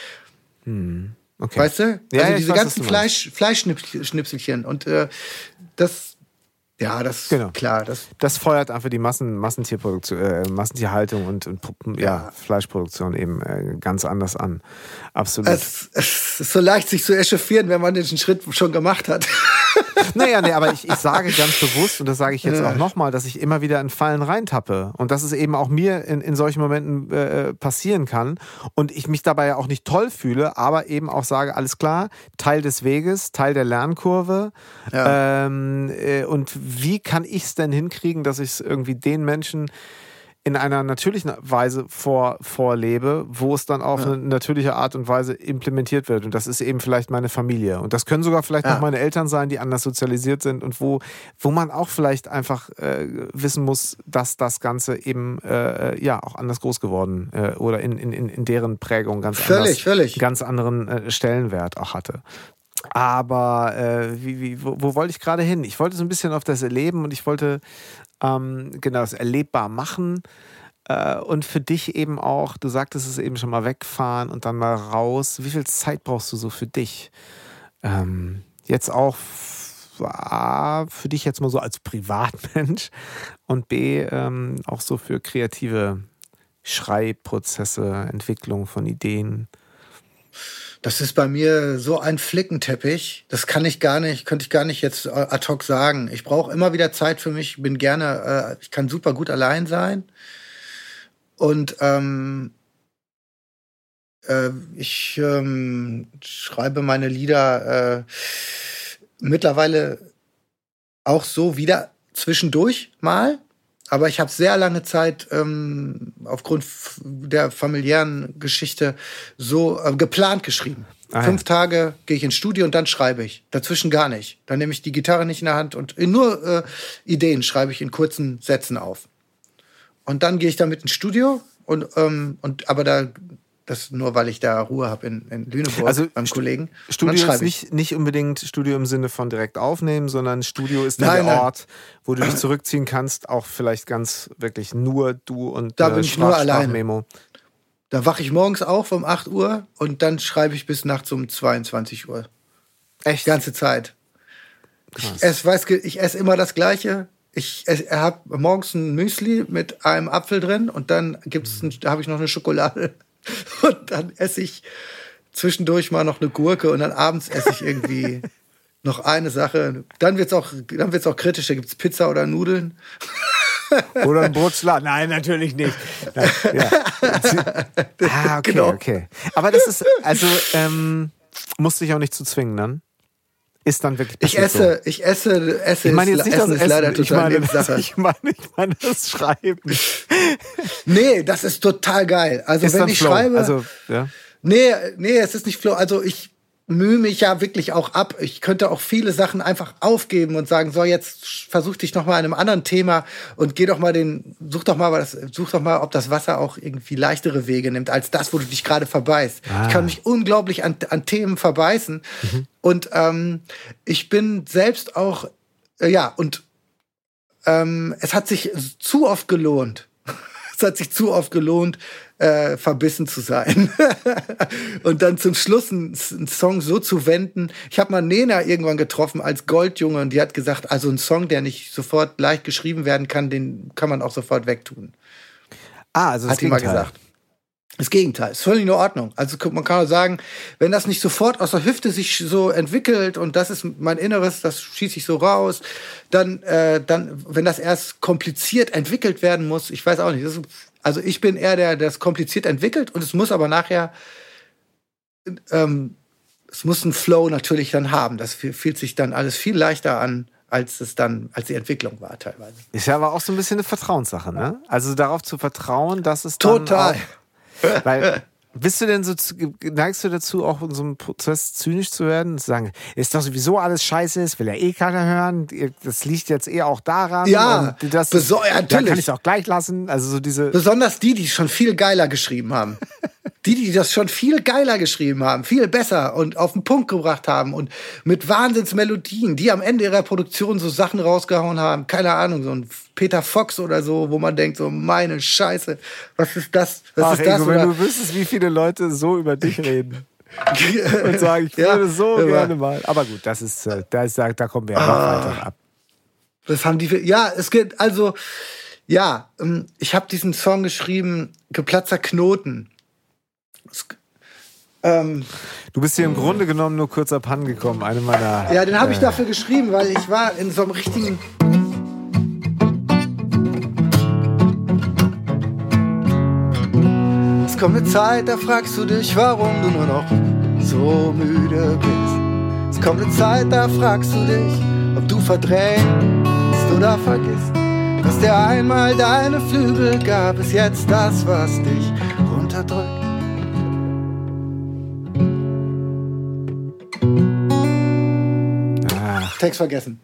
Hm. Okay.
Weißt du? Ja, also diese weiß, ganzen Fleisch, Fleischschnipselchen. Und äh, das ja, das genau. klar. Das,
das feuert einfach die Massen, Massentierproduktion, äh, Massentierhaltung und, und ja, ja, Fleischproduktion eben äh, ganz anders an. Absolut.
Es, es, ist so leicht, sich zu echauffieren, wenn man diesen Schritt schon gemacht hat.
naja, nee, aber ich, ich sage ganz bewusst, und das sage ich jetzt ja. auch nochmal, dass ich immer wieder in Fallen reintappe. Und dass es eben auch mir in, in solchen Momenten äh, passieren kann. Und ich mich dabei ja auch nicht toll fühle, aber eben auch sage, alles klar, Teil des Weges, Teil der Lernkurve. Ja. Ähm, äh, und wie kann ich es denn hinkriegen, dass ich es irgendwie den Menschen in einer natürlichen Weise vor, vorlebe, wo es dann auf ja. eine natürliche Art und Weise implementiert wird. Und das ist eben vielleicht meine Familie. Und das können sogar vielleicht ja. noch meine Eltern sein, die anders sozialisiert sind und wo, wo man auch vielleicht einfach äh, wissen muss, dass das Ganze eben äh, ja auch anders groß geworden äh, oder in, in, in deren Prägung ganz
völlig,
anders,
völlig.
ganz anderen äh, Stellenwert auch hatte. Aber äh, wie, wie, wo, wo, wollte ich gerade hin? Ich wollte so ein bisschen auf das Erleben und ich wollte ähm, genau das erlebbar machen. Äh, und für dich eben auch, du sagtest es eben schon mal wegfahren und dann mal raus. Wie viel Zeit brauchst du so für dich? Ähm, jetzt auch für dich jetzt mal so als Privatmensch und B, ähm, auch so für kreative Schreibprozesse, Entwicklung von Ideen.
Das ist bei mir so ein Flickenteppich. Das kann ich gar nicht, könnte ich gar nicht jetzt äh, ad hoc sagen. Ich brauche immer wieder Zeit für mich. Bin gerne, äh, ich kann super gut allein sein. Und ähm, äh, ich ähm, schreibe meine Lieder äh, mittlerweile auch so wieder zwischendurch mal. Aber ich habe sehr lange Zeit ähm, aufgrund der familiären Geschichte so äh, geplant geschrieben. Ah, Fünf Tage gehe ich ins Studio und dann schreibe ich. Dazwischen gar nicht. Dann nehme ich die Gitarre nicht in der Hand und nur äh, Ideen schreibe ich in kurzen Sätzen auf. Und dann gehe ich damit ins Studio und, ähm, und aber da das nur, weil ich da Ruhe habe in, in Lüneburg also beim Kollegen.
Studio ist nicht, nicht unbedingt Studio im Sinne von direkt aufnehmen, sondern Studio ist nein, der nein. Ort, wo du dich zurückziehen kannst, auch vielleicht ganz wirklich nur du und
Da äh, bin ich nur alleine. Memo. Da wache ich morgens auf um 8 Uhr und dann schreibe ich bis nachts um 22 Uhr. Echt? Die ganze Zeit. Krass. Ich esse, weiß, ich esse immer das Gleiche. Ich habe morgens ein Müsli mit einem Apfel drin und dann gibt's, habe ich noch eine Schokolade. Und dann esse ich zwischendurch mal noch eine Gurke und dann abends esse ich irgendwie noch eine Sache. Dann wird's auch, dann wird's auch kritisch. Da gibt's Pizza oder Nudeln.
Oder ein Brutzler. Nein, natürlich nicht. Nein, ja. Ah, okay, genau. okay. Aber das ist, also, ähm, musst dich auch nicht zu zwingen dann. Ist dann wirklich
Ich esse, so. ich esse, esse
ich meine jetzt nicht Essen das Essen, ist leider total ich meine, das, ich meine, ich meine das Schreiben.
nee, das ist total geil. Also ist wenn ich Flow. schreibe, also, ja. nee, nee, es ist nicht Flow. Also ich mühe mich ja wirklich auch ab. Ich könnte auch viele Sachen einfach aufgeben und sagen, so jetzt versuch dich noch mal an einem anderen Thema und geh doch mal den, such doch mal, was, such doch mal, ob das Wasser auch irgendwie leichtere Wege nimmt als das, wo du dich gerade verbeißt. Ah. Ich kann mich unglaublich an, an Themen verbeißen mhm. und ähm, ich bin selbst auch, äh, ja und ähm, es hat sich zu oft gelohnt. es hat sich zu oft gelohnt, äh, verbissen zu sein. und dann zum Schluss einen, einen Song so zu wenden. Ich habe mal Nena irgendwann getroffen als Goldjunge und die hat gesagt, also ein Song, der nicht sofort leicht geschrieben werden kann, den kann man auch sofort wegtun.
Ah, also das
hat die mal gesagt. Das Gegenteil, ist völlig in Ordnung. Also man kann auch sagen, wenn das nicht sofort aus der Hüfte sich so entwickelt und das ist mein Inneres, das schieße ich so raus, dann, äh, dann, wenn das erst kompliziert entwickelt werden muss, ich weiß auch nicht, das also ich bin eher der, der das kompliziert entwickelt und es muss aber nachher, ähm, es muss einen Flow natürlich dann haben. Das fühlt sich dann alles viel leichter an, als es dann, als die Entwicklung war teilweise.
Ist ja aber auch so ein bisschen eine Vertrauenssache, ne? Also darauf zu vertrauen, dass es
Total.
Auch, weil Bist du denn so, neigst du dazu, auch in so einem Prozess zynisch zu werden? Zu sagen, ist doch sowieso alles scheiße, das will ja eh keiner hören, das liegt jetzt eh auch daran.
Ja,
das,
beso- ja,
da
natürlich.
kann ich es auch gleich lassen. Also so diese.
Besonders die, die schon viel geiler geschrieben haben. Die, die das schon viel geiler geschrieben haben, viel besser und auf den Punkt gebracht haben und mit Wahnsinnsmelodien, die am Ende ihrer Produktion so Sachen rausgehauen haben, keine Ahnung, so ein Peter Fox oder so, wo man denkt, so meine Scheiße, was ist das? Was
Ach,
ist das?
Ingo, wenn du wüsstest, wie viele Leute so über dich reden und sagen, ich
Ja,
würde so
aber-
gerne mal. Aber gut, das ist, äh, da, ist da kommen wir ja noch
Ah.
weiter ab.
Das haben die. Ja, es geht also. Ja, ähm, ich habe diesen Song geschrieben, geplatzter Knoten. Es, ähm,
Du bist hier im Grunde genommen nur kurz abhanden gekommen. Eine meiner.
ja, den habe ich
äh,
dafür geschrieben, weil ich war in so einem richtigen. Kommt eine Zeit, da fragst du dich, warum du nur noch so müde bist. Es kommt eine Zeit, da fragst du dich, ob du verdrängst oder vergisst. Was dir einmal deine Flügel gab, ist jetzt das, was dich runterdrückt.
Ach,
Text vergessen.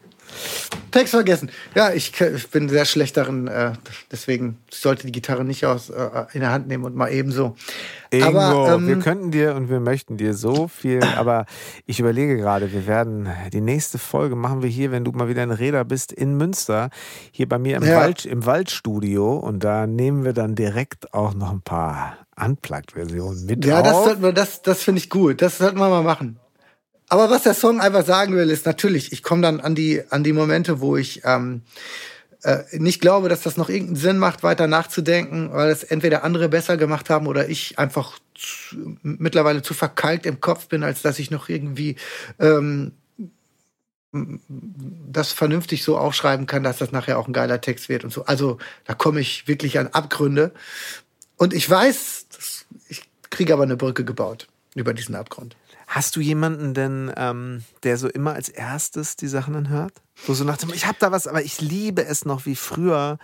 Text vergessen. Ja, ich, ich bin sehr schlecht darin, äh, deswegen sollte die Gitarre nicht aus, äh, in der Hand nehmen und mal ebenso.
Ingo,
Aber, ähm,
wir könnten dir und wir möchten dir so viel, aber ich überlege gerade, wir werden die nächste Folge machen wir hier, wenn du mal wieder in Reda bist, in Münster, hier bei mir im,
Ja.
Wald, im Waldstudio und da nehmen wir dann direkt auch noch ein paar Unplugged-Versionen mit
Ja, das,
auf.
sollten wir, das, das finde ich gut. Das sollten wir mal machen. Aber was der Song einfach sagen will, ist natürlich, ich komme dann an die, an die Momente, wo ich ähm, äh, nicht glaube, dass das noch irgendeinen Sinn macht, weiter nachzudenken, weil es entweder andere besser gemacht haben oder ich einfach zu, mittlerweile zu verkalkt im Kopf bin, als dass ich noch irgendwie ähm, das vernünftig so aufschreiben kann, dass das nachher auch ein geiler Text wird und so. Also da komme ich wirklich an Abgründe. Und ich weiß, dass, ich kriege aber eine Brücke gebaut über diesen Abgrund.
Hast du jemanden denn, ähm, der so immer als erstes die Sachen dann hört? Wo so nach dem, ich habe da was, aber ich liebe es noch wie früher.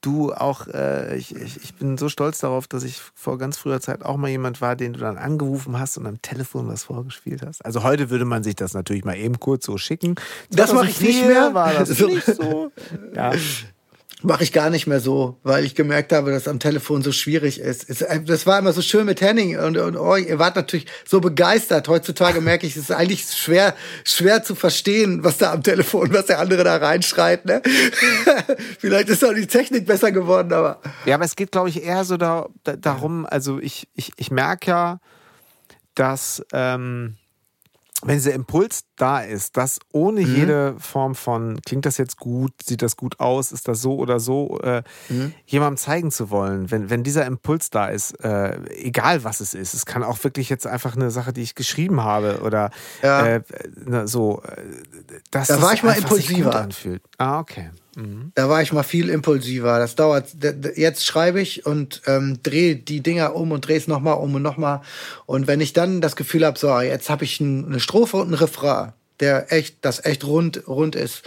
Du auch, äh, ich, ich, ich bin so stolz darauf, dass ich vor ganz früher Zeit auch mal jemand war, den du dann angerufen hast und am Telefon was vorgespielt hast. Also heute würde man sich das natürlich mal eben kurz so schicken.
Das mache ich nicht
2004
mehr.
War das
So.
nicht so? Ja.
Mache ich gar nicht mehr so, weil ich gemerkt habe, dass am Telefon so schwierig ist. Es, äh, das war immer so schön mit Henning und, und oh, ihr wart natürlich so begeistert. Heutzutage merke ich, es ist eigentlich schwer, schwer zu verstehen, was da am Telefon, was der andere da reinschreit. Ne? Vielleicht ist auch die Technik besser geworden, aber
Ja, aber es geht, glaube ich, eher so da, da, darum, also ich, ich, ich merke ja, dass ähm, wenn dieser Impuls da ist, dass ohne
Mhm.
jede Form von, klingt das jetzt gut, sieht das gut aus, ist das so oder so, äh,
Mhm.
jemandem zeigen zu wollen, wenn, wenn dieser Impuls da ist, äh, egal was es ist, es kann auch wirklich jetzt einfach eine Sache, die ich geschrieben habe oder
Ja.
äh, na, so, dass
Da
das
war ich mal impulsiver.
anfühlt. Ah, okay. Mhm.
Da war ich mal viel impulsiver. Das dauert. Jetzt schreibe ich und ähm, drehe die Dinger um und drehe es nochmal um und nochmal. Und wenn ich dann das Gefühl habe, so, jetzt habe ich ein, eine Strophe und einen Refrain, der echt, das echt rund, rund ist,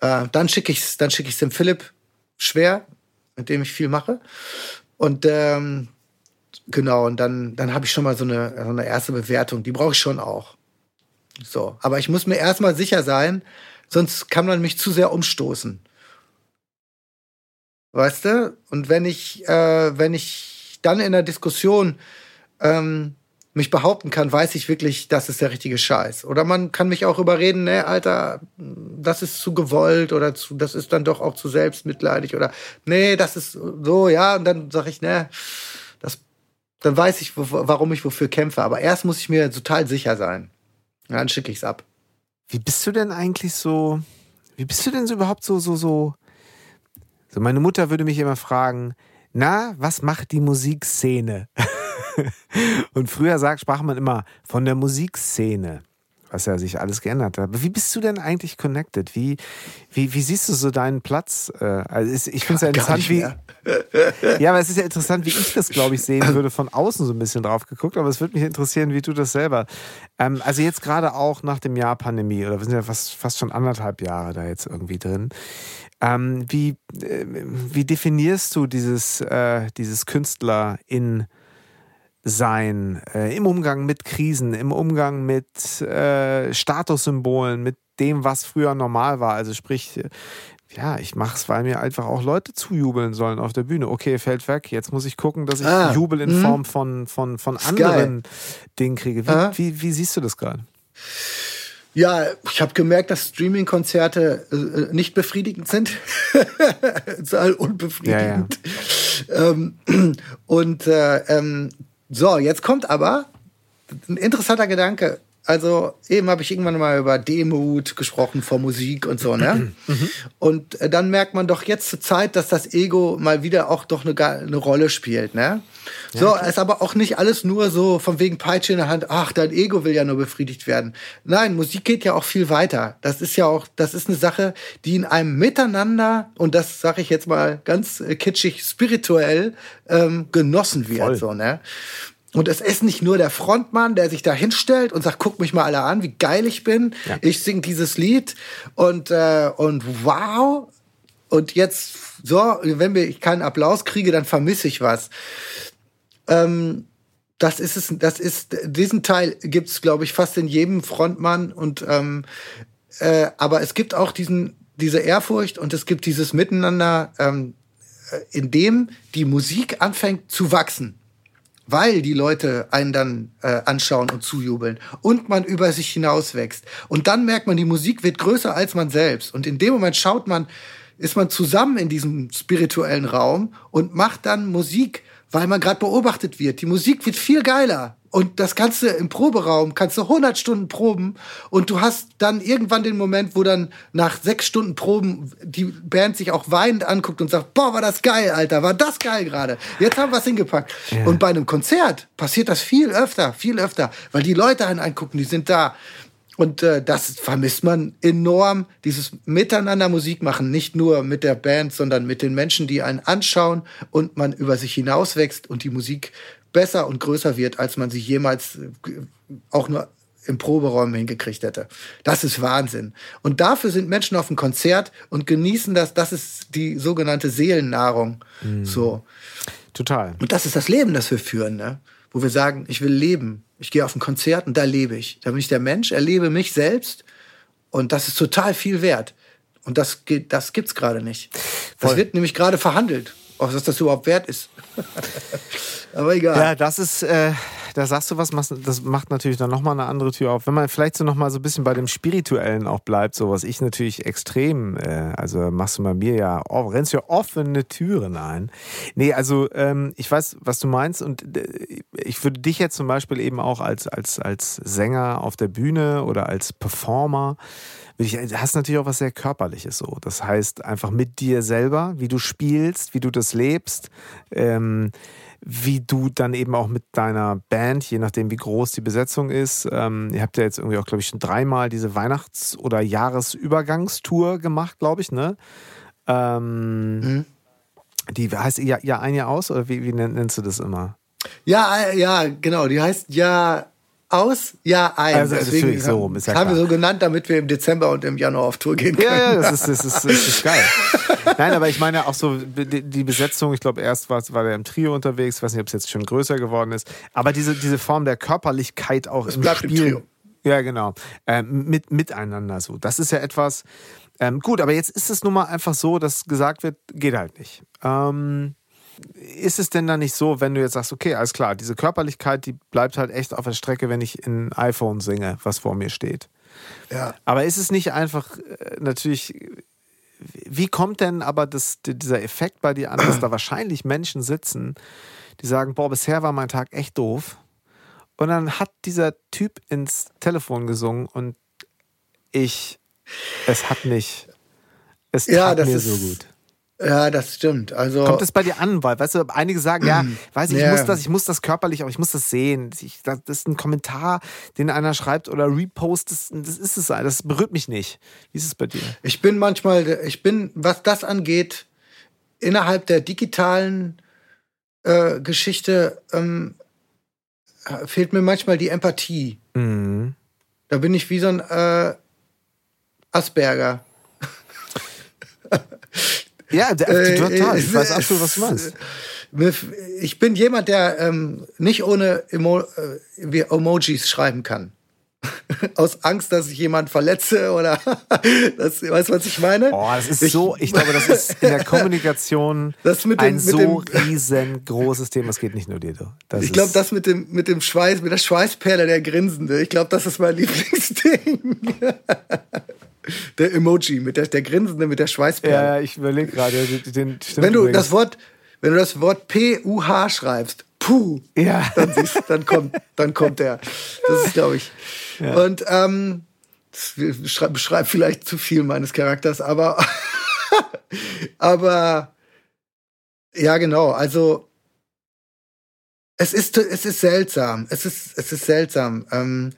äh, dann schicke ich's, dann schicke ich dem Philipp schwer, mit dem ich viel mache. Und ähm, genau, und dann, dann habe ich schon mal so eine, so eine erste Bewertung. Die brauche ich schon auch. So, aber ich muss mir erstmal sicher sein, sonst kann man mich zu sehr umstoßen. Weißt du? Und wenn ich, äh, wenn ich dann in der Diskussion ähm, mich behaupten kann, weiß ich wirklich, das ist der richtige Scheiß. Oder man kann mich auch überreden, ne, Alter, das ist zu gewollt oder zu, das ist dann doch auch zu selbstmitleidig oder nee, das ist so, ja, und dann sage ich, ne, das, dann weiß ich, warum ich wofür kämpfe. Aber erst muss ich mir total sicher sein. Dann schicke ich's ab.
Wie bist du denn eigentlich so, wie bist du denn so überhaupt so, so, so, so meine Mutter würde mich immer fragen, na, was macht die Musikszene? Und früher sagt, sprach man immer von der Musikszene, was ja sich alles geändert hat. Aber wie bist du denn eigentlich connected? Wie, wie, wie siehst du so deinen Platz? Äh, Also ich finde es ja interessant, wie, ja, aber es ist ja interessant, wie ich das, glaube ich, sehen würde, von außen so ein bisschen drauf geguckt. Aber es würde mich interessieren, wie du das selber. Ähm, also jetzt gerade auch nach dem Jahr Pandemie, oder wir sind ja fast, fast schon anderthalb Jahre da jetzt irgendwie drin. Ähm, wie, äh, wie definierst du dieses, äh, dieses Künstler in sein, äh, im Umgang mit Krisen, im Umgang mit äh, Statussymbolen, mit dem, was früher normal war. Also sprich, ja, ich mache es, weil mir einfach auch Leute zujubeln sollen auf der Bühne. Okay, fällt weg. Jetzt muss ich gucken, dass ich ah, Jubel in mh. Form von, von, von anderen Dingen kriege. Wie, ah. wie, wie siehst du das gerade?
Ja, ich habe gemerkt, dass Streaming-Konzerte äh, nicht befriedigend sind. Total unbefriedigend. Ja, ja. Ähm, und äh, ähm, so, jetzt kommt aber ein interessanter Gedanke. Also eben habe ich irgendwann mal über Demut gesprochen vor Musik und so, ne? Mhm. Und äh, dann merkt man doch jetzt zur Zeit, dass das Ego mal wieder auch doch eine, eine Rolle spielt, ne? Ja, so, klar. ist aber auch nicht alles nur so von wegen Peitsche in der Hand, ach, dein Ego will ja nur befriedigt werden. Nein, Musik geht ja auch viel weiter. Das ist ja auch, das ist eine Sache, die in einem Miteinander, und das sage ich jetzt mal ganz äh, kitschig, spirituell ähm, genossen wird, Voll. so, ne? Und es ist nicht nur der Frontmann, der sich da hinstellt und sagt, guck mich mal alle an, wie geil ich bin. Ja. Ich sing dieses Lied und, äh, und wow. Und jetzt, so, wenn ich keinen Applaus kriege, dann vermisse ich was. Ähm, das ist es, das ist, diesen Teil gibt's, glaube ich, fast in jedem Frontmann und, ähm, äh, aber es gibt auch diesen, diese Ehrfurcht und es gibt dieses Miteinander, ähm, äh, in dem die Musik anfängt zu wachsen weil die Leute einen dann äh, anschauen und zujubeln und man über sich hinaus wächst. Und dann merkt man, die Musik wird größer als man selbst. Und in dem Moment schaut man, ist man zusammen in diesem spirituellen Raum und macht dann Musik, weil man gerade beobachtet wird. Die Musik wird viel geiler. Und das kannst du im Proberaum, kannst du 100 Stunden proben und du hast dann irgendwann den Moment, wo dann nach sechs Stunden Proben die Band sich auch weinend anguckt und sagt, boah, war das geil, Alter, war das geil gerade. Jetzt haben wir es hingepackt. Ja. Und bei einem Konzert passiert das viel öfter, viel öfter, weil die Leute einen angucken, die sind da. Und äh, das vermisst man enorm, dieses Miteinander Musik machen, nicht nur mit der Band, sondern mit den Menschen, die einen anschauen und man über sich hinauswächst und die Musik besser und größer wird, als man sie jemals äh, auch nur im Proberaum hingekriegt hätte. Das ist Wahnsinn. Und dafür sind Menschen auf dem Konzert und genießen das. Das ist die sogenannte Seelennahrung. Mhm. So.
Total.
Und das ist das Leben, das wir führen, ne? Wo wir sagen, ich will leben. Ich gehe auf ein Konzert und da lebe ich. Da bin ich der Mensch, erlebe mich selbst. Und das ist total viel wert. Und das, geht, das gibt's gerade nicht. Das Voll. wird nämlich gerade verhandelt, ob das überhaupt wert ist. Aber egal.
Ja, das ist, äh, da sagst du was, das macht natürlich dann nochmal eine andere Tür auf. Wenn man vielleicht so nochmal so ein bisschen bei dem Spirituellen auch bleibt, so was ich natürlich extrem, äh, also machst du bei mir ja, oh, rennst ja offene Türen ein. Nee, also ähm, ich weiß, was du meinst und äh, ich würde dich jetzt zum Beispiel eben auch als, als, als Sänger auf der Bühne oder als Performer hast natürlich auch was sehr Körperliches so. Das heißt, einfach mit dir selber, wie du spielst, wie du das lebst, ähm, wie du dann eben auch mit deiner Band, je nachdem wie groß die Besetzung ist, ähm, ihr habt ja jetzt irgendwie auch, glaube ich, schon dreimal diese Weihnachts- oder Jahresübergangstour gemacht, glaube ich, ne? Ähm, mhm. Die heißt ja, ja ein Jahr aus oder wie, wie nennst du das immer?
Ja, äh, ja, genau. Die heißt ja aus, ja ein.
Also, Deswegen so rum,
ist ja haben klar. wir so genannt, damit wir im Dezember und im Januar auf Tour gehen können.
Ja, ja das, ist, das, ist, das ist geil. Nein, aber ich meine auch so die Besetzung, ich glaube erst war, war der im Trio unterwegs, ich weiß nicht, ob es jetzt schon größer geworden ist, aber diese, diese Form der Körperlichkeit auch es im Spiel. Im ja, genau. Ähm, mit, miteinander so. Das ist ja etwas. Ähm, gut, aber jetzt ist es nun mal einfach so, dass gesagt wird, geht halt nicht. Ähm, ist es denn dann nicht so, wenn du jetzt sagst, okay, alles klar, diese Körperlichkeit, die bleibt halt echt auf der Strecke, wenn ich in iPhone singe, was vor mir steht.
Ja.
Aber ist es nicht einfach äh, natürlich, wie kommt denn aber das, dieser Effekt bei dir an, dass da wahrscheinlich Menschen sitzen, die sagen, boah, bisher war mein Tag echt doof. Und dann hat dieser Typ ins Telefon gesungen und ich, es hat mich, es tat ja, mir ist, so gut.
Ja, das stimmt. Also
kommt es bei dir an, weil weißt du, einige sagen, ja, weiß ich, ich muss das, ich muss das körperlich, aber ich muss das sehen. Ich, das ist ein Kommentar, den einer schreibt oder repost, das, das ist es, das berührt mich nicht. Wie ist es bei dir?
Ich bin manchmal, ich bin, was das angeht, innerhalb der digitalen äh, Geschichte ähm, fehlt mir manchmal die Empathie. Mhm. Da bin ich wie so ein äh, Asperger.
Ja, äh, total. Ich weiß absolut, was du meinst.
ich bin jemand, der ähm, nicht ohne Emo äh, Emojis schreiben kann. Aus Angst, dass ich jemand verletze oder das, weißt du, was ich meine?
Oh, das ist ich, so, ich glaube, das ist in der Kommunikation dem, ein so dem, riesengroßes Thema. Es geht nicht nur dir, du.
Das ich glaube, das mit dem, mit dem Schweiß, mit der Schweißperle der Grinsende, ich glaube, das ist mein Lieblingsding. Der Emoji, mit der, der Grinsende, mit der Schweißperle.
Ja, ich überlege gerade
Wenn du das Wort, wenn du das Wort P-U-H schreibst, puh, ja. dann, siehst, dann, kommt, dann kommt der. Das ist, glaube ich. Ja. Und ähm, das beschreibt vielleicht zu viel meines Charakters, aber, aber ja, genau. Also es ist, es ist seltsam. Es ist, es ist seltsam. Ähm,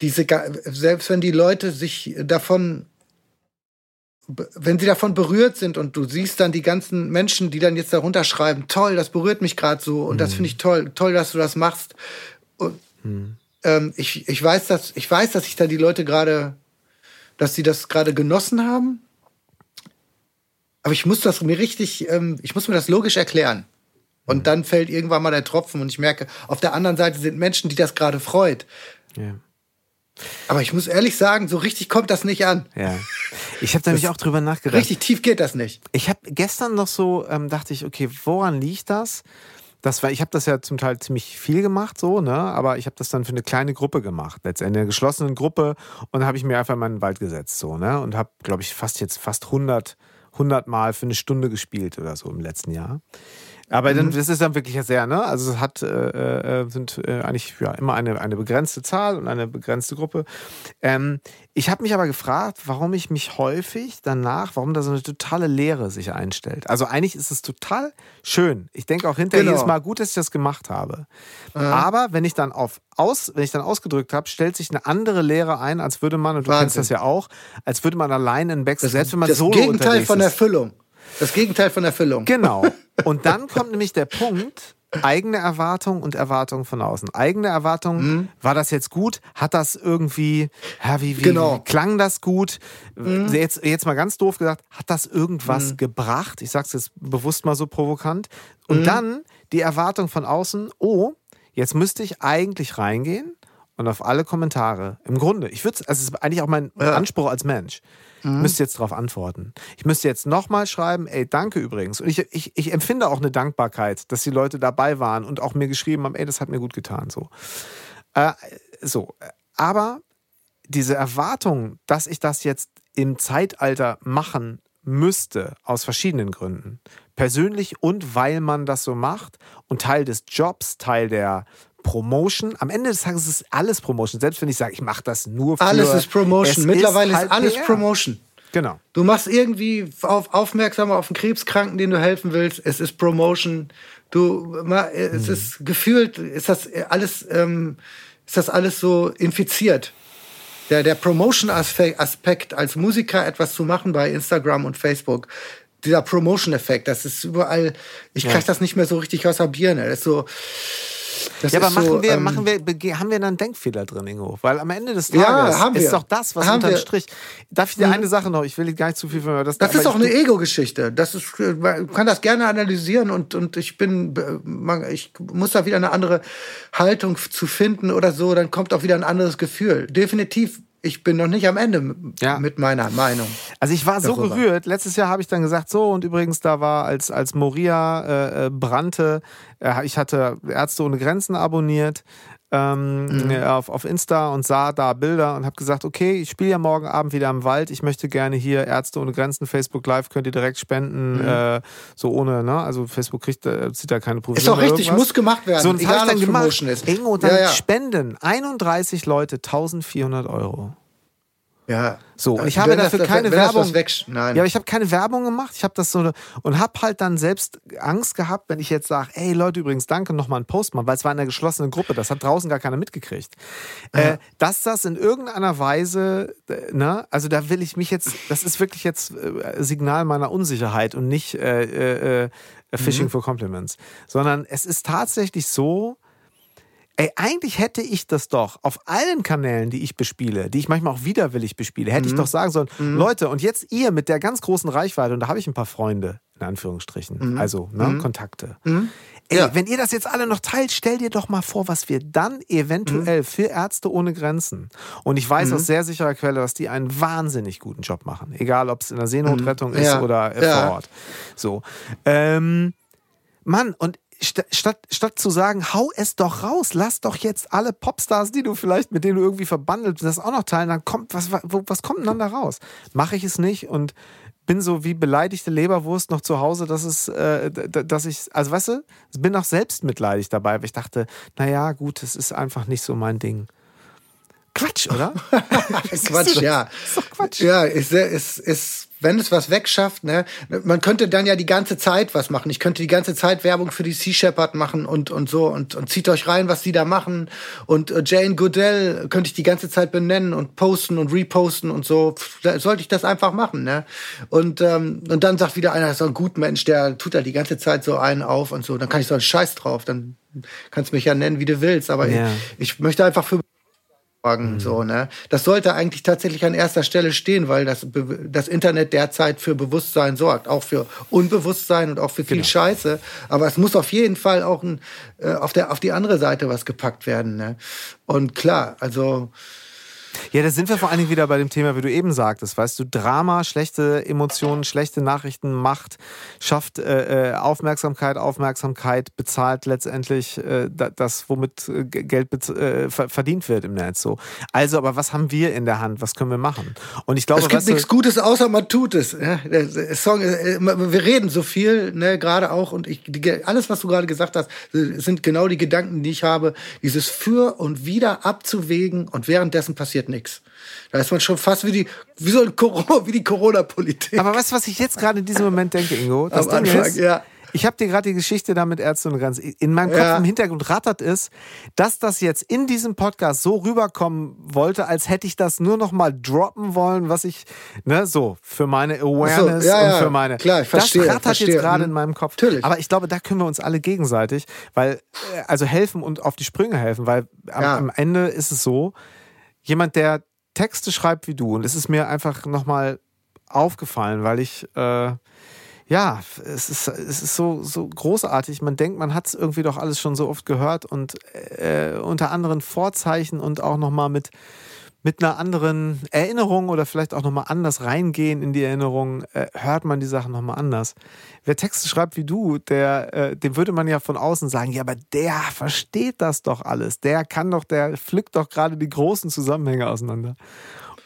diese, selbst wenn die Leute sich davon wenn sie davon berührt sind und du siehst dann die ganzen Menschen, die dann jetzt darunter schreiben, toll, das berührt mich gerade so und mhm. das finde ich toll, toll, dass du das machst. Und, mhm. ähm, ich, ich weiß, dass ich weiß, dass ich da die Leute gerade, dass sie das gerade genossen haben. Aber ich muss das mir richtig, ähm, ich muss mir das logisch erklären. Und mhm. dann fällt irgendwann mal der Tropfen und ich merke, auf der anderen Seite sind Menschen, die das gerade freut. Ja. Aber ich muss ehrlich sagen, so richtig kommt das nicht an.
Ja. Ich habe da nämlich auch drüber nachgedacht.
Richtig tief geht das nicht.
Ich habe gestern noch so, ähm, dachte ich, okay, woran liegt das? Das war, ich habe das ja zum Teil ziemlich viel gemacht, so, ne? Aber ich habe das dann für eine kleine Gruppe gemacht, letztendlich eine geschlossene Gruppe. Und habe ich mir einfach in meinen Wald gesetzt, so, ne? Und habe, glaube ich, fast jetzt fast 100, 100 Mal für eine Stunde gespielt oder so im letzten Jahr. Aber mhm. dann, das ist dann wirklich sehr, ne? Also es hat, äh, äh, sind äh, eigentlich ja, immer eine, eine begrenzte Zahl und eine begrenzte Gruppe. Ähm, ich habe mich aber gefragt, warum ich mich häufig danach, warum da so eine totale Leere sich einstellt. Also eigentlich ist es total schön. Ich denke auch hinterher genau. jedes Mal gut, dass ich das gemacht habe. Mhm. Aber wenn ich dann auf aus, wenn ich dann ausgedrückt habe, stellt sich eine andere Leere ein, als würde man, und du Wahnsinn. kennst das ja auch, als würde man allein in Backstage, selbst wenn man
das
Solo
Gegenteil von Erfüllung. Das Gegenteil von Erfüllung.
Genau. Und dann kommt nämlich der Punkt, eigene Erwartung und Erwartung von außen. Eigene Erwartung, mhm. war das jetzt gut? Hat das irgendwie, ja, wie, wie, genau. wie klang das gut? Mhm. Jetzt, jetzt mal ganz doof gesagt, hat das irgendwas mhm. gebracht? Ich sag's jetzt bewusst mal so provokant. Und mhm. dann die Erwartung von außen, oh, jetzt müsste ich eigentlich reingehen und auf alle Kommentare. Im Grunde, ich würde, also es ist eigentlich auch mein ja. Anspruch als Mensch. Mhm. Müsste jetzt darauf antworten. Ich müsste jetzt nochmal schreiben, ey, danke übrigens. Und ich, ich, ich empfinde auch eine Dankbarkeit, dass die Leute dabei waren und auch mir geschrieben haben, ey, das hat mir gut getan. So. Äh, so. Aber diese Erwartung, dass ich das jetzt im Zeitalter machen müsste, aus verschiedenen Gründen, persönlich und weil man das so macht und Teil des Jobs, Teil der Promotion. Am Ende des Tages ist alles Promotion. Selbst wenn ich sage, ich mache das nur für.
Alles ist Promotion. Mittlerweile ist, halt ist alles PR. Promotion.
Genau.
Du machst irgendwie auf, aufmerksam auf einen Krebskranken, den du helfen willst. Es ist Promotion. Du, es hm. ist gefühlt, ist das alles, ähm, ist das alles so infiziert. Der, der Promotion-Aspekt als Musiker etwas zu machen bei Instagram und Facebook, dieser Promotion-Effekt, das ist überall, ich krieg ja. das nicht mehr so richtig aus der Birne. Das ist so,
das ja, aber machen, so, wir, ähm, machen wir, haben wir dann Denkfehler drin, Ingo? Weil am Ende des Tages ja, ist doch das, was haben unterm wir. Strich. Darf ich dir mhm. eine Sache noch? Ich will gar nicht zu viel von
Das, das ist auch eine Ego-Geschichte. Das ist, man kann das gerne analysieren und, und ich bin, ich muss da wieder eine andere Haltung zu finden oder so, dann kommt auch wieder ein anderes Gefühl. Definitiv ich bin noch nicht am Ende ja. mit meiner Meinung.
Also ich war darüber. so gerührt. Letztes Jahr habe ich dann gesagt, so und übrigens da war als als Moria äh, äh brannte, äh, ich hatte Ärzte ohne Grenzen abonniert ähm, mhm. auf, auf Insta und sah da Bilder und habe gesagt, okay, ich spiele ja morgen Abend wieder im Wald. Ich möchte gerne hier Ärzte ohne Grenzen, Facebook Live, könnt ihr direkt spenden, mhm. äh, so ohne, ne? Also Facebook kriegt, äh, zieht da keine Provision.
Ist doch richtig, muss gemacht werden.
So, habe ich dann gemacht. Ist. Ingo, dann ja, ja. spenden 31 Leute 1400 Euro.
Ja.
So, und ich habe dafür das, keine Werbung. Nein. Ja, ich habe keine Werbung gemacht. Ich habe das so und habe halt dann selbst Angst gehabt, wenn ich jetzt sage, ey Leute, übrigens, danke nochmal ein Post machen, weil es war in einer geschlossenen Gruppe, das hat draußen gar keiner mitgekriegt. Ja. Äh, dass das in irgendeiner Weise, äh, ne, also da will ich mich jetzt, das ist wirklich jetzt äh, Signal meiner Unsicherheit und nicht äh, äh, äh Fishing mhm. for Compliments, sondern es ist tatsächlich so, Ey, eigentlich hätte ich das doch auf allen Kanälen, die ich bespiele, die ich manchmal auch widerwillig bespiele, hätte mhm. ich doch sagen sollen, mhm. Leute, und jetzt ihr mit der ganz großen Reichweite, und da habe ich ein paar Freunde, in Anführungsstrichen. Mhm. Also ne,
Mhm.
Kontakte.
Mhm.
Ey,
Ja.
wenn ihr das jetzt alle noch teilt, stell dir doch mal vor, was wir dann eventuell
Mhm.
für Ärzte ohne Grenzen. Und ich weiß aus sehr sicherer Quelle, dass die einen wahnsinnig guten Job machen. Egal, ob es in der Seenotrettung ist
Mhm. Ja.
oder äh,
Ja.
vor Ort. So. Ähm, Mann, und st statt, statt zu sagen, hau es doch raus, lass doch jetzt alle Popstars, die du vielleicht, mit denen du irgendwie verbandelt das auch noch teilen, dann kommt, was, was kommt denn dann da raus? Mache ich es nicht und bin so wie beleidigte Leberwurst noch zu Hause, dass es, äh, dass ich, also weißt du, bin auch selbst mitleidig dabei, weil ich dachte, naja, gut, es ist einfach nicht so mein Ding. Quatsch, oder?
Quatsch, ja.
ist doch Quatsch.
Ja, ist, ist, ist, wenn es was wegschafft, ne, man könnte dann ja die ganze Zeit was machen. Ich könnte die ganze Zeit Werbung für die Sea Shepherd machen und, und so und, und zieht euch rein, was die da machen. Und äh, Jane Goodell könnte ich die ganze Zeit benennen und posten und reposten und so. Sollte ich das einfach machen, ne? Und, ähm, und dann sagt wieder einer, das ist so ein gut Mensch, der tut da die ganze Zeit so einen auf und so. Dann kann ich so einen Scheiß drauf. Dann kannst du mich ja nennen, wie du willst. Aber
Ja.
ich, ich möchte einfach für sorgen, so, ne? Das sollte eigentlich tatsächlich an erster Stelle stehen, weil das, das Internet derzeit für Bewusstsein sorgt. Auch für Unbewusstsein und auch für viel Scheiße. Aber es muss auf jeden Fall auch ein, äh, auf, der, auf die andere Seite was gepackt werden, ne? Und klar, also,
Ja, da sind wir vor allen Dingen wieder bei dem Thema, wie du eben sagtest, weißt du, Drama, schlechte Emotionen, schlechte Nachrichten, Macht, schafft äh, äh, Aufmerksamkeit, Aufmerksamkeit bezahlt letztendlich äh, da- das, womit äh, Geld äh, ver- verdient wird im Netz. So. Also, aber was haben wir in der Hand? Was können wir machen? Und ich glaube,
es gibt
weißt du,
nichts Gutes, außer man tut es. Ja? Song, äh, wir reden so viel, ne, gerade auch, und ich, alles, was du gerade gesagt hast, sind genau die Gedanken, die ich habe, dieses für und wieder abzuwägen und währenddessen passiert nichts. Da ist man schon fast wie die, wie so ein Corona, wie die Corona-Politik.
Aber weißt du, was ich jetzt gerade in diesem Moment denke, Ingo? Das
Am Anfang,
ist,
ja.
ich habe dir gerade die Geschichte da mit Ärzte und Grenzen. In meinem Kopf
Ja.
im Hintergrund rattert es, dass das jetzt in diesem Podcast so rüberkommen wollte, als hätte ich das nur noch mal droppen wollen, was ich, ne, so, für meine Awareness
ja,
und für meine.
klar, ich verstehe,
Das rattert
verstehe.
jetzt gerade
Hm.
in meinem Kopf.
Natürlich.
Aber ich glaube, da können wir uns alle gegenseitig, weil, äh, also helfen und auf die Sprünge helfen, weil am, am Ende ist es so, jemand, der Texte schreibt wie du, und es ist mir einfach nochmal aufgefallen, weil ich, äh, ja, es ist, es ist so, so großartig. Man denkt, man hat es irgendwie doch alles schon so oft gehört und äh, unter anderen Vorzeichen und auch nochmal mit, mit einer anderen Erinnerung oder vielleicht auch nochmal anders reingehen in die Erinnerung, äh, hört man die Sachen nochmal anders. Wer Texte schreibt wie du, der, äh, dem würde man ja von außen sagen, ja, aber der versteht das doch alles. Der kann doch, der pflückt doch gerade die großen Zusammenhänge auseinander.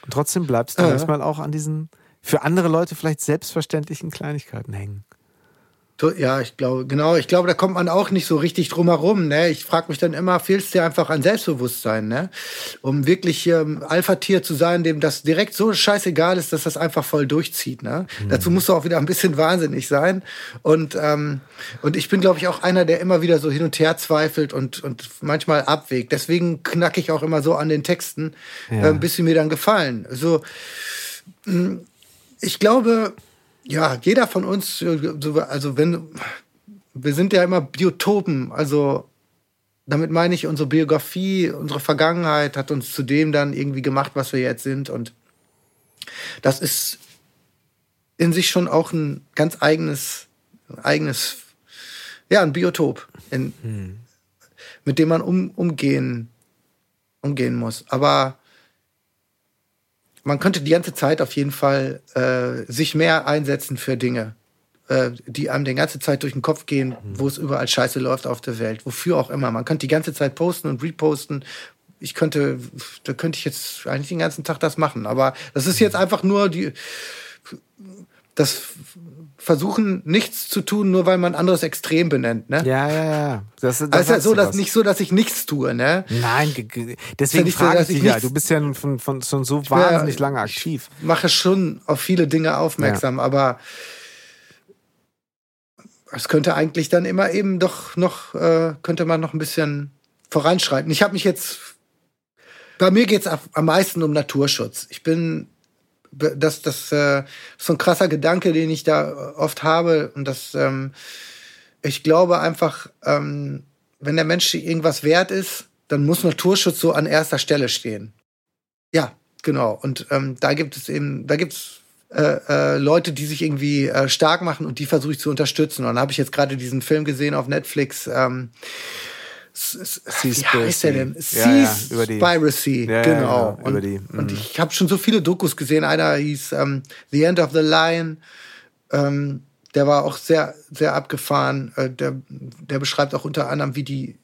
Und trotzdem bleibst du
Ja.
manchmal auch an diesen für andere Leute vielleicht selbstverständlichen Kleinigkeiten hängen.
Ja, ich glaube, genau, ich glaube, da kommt man auch nicht so richtig drum herum. Ne? Ich frage mich dann immer, fehlt es dir einfach an Selbstbewusstsein, ne? Um wirklich ähm, Alpha-Tier zu sein, dem das direkt so scheißegal ist, dass das einfach voll durchzieht. Ne? Dazu musst du auch wieder ein bisschen wahnsinnig sein. Und, ähm, und ich bin, glaube ich, auch einer, der immer wieder so hin und her zweifelt und, und manchmal abwägt. Deswegen knacke ich auch immer so an den Texten,
Ja.
äh, bis sie mir dann gefallen. So, ich glaube, ja, jeder von uns, äh, so- also wenn, wir sind ja immer Biotopen, also damit meine ich, unsere Biografie, unsere Vergangenheit hat uns zu dem dann irgendwie gemacht, was wir jetzt sind. Und das ist in sich schon auch ein ganz eigenes, ein eigenes, ja, ein Biotop, in, mit dem man um, umgehen, umgehen muss. Aber man könnte die ganze Zeit auf jeden Fall äh, sich mehr einsetzen für Dinge, äh, die einem die ganze Zeit durch den Kopf gehen, wo es überall Scheiße läuft auf der Welt, wofür auch immer. Man könnte die ganze Zeit posten und reposten. Ich könnte, da könnte ich jetzt eigentlich den ganzen Tag das machen. Aber das ist jetzt einfach nur die, das Versuchen, nichts zu tun, nur weil man anderes Extrem benennt. Ne?
Ja, ja, ja. Das, das
Also ist ja so, dass
was.
nicht so, dass ich nichts tue, ne?
Nein, ge- ge- deswegen
so,
frage ich
dass ich
dich ja. Du bist ja nun von, von, schon so wahnsinnig lange aktiv.
mache schon auf viele Dinge aufmerksam, aber es könnte eigentlich dann immer eben doch noch, äh, könnte man noch ein bisschen voranschreiten. Ich habe mich jetzt, bei mir geht's am am meisten um Naturschutz. Ich bin, das, das äh, ist so ein krasser Gedanke, den ich da oft habe und das, ähm, ich glaube einfach, ähm, wenn der Mensch irgendwas wert ist, dann muss Naturschutz so an erster Stelle stehen. Ja, genau. Und ähm, da gibt es eben, da gibt es äh, äh, Leute, die sich irgendwie äh, stark machen und die versuche ich zu unterstützen. Und dann habe ich jetzt gerade diesen Film gesehen auf Netflix. Ähm, wie heißt der denn? Ja, ja, Spiracy, ja, genau. Ja, und, die, und mhm. ich habe schon so viele Dokus gesehen. Einer hieß ähm, The End of the Line. Ähm, der war auch sehr, sehr abgefahren. Äh, der, der beschreibt auch unter anderem, wie die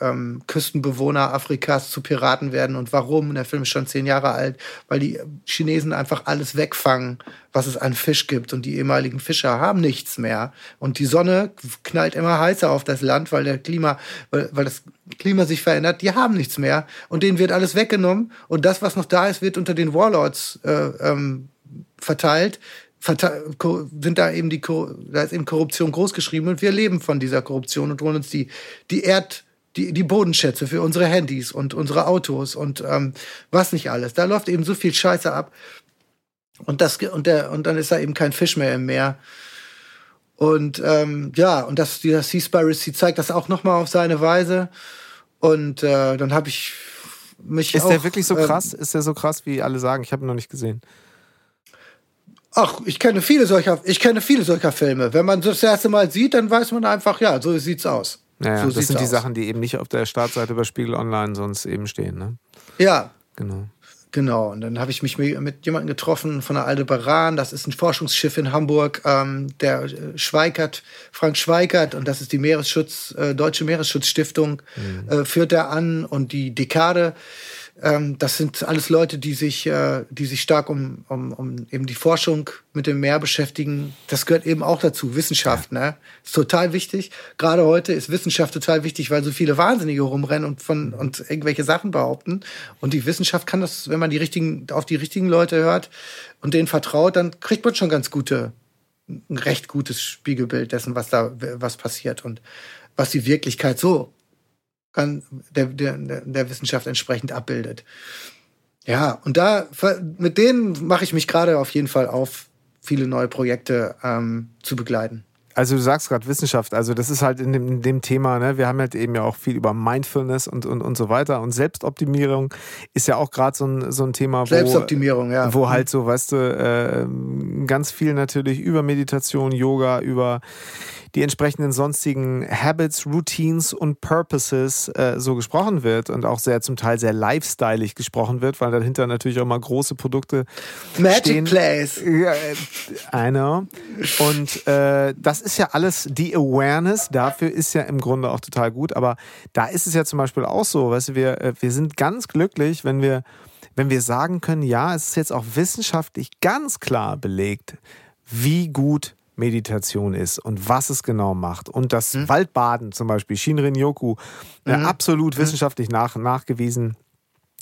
ähm, Küstenbewohner Afrikas zu Piraten werden und warum. Der Film ist schon zehn Jahre alt, weil die Chinesen einfach alles wegfangen, was es an Fisch gibt. Und die ehemaligen Fischer haben nichts mehr. Und die Sonne knallt immer heißer auf das Land, weil der Klima, weil, weil das Klima sich verändert. Die haben nichts mehr. Und denen wird alles weggenommen. Und das, was noch da ist, wird unter den Warlords äh, ähm, verteilt sind da eben die, da ist eben Korruption großgeschrieben und wir leben von dieser Korruption und holen uns die, die Erd, die, die Bodenschätze für unsere Handys und unsere Autos und ähm, was nicht alles. Da läuft eben so viel Scheiße ab. Und das, und der, und dann ist da eben kein Fisch mehr im Meer. Und ähm, ja, und das, dieser Seaspiracy zeigt das auch nochmal auf seine Weise. Und äh, dann habe ich mich.
Ist
auch,
der wirklich so ähm, krass? Ähm, ist der so krass, wie alle sagen? Ich habe ihn noch nicht gesehen.
Ach, ich kenne viele solcher, ich kenne viele solcher Filme. Wenn man das erste Mal sieht, dann weiß man einfach, ja, so sieht's aus.
Ja,
so
das sind die aus. Sachen, die eben nicht auf der Startseite bei Spiegel Online sonst eben stehen, ne?
Ja. Genau. Genau, und dann habe ich mich mit jemandem getroffen von der Aldebaran, das ist ein Forschungsschiff in Hamburg, ähm, der äh, Schweikert, Frank Schweikert, und das ist die Meeresschutz, äh, Deutsche Meeresschutzstiftung, mhm. äh, führt er an und die Dekade ähm, das sind alles Leute, die sich, äh, die sich stark um, um, um eben die Forschung mit dem Meer beschäftigen. Das gehört eben auch dazu, Wissenschaft. Ja. Ne? Ist total wichtig. Gerade heute ist Wissenschaft total wichtig, weil so viele Wahnsinnige rumrennen und von und irgendwelche Sachen behaupten. Und die Wissenschaft kann das, wenn man die richtigen, auf die richtigen Leute hört und denen vertraut, dann kriegt man schon ganz gute, ein recht gutes Spiegelbild dessen, was da, was passiert und was die Wirklichkeit so der, der, der Wissenschaft entsprechend abbildet. Ja, und da mit denen mache ich mich gerade auf jeden Fall auf, viele neue Projekte ähm, zu begleiten.
Also du sagst gerade Wissenschaft, also das ist halt in dem, in dem, Thema, ne? wir haben halt eben ja auch viel über Mindfulness und, und, und so weiter und Selbstoptimierung ist ja auch gerade so ein, so ein Thema, wo,
Selbstoptimierung, ja.
wo halt so, weißt du, äh, ganz viel natürlich über Meditation, Yoga, über die entsprechenden sonstigen Habits, Routines und Purposes äh, so gesprochen wird und auch sehr zum Teil sehr lifestyleig gesprochen wird, weil dahinter natürlich auch mal große Produkte
Magic
stehen.
Place.
Ja, I know. Und äh, das ist ja alles, die Awareness dafür ist ja im Grunde auch total gut, aber da ist es ja zum Beispiel auch so, weißt du, wir, äh, wir sind ganz glücklich, wenn wir wenn wir sagen können, ja, es ist jetzt auch wissenschaftlich ganz klar belegt, wie gut Meditation ist und was es genau macht. Und das mhm. Waldbaden zum Beispiel, Shinrin-Yoku, äh, mhm. absolut mhm. wissenschaftlich nach, nachgewiesen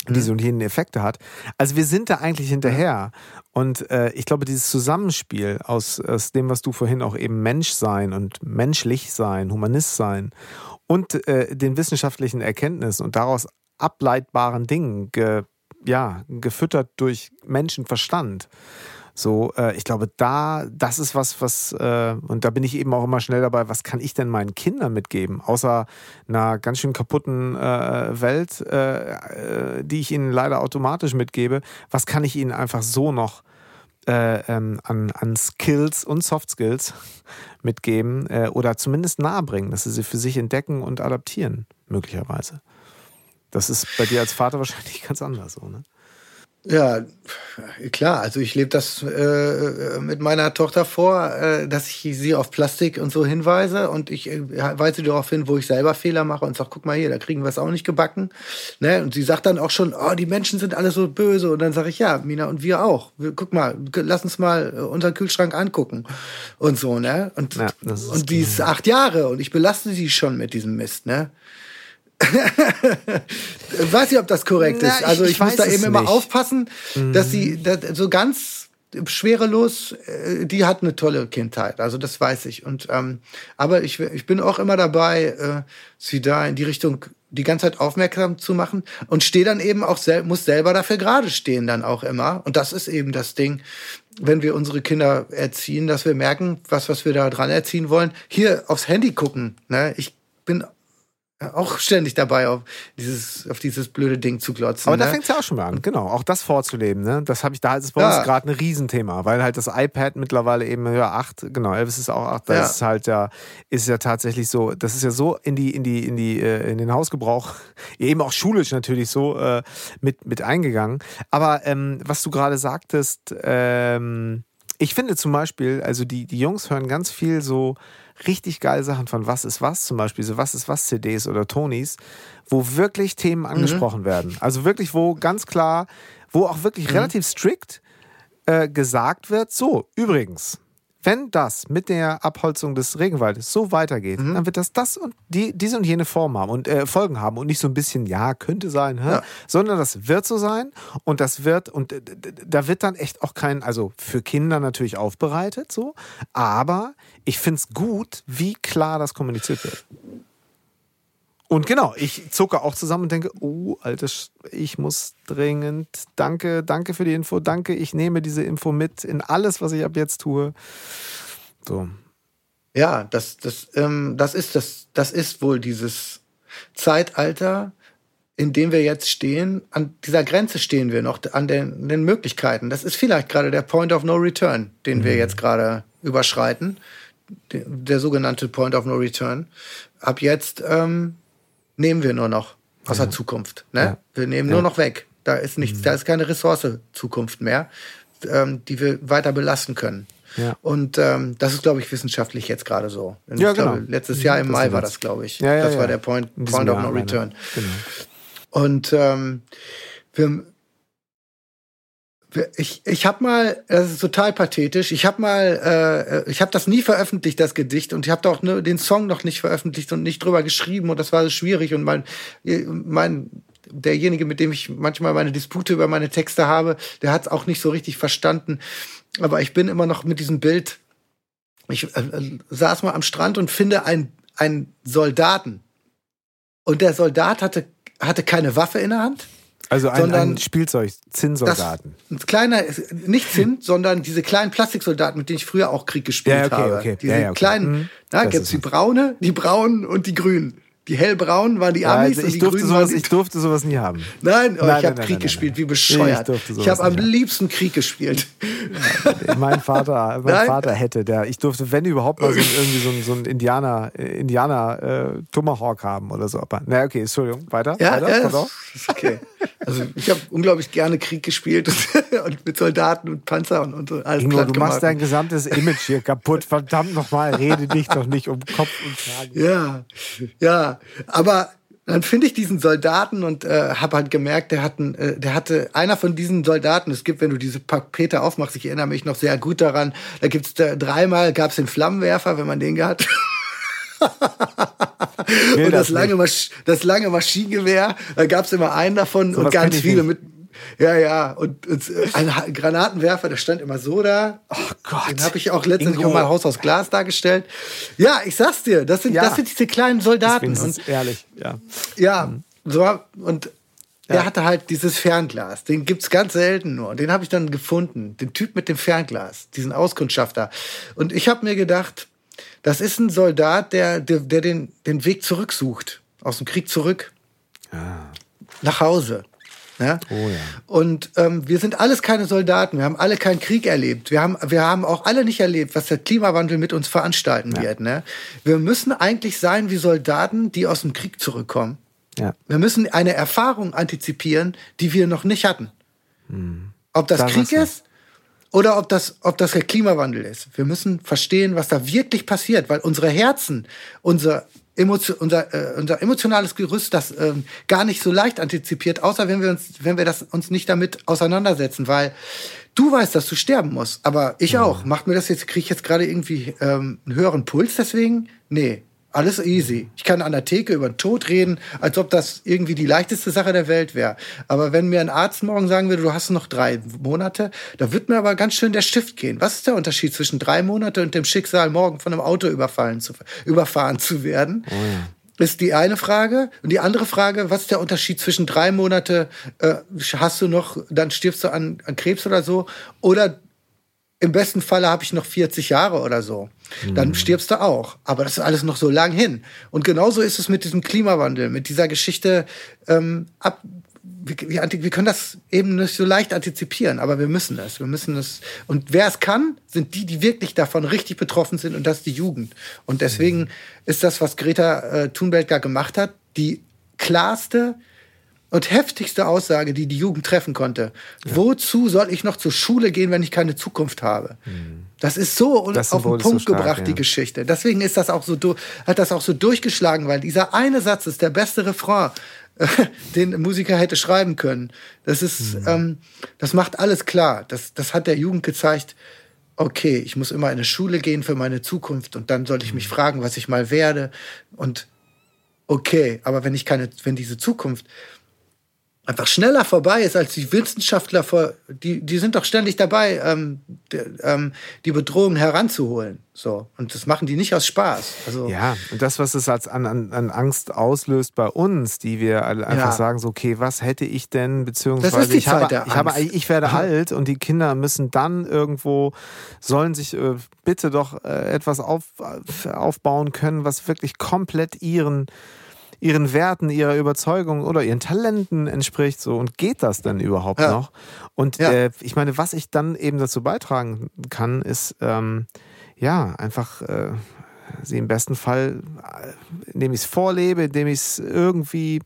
diese und jenen Effekte hat. Also wir sind da eigentlich hinterher. Und äh, ich glaube, dieses Zusammenspiel aus, aus dem, was du vorhin auch eben Mensch sein und menschlich sein, Humanist sein und äh, den wissenschaftlichen Erkenntnissen und daraus ableitbaren Dingen, ge, ja, gefüttert durch Menschenverstand, so, äh, ich glaube, da, das ist was, was, äh, und da bin ich eben auch immer schnell dabei, was kann ich denn meinen Kindern mitgeben, außer einer ganz schön kaputten äh, Welt, äh, äh, die ich ihnen leider automatisch mitgebe, was kann ich ihnen einfach so noch äh, ähm, an, an Skills und Soft Skills mitgeben oder zumindest nahebringen, dass sie sie für sich entdecken und adaptieren, möglicherweise. Das ist bei dir als Vater wahrscheinlich ganz anders so, ne?
Ja, klar. Also ich lebe das äh, mit meiner Tochter vor, äh, dass ich sie auf Plastik und so hinweise und ich äh, weise darauf hin, wo ich selber Fehler mache und sage, guck mal hier, da kriegen wir es auch nicht gebacken. Ne? Und sie sagt dann auch schon, oh, die Menschen sind alle so böse. Und dann sage ich, ja, Mina, und wir auch. Wir, guck mal, lass uns mal äh, unseren Kühlschrank angucken und so, ne? Und, ja, und die ist acht Jahre und ich belaste sie schon mit diesem Mist, ne? weiß nicht, ob das korrekt Na, ist. Also ich, ich muss da eben immer aufpassen, mhm. dass sie dass so ganz schwerelos, äh, die hat eine tolle Kindheit. Also das weiß ich. Und ähm, aber ich, ich bin auch immer dabei, äh, sie da in die Richtung die ganze Zeit aufmerksam zu machen und stehe dann eben auch sel muss selber dafür gerade stehen dann auch immer. Und das ist eben das Ding, wenn wir unsere Kinder erziehen, dass wir merken, was was wir da dran erziehen wollen. Hier aufs Handy gucken. Ne? Ich bin auch ständig dabei, auf dieses, auf dieses blöde Ding zu glotzen.
Aber da
ne?
fängt es ja auch schon mal an, genau. Auch das vorzuleben, ne? Das habe ich, da ist es bei
Ja.
uns gerade ein Riesenthema, weil halt das iPad mittlerweile eben ja acht, genau, Elvis ist auch acht,
Ja.
das ist halt ja, ist ja tatsächlich so, das ist ja so in die, in die, in die, äh, in den Hausgebrauch, eben auch schulisch natürlich so äh, mit, mit eingegangen. Aber ähm, was du gerade sagtest, ähm, ich finde zum Beispiel, also die, die Jungs hören ganz viel so richtig geile Sachen von Was ist was, zum Beispiel so Was ist was CDs oder Tonys, wo wirklich Themen angesprochen werden. Also wirklich, wo ganz klar, wo auch wirklich relativ strikt äh, gesagt wird, so, übrigens, wenn das mit der Abholzung des Regenwaldes so weitergeht, dann wird das das und die, diese und jene Form haben und äh, Folgen haben und nicht so ein bisschen, ja, könnte sein, hä?
Ja.
sondern das wird so sein und das wird, und äh, da wird dann echt auch kein, also für Kinder natürlich aufbereitet, so, aber ich finde es gut, wie klar das kommuniziert wird. Und genau, ich zucke auch zusammen und denke, oh, altes, ich muss dringend, danke, danke für die Info, danke, ich nehme diese Info mit in alles, was ich ab jetzt tue. So.
Ja, das, das, ähm, das ist das, das ist wohl dieses Zeitalter, in dem wir jetzt stehen. An dieser Grenze stehen wir noch, an den, den Möglichkeiten. Das ist vielleicht gerade der Point of No Return, den wir jetzt gerade überschreiten. Der, der sogenannte Point of No Return. Ab jetzt ähm, nehmen wir nur noch aus der Zukunft. Ne?
Ja.
Wir nehmen nur noch weg. Da ist nichts, da ist keine Ressource Zukunft mehr, ähm, die wir weiter belasten können.
Ja.
Und ähm, das ist, glaube ich, wissenschaftlich jetzt gerade so. Und
Ja,
ich glaube,
genau.
letztes Jahr im
Das
Mai war das, glaube ich.
Ja, ja,
das
ja.
war der Point, Point of No Return.
Genau.
Und ähm, wir, ich, ich habe mal, das ist total pathetisch, ich habe mal, äh, ich habe das nie veröffentlicht, das Gedicht, und ich habe auch ne, den Song noch nicht veröffentlicht und nicht drüber geschrieben, und das war so schwierig. Und mein, mein derjenige, mit dem ich manchmal meine Dispute über meine Texte habe, der hat es auch nicht so richtig verstanden. Aber ich bin immer noch mit diesem Bild. Ich äh, äh, saß mal am Strand und finde einen, einen Soldaten. Und der Soldat hatte, hatte keine Waffe in der Hand.
Also ein,
Sondern
ein Spielzeug, Zinnsoldaten.
Ein kleiner, nicht Zinn, sondern diese kleinen Plastiksoldaten, mit denen ich früher auch Krieg gespielt
Ja, okay,
habe.
okay.
Diese
Ja, okay.
kleinen,
Mhm.
da
Das
gibt's
ist
die braune, die braunen und die grünen. Die hellbraunen waren die
Ja,
Amis
also
und
ich,
die
durfte
grünen
sowas,
waren die
ich durfte sowas nie haben.
Nein, oh,
Nein,
ich habe Krieg
nein,
gespielt,
nein.
wie bescheuert.
Ich
ich habe am
haben.
liebsten Krieg gespielt.
mein Vater, mein. Vater hätte, der, ich durfte, wenn überhaupt mal so, irgendwie so ein, so Indianer, äh, Indianer äh, Tomahawk haben oder so. Aber, na okay, Entschuldigung, weiter.
Ja,
weiter,
ja ist okay. Also ich habe unglaublich gerne Krieg gespielt und, und mit Soldaten und Panzer und, und so alles
Ingo, du machst dein gesamtes Image hier kaputt. Verdammt nochmal, rede dich doch nicht um Kopf und Kragen.
Ja, ja, aber dann finde ich diesen Soldaten und äh, habe halt gemerkt, der, hatten, äh, der hatte einer von diesen Soldaten. Es gibt, wenn du diese Pakete aufmachst, ich erinnere mich noch sehr gut daran. Da gibt's da, dreimal gab's den Flammenwerfer, wenn man den gehabt. Und das,
das
lange. Masch das lange Maschinengewehr, da gab's immer einen davon
Sowas
und ganz viele mit. Ja, ja, und, und äh, ein Granatenwerfer, der stand immer so da.
Oh Gott.
Den habe ich auch letztendlich
Ingo.
mal Haus aus Glas dargestellt. Ja, ich sag's dir, das sind,
Ja.
das sind diese kleinen Soldaten.
Wenigstens
Und
ehrlich, ja.
ja, so, und der hatte halt dieses Fernglas. Den gibt's ganz selten nur. Den habe ich dann gefunden. Den Typ mit dem Fernglas, diesen Auskundschafter. Und ich habe mir gedacht, das ist ein Soldat, der, der, der den, den Weg zurücksucht. Aus dem Krieg zurück. Nach Hause. Ja?
Oh ja.
Und ähm, wir sind alles keine Soldaten. Wir haben alle keinen Krieg erlebt. Wir haben, wir haben auch alle nicht erlebt, was der Klimawandel mit uns veranstalten wird. Ne? Wir müssen eigentlich sein wie Soldaten, die aus dem Krieg zurückkommen.
Ja.
Wir müssen eine Erfahrung antizipieren, die wir noch nicht hatten. Ob das
Da
Krieg ist oder ob das, ob das der Klimawandel ist. Wir müssen verstehen, was da wirklich passiert, weil unsere Herzen, unser, Emotio unser, äh, unser emotionales Gerüst das ähm, gar nicht so leicht antizipiert, außer wenn wir uns, wenn wir das uns nicht damit auseinandersetzen, weil du weißt, dass du sterben musst, aber ich auch. Macht mir das jetzt, kriege ich jetzt gerade irgendwie ähm, einen höheren Puls deswegen? Nee. Alles easy. Ich kann an der Theke über den Tod reden, als ob das irgendwie die leichteste Sache der Welt wäre. Aber wenn mir ein Arzt morgen sagen würde, du hast noch drei Monate, da wird mir aber ganz schön der Stift gehen. Was ist der Unterschied zwischen drei Monate und dem Schicksal, morgen von einem Auto überfallen zu, überfahren zu werden? Ist die eine Frage. Und die andere Frage, was ist der Unterschied zwischen drei Monate, äh, hast du noch, dann stirbst du an, an Krebs oder so, oder im besten Falle habe ich noch 40 Jahre oder so. Dann mhm. stirbst du auch. Aber das ist alles noch so lang hin. Und genauso ist es mit diesem Klimawandel, mit dieser Geschichte ähm, ab. Wir, wir, können das eben nicht so leicht antizipieren, aber wir müssen es. Wir müssen es. Und wer es kann, sind die, die wirklich davon richtig betroffen sind, und das ist die Jugend. Und deswegen mhm. ist das, was Greta äh, Thunberg da gemacht hat, die klarste, und heftigste Aussage, die die Jugend treffen konnte. Ja. Wozu soll ich noch zur Schule gehen, wenn ich keine Zukunft habe? Mhm. Das ist so das auf den Punkt so stark, gebracht, ja. die Geschichte. Deswegen ist das auch so, hat das auch so durchgeschlagen, weil dieser eine Satz ist der beste Refrain, den ein Musiker hätte schreiben können. Das ist, mhm. ähm, das macht alles klar. Das, das hat der Jugend gezeigt. Okay, ich muss immer in eine Schule gehen für meine Zukunft und dann sollte ich mich mhm. fragen, was ich mal werde. Und okay, aber wenn ich keine, wenn diese Zukunft einfach schneller vorbei ist als die Wissenschaftler vor, die, die sind doch ständig dabei, ähm, die, ähm, die Bedrohung heranzuholen. So. Und das machen die nicht aus Spaß. Also,
ja, und das, was es als an, an, an Angst auslöst bei uns, die wir einfach ja. sagen, so, okay, was hätte ich denn, beziehungsweise ich, habe, ich, habe, ich werde alt und die Kinder müssen dann irgendwo, sollen sich äh, bitte doch äh, etwas auf, aufbauen können, was wirklich komplett ihren ihren Werten, ihrer Überzeugung oder ihren Talenten entspricht. So und geht das denn überhaupt ja. noch? Und ja. äh, ich meine, was ich dann eben dazu beitragen kann, ist ähm, ja einfach äh, sie im besten Fall, äh, indem ich es vorlebe, indem ich es irgendwie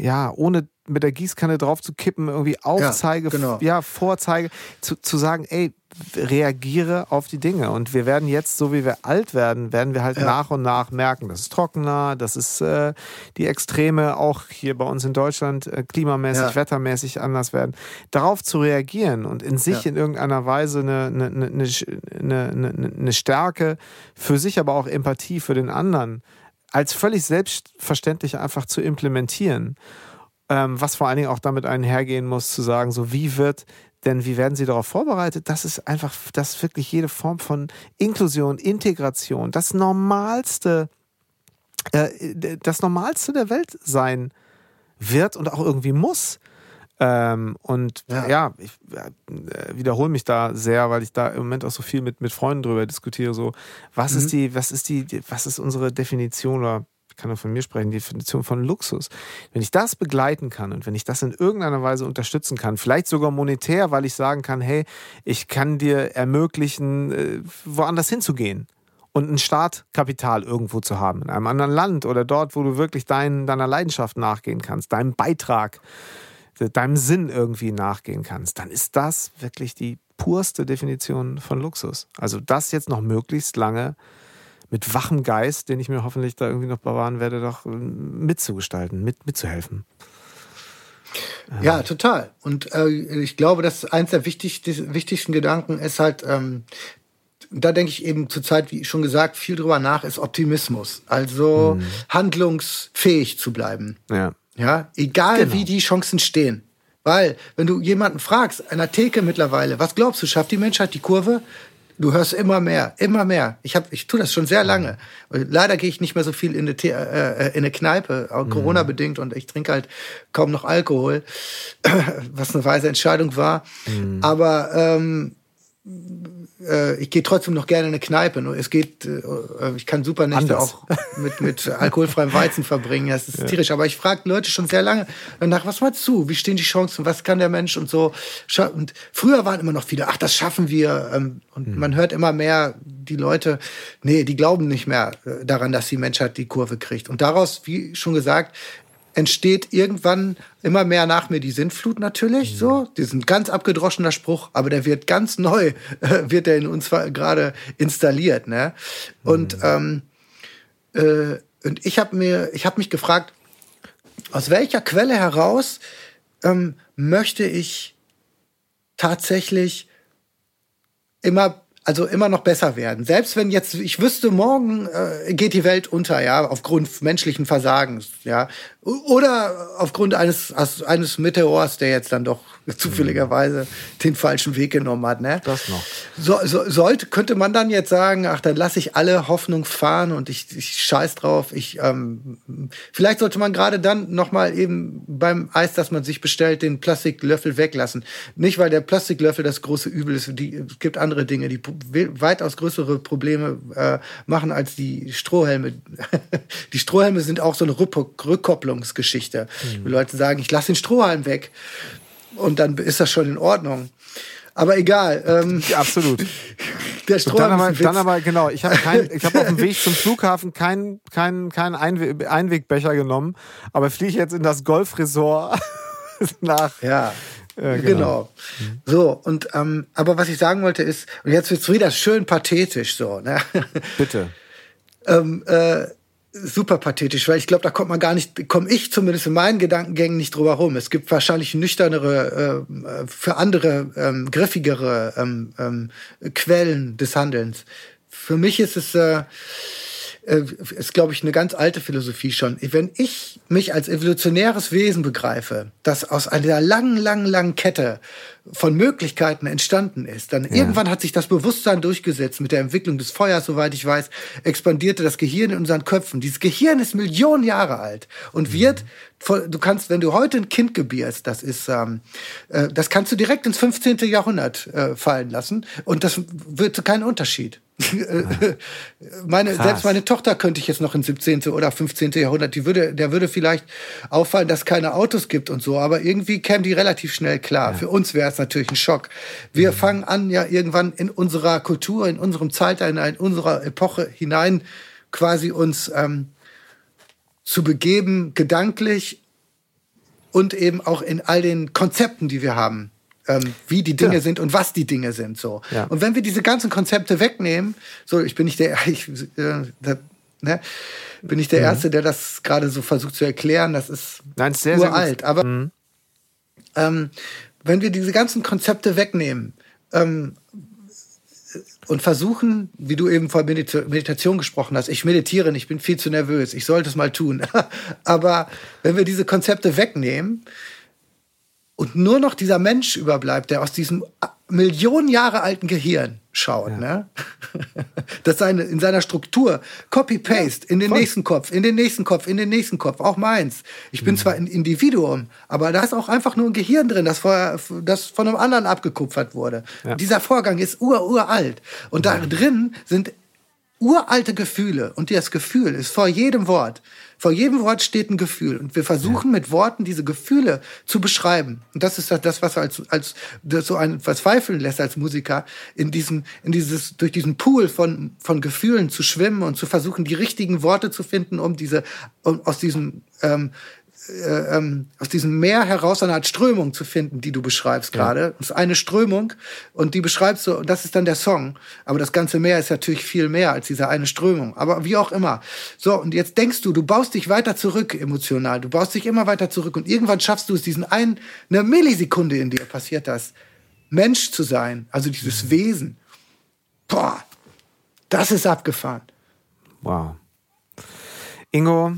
ja ohne mit der Gießkanne drauf zu kippen, irgendwie aufzeige, ja, genau. ja vorzeige, zu, zu sagen, ey, reagiere auf die Dinge. Und wir werden jetzt, so wie wir alt werden, werden wir halt ja. nach und nach merken, das ist trockener, das ist äh, die Extreme auch hier bei uns in Deutschland äh, klimamäßig, ja. wettermäßig anders werden. Darauf zu reagieren und in sich ja. in irgendeiner Weise eine, eine, eine, eine, eine Stärke für sich, aber auch Empathie für den anderen als völlig selbstverständlich einfach zu implementieren. Ähm, was vor allen Dingen auch damit einhergehen muss, zu sagen, so wie wird denn wie werden sie darauf vorbereitet? Das ist einfach, dass wirklich jede Form von Inklusion, Integration, das Normalste, äh, das Normalste der Welt sein wird und auch irgendwie muss. Ähm, und ja, ja ich äh, wiederhole mich da sehr, weil ich da im Moment auch so viel mit, mit Freunden drüber diskutiere. So, was mhm. ist die, was ist die, was ist unsere Definition oder kann nur von mir sprechen, die Definition von Luxus. Wenn ich das begleiten kann und wenn ich das in irgendeiner Weise unterstützen kann, vielleicht sogar monetär, weil ich sagen kann, hey, ich kann dir ermöglichen, äh, woanders hinzugehen und ein Startkapital irgendwo zu haben, in einem anderen Land oder dort, wo du wirklich dein, deiner Leidenschaft nachgehen kannst, deinem Beitrag, deinem Sinn irgendwie nachgehen kannst, dann ist das wirklich die purste Definition von Luxus. Also das jetzt noch möglichst lange mit wachem Geist, den ich mir hoffentlich da irgendwie noch bewahren werde, doch äh, mitzugestalten, mit, mitzuhelfen.
Ja, total. Und äh, ich glaube, dass eins der wichtigsten, wichtigsten Gedanken ist halt, ähm, da denke ich eben zurzeit, wie schon gesagt, viel drüber nach, ist Optimismus. Also mhm. handlungsfähig zu bleiben. Ja. Ja, egal genau. wie die Chancen stehen. Weil, wenn du jemanden fragst, einer Theke mittlerweile, was glaubst du, schafft die Menschheit die Kurve? Du hörst immer mehr, immer mehr. Ich hab, ich tue das schon sehr lange. Leider gehe ich nicht mehr so viel in eine, The äh, in eine Kneipe, auch mhm. Corona bedingt, und ich trinke halt kaum noch Alkohol, was eine weise Entscheidung war. Mhm. Aber ähm, äh, ich gehe trotzdem noch gerne in eine Kneipe. Es geht, äh, ich kann super Nächte auch mit, mit alkoholfreiem Weizen verbringen. Das ist ja. tierisch. Aber ich frage Leute schon sehr lange nach, was meinst du? Wie stehen die Chancen? Was kann der Mensch und so? Und früher waren immer noch viele, ach, das schaffen wir. Ähm, und mhm. man hört immer mehr, die Leute, nee, die glauben nicht mehr äh, daran, dass die Menschheit die Kurve kriegt. Und daraus, wie schon gesagt, entsteht irgendwann immer mehr nach mir die Sintflut natürlich, mhm. so. Diesen ganz abgedroschener Spruch, aber der wird ganz neu, äh, wird der in uns gerade installiert, ne? Und, mhm. ähm, äh, und ich habe mir, ich habe mich gefragt, aus welcher Quelle heraus ähm, möchte ich tatsächlich immer also immer noch besser werden. Selbst wenn jetzt, ich wüsste, morgen äh, geht die Welt unter, ja, aufgrund menschlichen Versagens, ja, oder aufgrund eines eines Meteors, der jetzt dann doch zufälligerweise den falschen Weg genommen hat. Ne?
Das noch.
So, so, sollte, könnte man dann jetzt sagen, ach, dann lasse ich alle Hoffnung fahren und ich, ich scheiß drauf. Ich, ähm, vielleicht sollte man gerade dann nochmal eben beim Eis, das man sich bestellt, den Plastiklöffel weglassen. Nicht, weil der Plastiklöffel das große Übel ist. Die, es gibt andere Dinge, die weitaus größere Probleme äh, machen als die Strohhelme. die Strohhelme sind auch so eine Rückkopplungsgeschichte. Mhm. Leute sagen, ich lasse den Strohhalm weg und dann ist das schon in Ordnung. Aber egal. Ähm,
ja, absolut.
Der Strohhalm
dann, aber, dann aber, genau, ich habe hab auf dem Weg zum Flughafen keinen kein, kein Einwe Einwegbecher genommen, aber fliege jetzt in das Golfresort nach.
Ja. Äh, genau. genau. So, und ähm, aber was ich sagen wollte ist, und jetzt wird's wieder schön pathetisch so, ne?
Bitte.
ähm, äh, super pathetisch, weil ich glaube, da kommt man gar nicht, komme ich zumindest in meinen Gedankengängen nicht drüber rum. Es gibt wahrscheinlich nüchternere, äh, für andere ähm, griffigere ähm, ähm, Quellen des Handelns. Für mich ist es äh, äh, ist, glaube ich, eine ganz alte Philosophie schon. Wenn ich mich als evolutionäres Wesen begreife, das aus einer langen, langen, langen Kette von Möglichkeiten entstanden ist, dann ja. irgendwann hat sich das Bewusstsein durchgesetzt mit der Entwicklung des Feuers, soweit ich weiß, expandierte das Gehirn in unseren Köpfen. Dieses Gehirn ist Millionen Jahre alt und mhm. wird du kannst, wenn du heute ein Kind gebierst, das ist, ähm, äh, das kannst du direkt ins 15. Jahrhundert äh, fallen lassen und das wird keinen Unterschied. meine, selbst meine Tochter könnte ich jetzt noch ins 17. oder 15. Jahrhundert, die würde, der würde vielleicht auffallen, dass es keine Autos gibt und so, aber irgendwie käme die relativ schnell klar. Ja. Für uns wäre es natürlich ein Schock. Wir mhm. fangen an, ja irgendwann in unserer Kultur, in unserem Zeitalter, in unserer Epoche hinein quasi uns ähm, zu begeben, gedanklich und eben auch in all den Konzepten, die wir haben, ähm, wie die Dinge ja. sind und was die Dinge sind. So. Ja. Und wenn wir diese ganzen Konzepte wegnehmen, so ich bin nicht der, ich, äh, da, ne, bin ich der mhm. Erste, der das gerade so versucht zu erklären. Das ist
Nein, sehr,
uralt. Sehr aber mhm. ähm, wenn wir diese ganzen Konzepte wegnehmen ähm, und versuchen, wie du eben vor Medita Meditation gesprochen hast, ich meditiere ich bin viel zu nervös, ich sollte es mal tun. Aber wenn wir diese Konzepte wegnehmen und nur noch dieser Mensch überbleibt, der aus diesem Millionen Jahre alten Gehirn schaut, ja. ne? Das seine, in seiner Struktur, Copy-Paste, ja, in den voll. nächsten Kopf, in den nächsten Kopf, in den nächsten Kopf, auch meins. Ich bin mhm. zwar ein Individuum, aber da ist auch einfach nur ein Gehirn drin, das, vorher, das von einem anderen abgekupfert wurde. Ja. Dieser Vorgang ist ur, uralt. Und da drin sind uralte Gefühle. Und das Gefühl ist vor jedem Wort. Vor jedem Wort steht ein Gefühl. Und wir versuchen mit Worten diese Gefühle zu beschreiben. Und das ist das, was als, als das so ein verzweifeln lässt als Musiker, in diesem, in dieses, durch diesen Pool von, von Gefühlen zu schwimmen und zu versuchen, die richtigen Worte zu finden, um diese, um aus diesem, ähm, äh, ähm, aus diesem Meer heraus eine Art Strömung zu finden, die du beschreibst gerade. Ja. Das ist eine Strömung und die beschreibst du, und das ist dann der Song. Aber das ganze Meer ist natürlich viel mehr als diese eine Strömung. Aber wie auch immer. So, und jetzt denkst du, du baust dich weiter zurück emotional. Du baust dich immer weiter zurück und irgendwann schaffst du es, diesen einen, eine Millisekunde in dir passiert das, Mensch zu sein, also dieses mhm. Wesen. Boah, das ist abgefahren.
Wow. Ingo,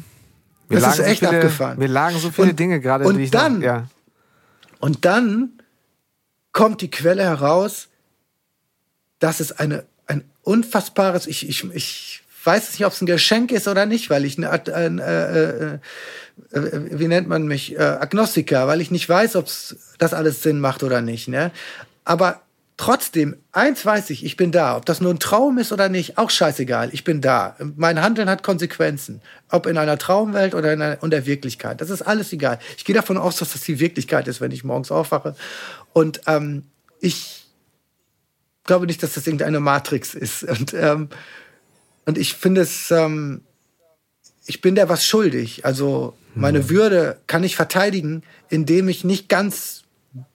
wir
das ist echt
so viele,
abgefahren.
Wir lagen so viele und, Dinge gerade.
Und dann, noch, ja. und dann kommt die Quelle heraus, dass es eine, ein unfassbares, ich, ich, ich weiß nicht, ob es ein Geschenk ist oder nicht, weil ich eine, äh, äh, äh, wie nennt man mich, äh, Agnostiker, weil ich nicht weiß, ob das alles Sinn macht oder nicht. Ne? Aber Trotzdem, eins weiß ich, ich bin da. Ob das nur ein Traum ist oder nicht, auch scheißegal. Ich bin da. Mein Handeln hat Konsequenzen. Ob in einer Traumwelt oder in, einer, in der Wirklichkeit. Das ist alles egal. Ich gehe davon aus, dass das die Wirklichkeit ist, wenn ich morgens aufwache. Und ähm, ich glaube nicht, dass das irgendeine Matrix ist. Und, ähm, und ich finde es, ähm, ich bin der was schuldig. Also meine hm. Würde kann ich verteidigen, indem ich nicht ganz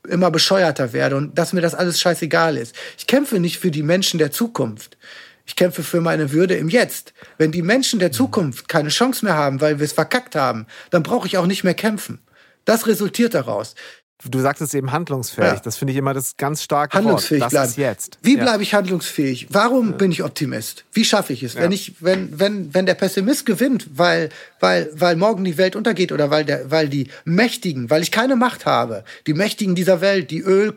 immer bescheuerter werde und dass mir das alles scheißegal ist. Ich kämpfe nicht für die Menschen der Zukunft. Ich kämpfe für meine Würde im Jetzt. Wenn die Menschen der Zukunft keine Chance mehr haben, weil wir es verkackt haben, dann brauche ich auch nicht mehr kämpfen. Das resultiert daraus.
Du sagtest eben handlungsfähig. Ja. Das finde ich immer das ganz starke
handlungsfähig
Wort.
Das bleiben.
jetzt.
Wie bleibe ich handlungsfähig? Warum bin ich Optimist? Wie schaffe ich es? Wenn ich, wenn, wenn, wenn der Pessimist gewinnt, weil, weil, weil morgen die Welt untergeht oder weil der, weil die Mächtigen, weil ich keine Macht habe, die Mächtigen dieser Welt, die Öl,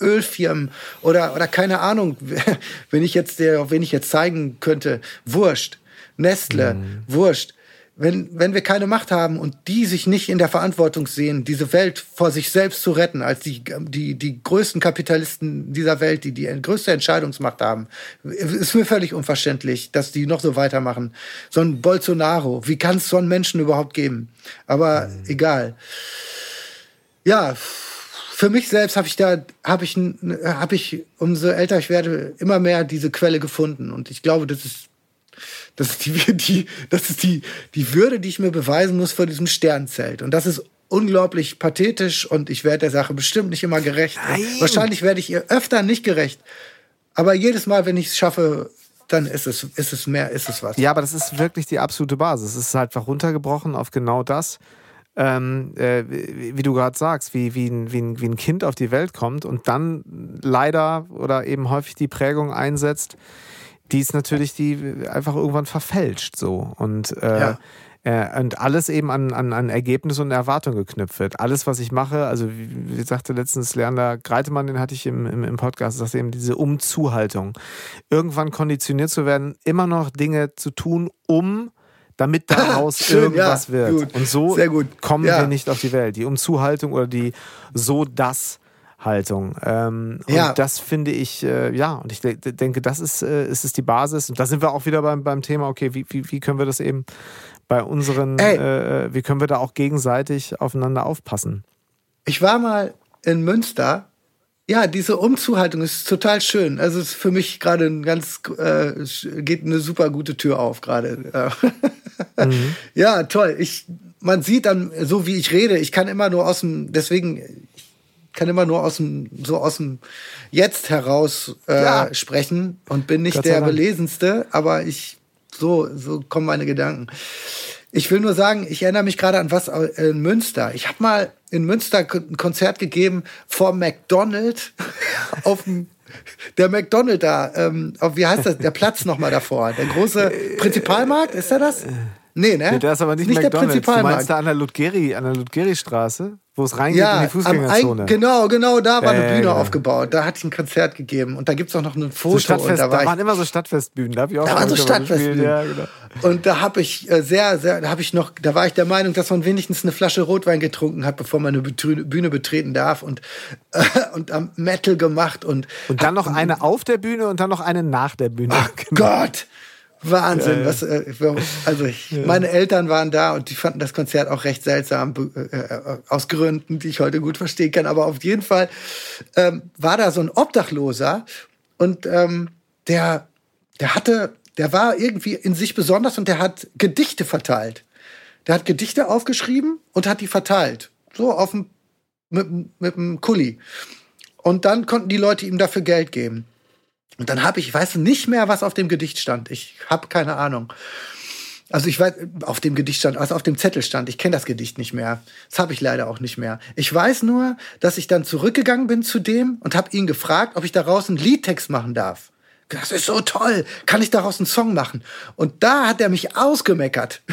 Ölfirmen oder, oder keine Ahnung, wenn ich jetzt der, wenn ich jetzt zeigen könnte, Wurscht, Nestle, mhm. Wurscht wenn, wenn wir keine Macht haben und die sich nicht in der Verantwortung sehen, diese Welt vor sich selbst zu retten, als die, die, die größten Kapitalisten dieser Welt, die die größte Entscheidungsmacht haben, ist mir völlig unverständlich, dass die noch so weitermachen. So ein Bolsonaro, wie kann es so einen Menschen überhaupt geben? Aber mhm. egal. Ja, für mich selbst habe ich da, habe ich, habe ich, umso älter ich werde, immer mehr diese Quelle gefunden. Und ich glaube, das ist das ist die, die, das ist die, die Würde, die ich mir beweisen muss vor diesem Sternzelt. Und das ist unglaublich pathetisch und ich werde der Sache bestimmt nicht immer gerecht. Wahrscheinlich werde ich ihr öfter nicht gerecht. Aber jedes Mal, wenn ich es schaffe, dann ist es, ist es mehr, ist es was.
Ja, aber das ist wirklich die absolute Basis. Es ist halt einfach runtergebrochen auf genau das. Ähm, äh, wie, wie, du gerade sagst, wie, wie, ein, wie, ein, wie ein Kind auf die Welt kommt und dann leider oder eben häufig die Prägung einsetzt, die ist natürlich die einfach irgendwann verfälscht so und äh, ja. äh, und alles eben an, an, an Ergebnis und Erwartung geknüpft wird. Alles, was ich mache, also wie, wie sagte letztens Lerner Greitemann, den hatte ich im, im, im Podcast, sagte eben diese Umzuhaltung. Irgendwann konditioniert zu werden, immer noch Dinge zu tun, um damit daraus Schön, irgendwas ja, wird. Gut. Und so kommen ja. wir nicht auf die Welt. Die Umzuhaltung oder die so das Haltung. Ähm, ja. Und das finde ich, äh, ja, und ich de denke, das ist, äh, ist, ist die Basis. Und da sind wir auch wieder beim, beim Thema, okay, wie, wie, wie können wir das eben bei unseren, äh, wie können wir da auch gegenseitig aufeinander aufpassen?
Ich war mal in Münster. Ja, diese Umzuhaltung ist total schön. Also es ist für mich gerade ein ganz, äh, geht eine super gute Tür auf gerade. mhm. Ja, toll. Ich, man sieht dann, so wie ich rede, ich kann immer nur aus dem, deswegen, kann immer nur aus dem, so aus dem Jetzt heraus äh, ja. sprechen und bin nicht der Belesenste, aber ich, so, so kommen meine Gedanken. Ich will nur sagen, ich erinnere mich gerade an was in Münster. Ich habe mal in Münster ein Konzert gegeben vor McDonald's auf dem der McDonald da, ähm, wie heißt das, der Platz nochmal davor, der große Prinzipalmarkt, ist er das? Nee, ne?
Nee, der ist aber nicht, nicht McDonald's. Der Prinzipalmarkt. Du meinst da an der Ludgeri, an der Ludgeri-Straße? Wo es reingeht ja, in die Fußgängerzone.
Ein, genau, genau, da war äh, eine Bühne genau. aufgebaut. Da hatte ich ein Konzert gegeben und da gibt's auch noch ein Foto. So
und
da,
war da waren immer so Stadtfestbühnen, da habe ich auch
Da waren so Stadtfestbühnen. Ja, genau. Und da habe ich äh, sehr, sehr, da habe ich noch, da war ich der Meinung, dass man wenigstens eine Flasche Rotwein getrunken hat, bevor man eine Bühne betreten darf und äh, und am Metal gemacht und
und dann noch eine auf der Bühne und dann noch eine nach der Bühne.
Ach genau. Gott. Wahnsinn. Ja, Was, äh, also ich, ja. meine Eltern waren da und die fanden das Konzert auch recht seltsam, äh, äh, aus Gründen, die ich heute gut verstehen kann. Aber auf jeden Fall ähm, war da so ein Obdachloser und ähm, der, der hatte, der war irgendwie in sich besonders und der hat Gedichte verteilt. Der hat Gedichte aufgeschrieben und hat die verteilt. So auf dem, mit, mit dem Kuli. Und dann konnten die Leute ihm dafür Geld geben. Und dann habe ich, ich weiß nicht mehr, was auf dem Gedicht stand. Ich habe keine Ahnung. Also ich weiß, auf dem Gedicht stand, also auf dem Zettel stand, ich kenne das Gedicht nicht mehr. Das habe ich leider auch nicht mehr. Ich weiß nur, dass ich dann zurückgegangen bin zu dem und habe ihn gefragt, ob ich daraus einen Liedtext machen darf. Das ist so toll. Kann ich daraus einen Song machen? Und da hat er mich ausgemeckert.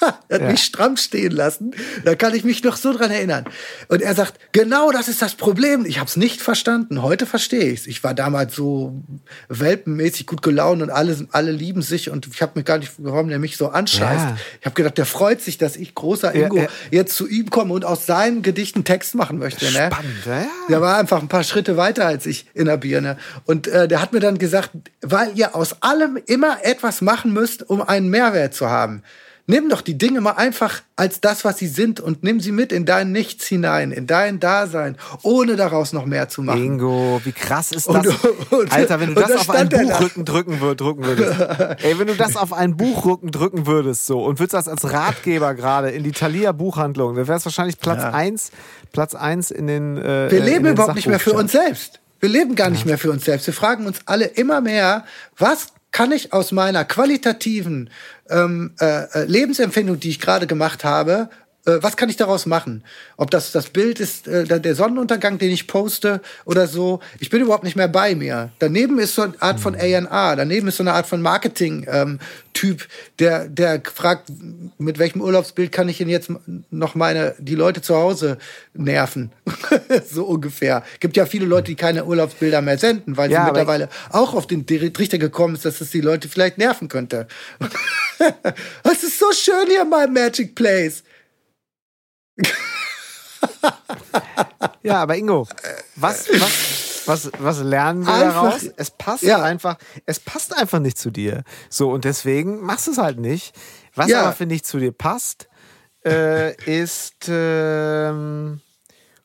er hat ja. mich stramm stehen lassen. Da kann ich mich noch so dran erinnern. Und er sagt, genau das ist das Problem. Ich habe es nicht verstanden. Heute verstehe ich es. Ich war damals so welpenmäßig gut gelaunt und alle, alle lieben sich. Und ich habe mir gar nicht, warum der mich so anscheißt. Ja. Ich habe gedacht, der freut sich, dass ich, großer Ingo, ja, jetzt zu ihm komme und aus seinen Gedichten Text machen möchte. Ne? Spannend, ja. Der war einfach ein paar Schritte weiter als ich in der Birne. Und äh, der hat mir dann gesagt, weil ihr aus allem immer etwas machen müsst, um einen Mehrwert zu haben. Nimm doch die Dinge mal einfach als das, was sie sind und nimm sie mit in dein Nichts hinein, in dein Dasein, ohne daraus noch mehr zu machen.
Ingo, wie krass ist das? Und, und, Alter, wenn du das auf einen Buchrücken drücken, drücken würdest. Ey, wenn du das auf einen Buchrücken drücken würdest so und würdest das als Ratgeber gerade in die Thalia Buchhandlung, dann wäre es wahrscheinlich Platz ja. eins, Platz eins in den äh,
Wir leben überhaupt nicht mehr für uns selbst. Wir leben gar nicht mehr für uns selbst. Wir fragen uns alle immer mehr, was kann ich aus meiner qualitativen ähm, äh, äh, Lebensempfindung, die ich gerade gemacht habe, was kann ich daraus machen? Ob das das Bild ist, äh, der Sonnenuntergang, den ich poste oder so. Ich bin überhaupt nicht mehr bei mir. Daneben ist so eine Art von A&R, daneben ist so eine Art von Marketing-Typ, ähm, der, der fragt, mit welchem Urlaubsbild kann ich denn jetzt noch meine, die Leute zu Hause nerven? so ungefähr. Gibt ja viele Leute, die keine Urlaubsbilder mehr senden, weil ja, sie mittlerweile auch auf den Trichter gekommen ist, dass es die Leute vielleicht nerven könnte. Es ist so schön hier, mein Magic Place
ja, aber Ingo, was, was, was, was lernen wir einfach, daraus? Es passt ja. einfach, es passt einfach nicht zu dir. So, und deswegen machst du es halt nicht. Was ja. aber, finde ich, zu dir passt, äh, ist, ähm,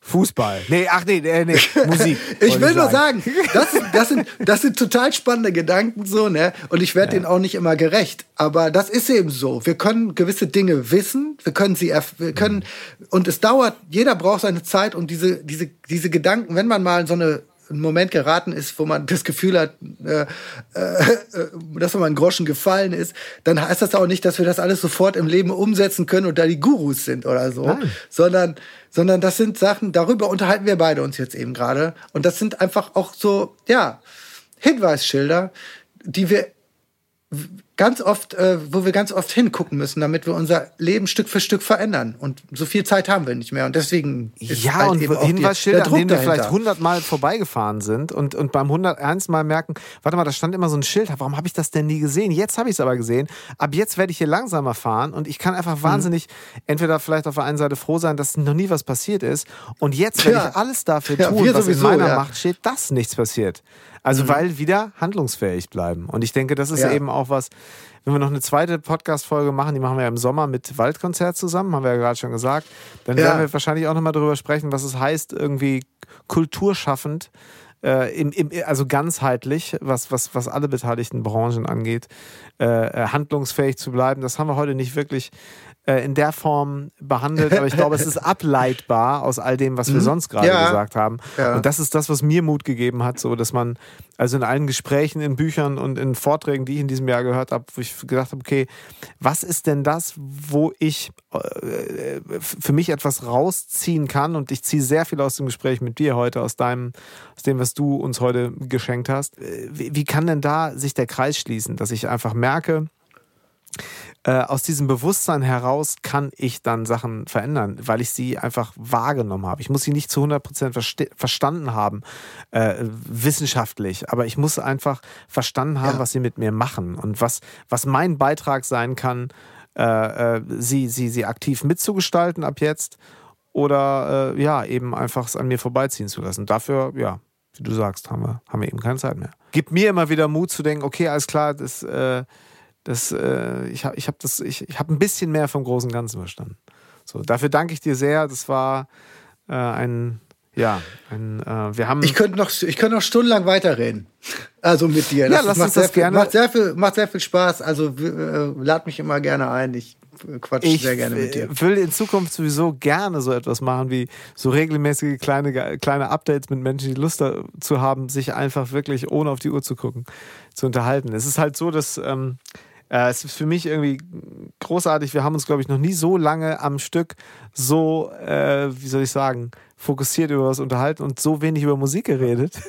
Fußball. Nee, ach nee, nee, nee Musik.
ich will nur sagen, das, das, sind, das sind total spannende Gedanken so, ne? Und ich werde ja. denen auch nicht immer gerecht. Aber das ist eben so. Wir können gewisse Dinge wissen, wir können sie, wir können, und es dauert, jeder braucht seine Zeit, um diese, diese, diese Gedanken, wenn man mal in so eine ein Moment geraten ist, wo man das Gefühl hat, äh, äh, dass man einen Groschen gefallen ist, dann heißt das auch nicht, dass wir das alles sofort im Leben umsetzen können und da die Gurus sind oder so, Nein. sondern sondern das sind Sachen, darüber unterhalten wir beide uns jetzt eben gerade. Und das sind einfach auch so, ja, Hinweisschilder, die wir ganz oft, äh, wo wir ganz oft hingucken müssen, damit wir unser Leben Stück für Stück verändern. Und so viel Zeit haben wir nicht mehr. Und deswegen
ist ja halt und eben Hinweisschilder, an denen wir vielleicht hundertmal vorbeigefahren sind und und beim 101 Mal merken, warte mal, da stand immer so ein Schild. Warum habe ich das denn nie gesehen? Jetzt habe ich es aber gesehen. Ab jetzt werde ich hier langsamer fahren und ich kann einfach mhm. wahnsinnig entweder vielleicht auf der einen Seite froh sein, dass noch nie was passiert ist und jetzt werde ja. ich alles dafür tun, ja, was sowieso, in meiner. Macht steht, dass nichts passiert. Also mhm. weil wieder handlungsfähig bleiben. Und ich denke, das ist ja. eben auch was, wenn wir noch eine zweite Podcast-Folge machen, die machen wir ja im Sommer mit Waldkonzert zusammen, haben wir ja gerade schon gesagt, dann ja. werden wir wahrscheinlich auch nochmal darüber sprechen, was es heißt, irgendwie kulturschaffend, äh, im, im, also ganzheitlich, was, was, was alle beteiligten Branchen angeht, äh, äh handlungsfähig zu bleiben. Das haben wir heute nicht wirklich äh, in der Form behandelt, aber ich glaube, es ist ableitbar aus all dem, was wir mhm. sonst gerade ja. gesagt haben. Ja. Und das ist das, was mir Mut gegeben hat, so dass man also in allen Gesprächen, in Büchern und in Vorträgen, die ich in diesem Jahr gehört habe, wo ich gedacht habe, okay, was ist denn das, wo ich äh, für mich etwas rausziehen kann? Und ich ziehe sehr viel aus dem Gespräch mit dir heute, aus deinem, aus dem, was du uns heute geschenkt hast. Äh, wie, wie kann denn da sich der Kreis schließen, dass ich einfach merke, äh, aus diesem Bewusstsein heraus kann ich dann Sachen verändern, weil ich sie einfach wahrgenommen habe. Ich muss sie nicht zu 100% verste verstanden haben, äh, wissenschaftlich, aber ich muss einfach verstanden haben, ja. was sie mit mir machen und was, was mein Beitrag sein kann, äh, äh sie, sie, sie aktiv mitzugestalten ab jetzt oder äh, ja, eben einfach es an mir vorbeiziehen zu lassen. Dafür, ja, wie du sagst, haben wir, haben wir eben keine Zeit mehr. Gibt mir immer wieder Mut zu denken, okay, alles klar, das das, äh, ich habe ich hab ich, ich hab ein bisschen mehr vom großen Ganzen verstanden. So, dafür danke ich dir sehr. Das war äh, ein, ja, ein, äh, wir haben.
Ich könnte noch, ich könnte noch stundenlang weiterreden. Also mit dir. Das ja, lass uns das viel, gerne. Macht sehr viel, macht sehr viel Spaß. Also äh, lad mich immer gerne ein. Ich quatsch ich sehr gerne mit dir.
Ich will in Zukunft sowieso gerne so etwas machen, wie so regelmäßige kleine, kleine Updates mit Menschen, die Lust dazu haben, sich einfach wirklich ohne auf die Uhr zu gucken, zu unterhalten. Es ist halt so, dass ähm, äh, es ist für mich irgendwie großartig. Wir haben uns, glaube ich, noch nie so lange am Stück so, äh, wie soll ich sagen, fokussiert über was unterhalten und so wenig über Musik geredet.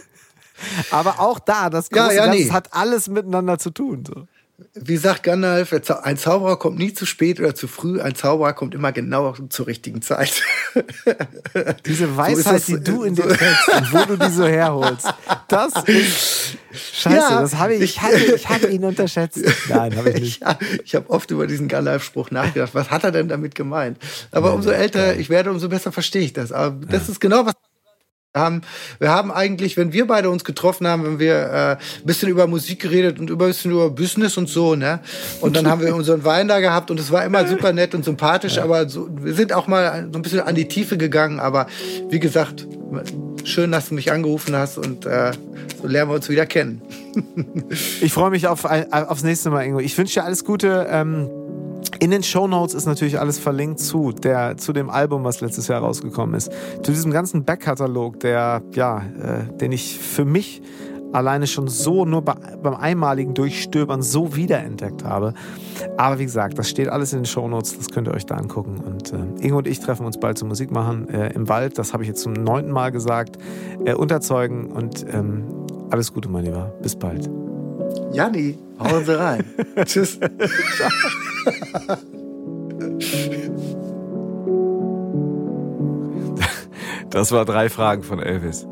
Aber auch da, das große ja, ja, nee. hat alles miteinander zu tun. So
wie sagt Gandalf, ein Zauberer kommt nie zu spät oder zu früh, ein Zauberer kommt immer genau zur richtigen Zeit.
Diese Weisheit, so die du in dir trägst und wo du die so herholst, das ist Scheiße, ja, das habe ich, ich, hatte, ich habe ihn unterschätzt.
Nein, habe ich nicht. Ich, ich habe oft über diesen Gandalf-Spruch nachgedacht. Was hat er denn damit gemeint? Aber umso älter ich werde, umso besser verstehe ich das. Aber das ist genau was haben, wir haben eigentlich, wenn wir beide uns getroffen haben, wenn wir äh, ein bisschen über Musik geredet und über ein bisschen über Business und so, ne? Und dann haben wir unseren Wein da gehabt und es war immer super nett und sympathisch, ja. aber so, wir sind auch mal so ein bisschen an die Tiefe gegangen. Aber wie gesagt, schön, dass du mich angerufen hast und äh, so lernen wir uns wieder kennen.
ich freue mich auf, aufs nächste Mal, Ingo. Ich wünsche dir alles Gute. Ähm in den Show Notes ist natürlich alles verlinkt zu, der, zu dem Album, was letztes Jahr rausgekommen ist. Zu diesem ganzen Backkatalog, der, ja, äh, den ich für mich alleine schon so nur bei, beim einmaligen Durchstöbern so wiederentdeckt habe. Aber wie gesagt, das steht alles in den Shownotes, das könnt ihr euch da angucken. Und äh, Ingo und ich treffen uns bald zum Musik machen äh, im Wald, das habe ich jetzt zum neunten Mal gesagt, äh, unterzeugen und ähm, alles Gute, mein Lieber. Bis bald.
Janni, hauen Sie rein. Tschüss.
Das war drei Fragen von Elvis.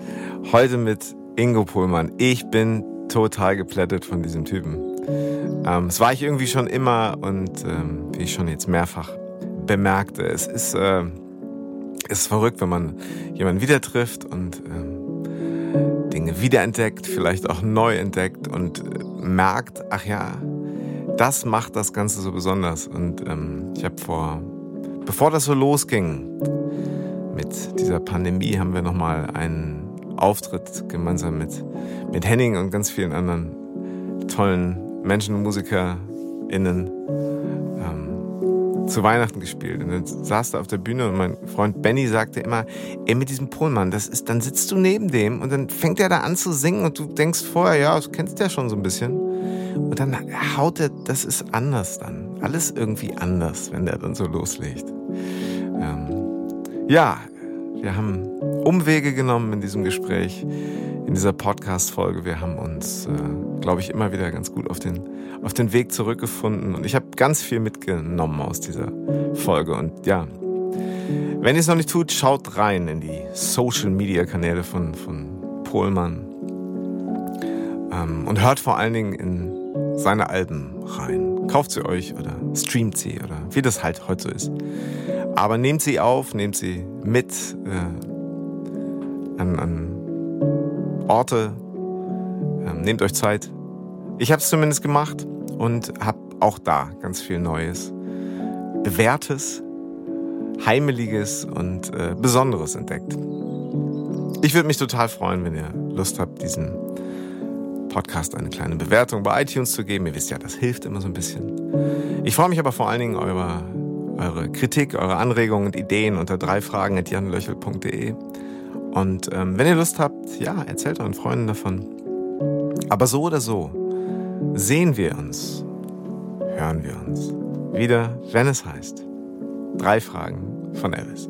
Heute mit Ingo Pohlmann. Ich bin total geplättet von diesem Typen. Ähm, das war ich irgendwie schon immer und ähm, wie ich schon jetzt mehrfach bemerkte, es ist, äh, ist verrückt, wenn man jemanden wieder trifft und ähm, Dinge wiederentdeckt, vielleicht auch neu entdeckt und äh, merkt, ach ja, das macht das Ganze so besonders. Und ähm, ich habe vor, bevor das so losging, mit dieser Pandemie haben wir nochmal einen Auftritt gemeinsam mit, mit Henning und ganz vielen anderen tollen Menschen MusikerInnen zu Weihnachten gespielt. Und dann saß da auf der Bühne und mein Freund Benny sagte immer, ey, mit diesem Pohlmann, das ist, dann sitzt du neben dem und dann fängt er da an zu singen und du denkst vorher, ja, das kennst du ja schon so ein bisschen. Und dann haut er, das ist anders dann. Alles irgendwie anders, wenn der dann so loslegt. Ähm, ja, wir haben Umwege genommen in diesem Gespräch, in dieser Podcast-Folge. Wir haben uns, äh, glaube ich, immer wieder ganz gut auf den, auf den Weg zurückgefunden. Und ich habe ganz viel mitgenommen aus dieser Folge. Und ja, wenn ihr es noch nicht tut, schaut rein in die Social-Media-Kanäle von, von Pohlmann. Ähm, und hört vor allen Dingen in seine Alben rein. Kauft sie euch oder streamt sie oder wie das halt heute so ist. Aber nehmt sie auf, nehmt sie mit äh, an, an Orte, äh, nehmt euch Zeit. Ich habe es zumindest gemacht und habe auch da ganz viel Neues, bewährtes, heimeliges und äh, Besonderes entdeckt. Ich würde mich total freuen, wenn ihr Lust habt, diesen Podcast eine kleine Bewertung bei iTunes zu geben. Ihr wisst ja, das hilft immer so ein bisschen. Ich freue mich aber vor allen Dingen eure, eure Kritik, eure Anregungen und Ideen unter drei Fragen@janlöchel.de. Und ähm, wenn ihr Lust habt, ja, erzählt euren Freunden davon. Aber so oder so sehen wir uns, hören wir uns wieder, wenn es heißt drei Fragen von Alice.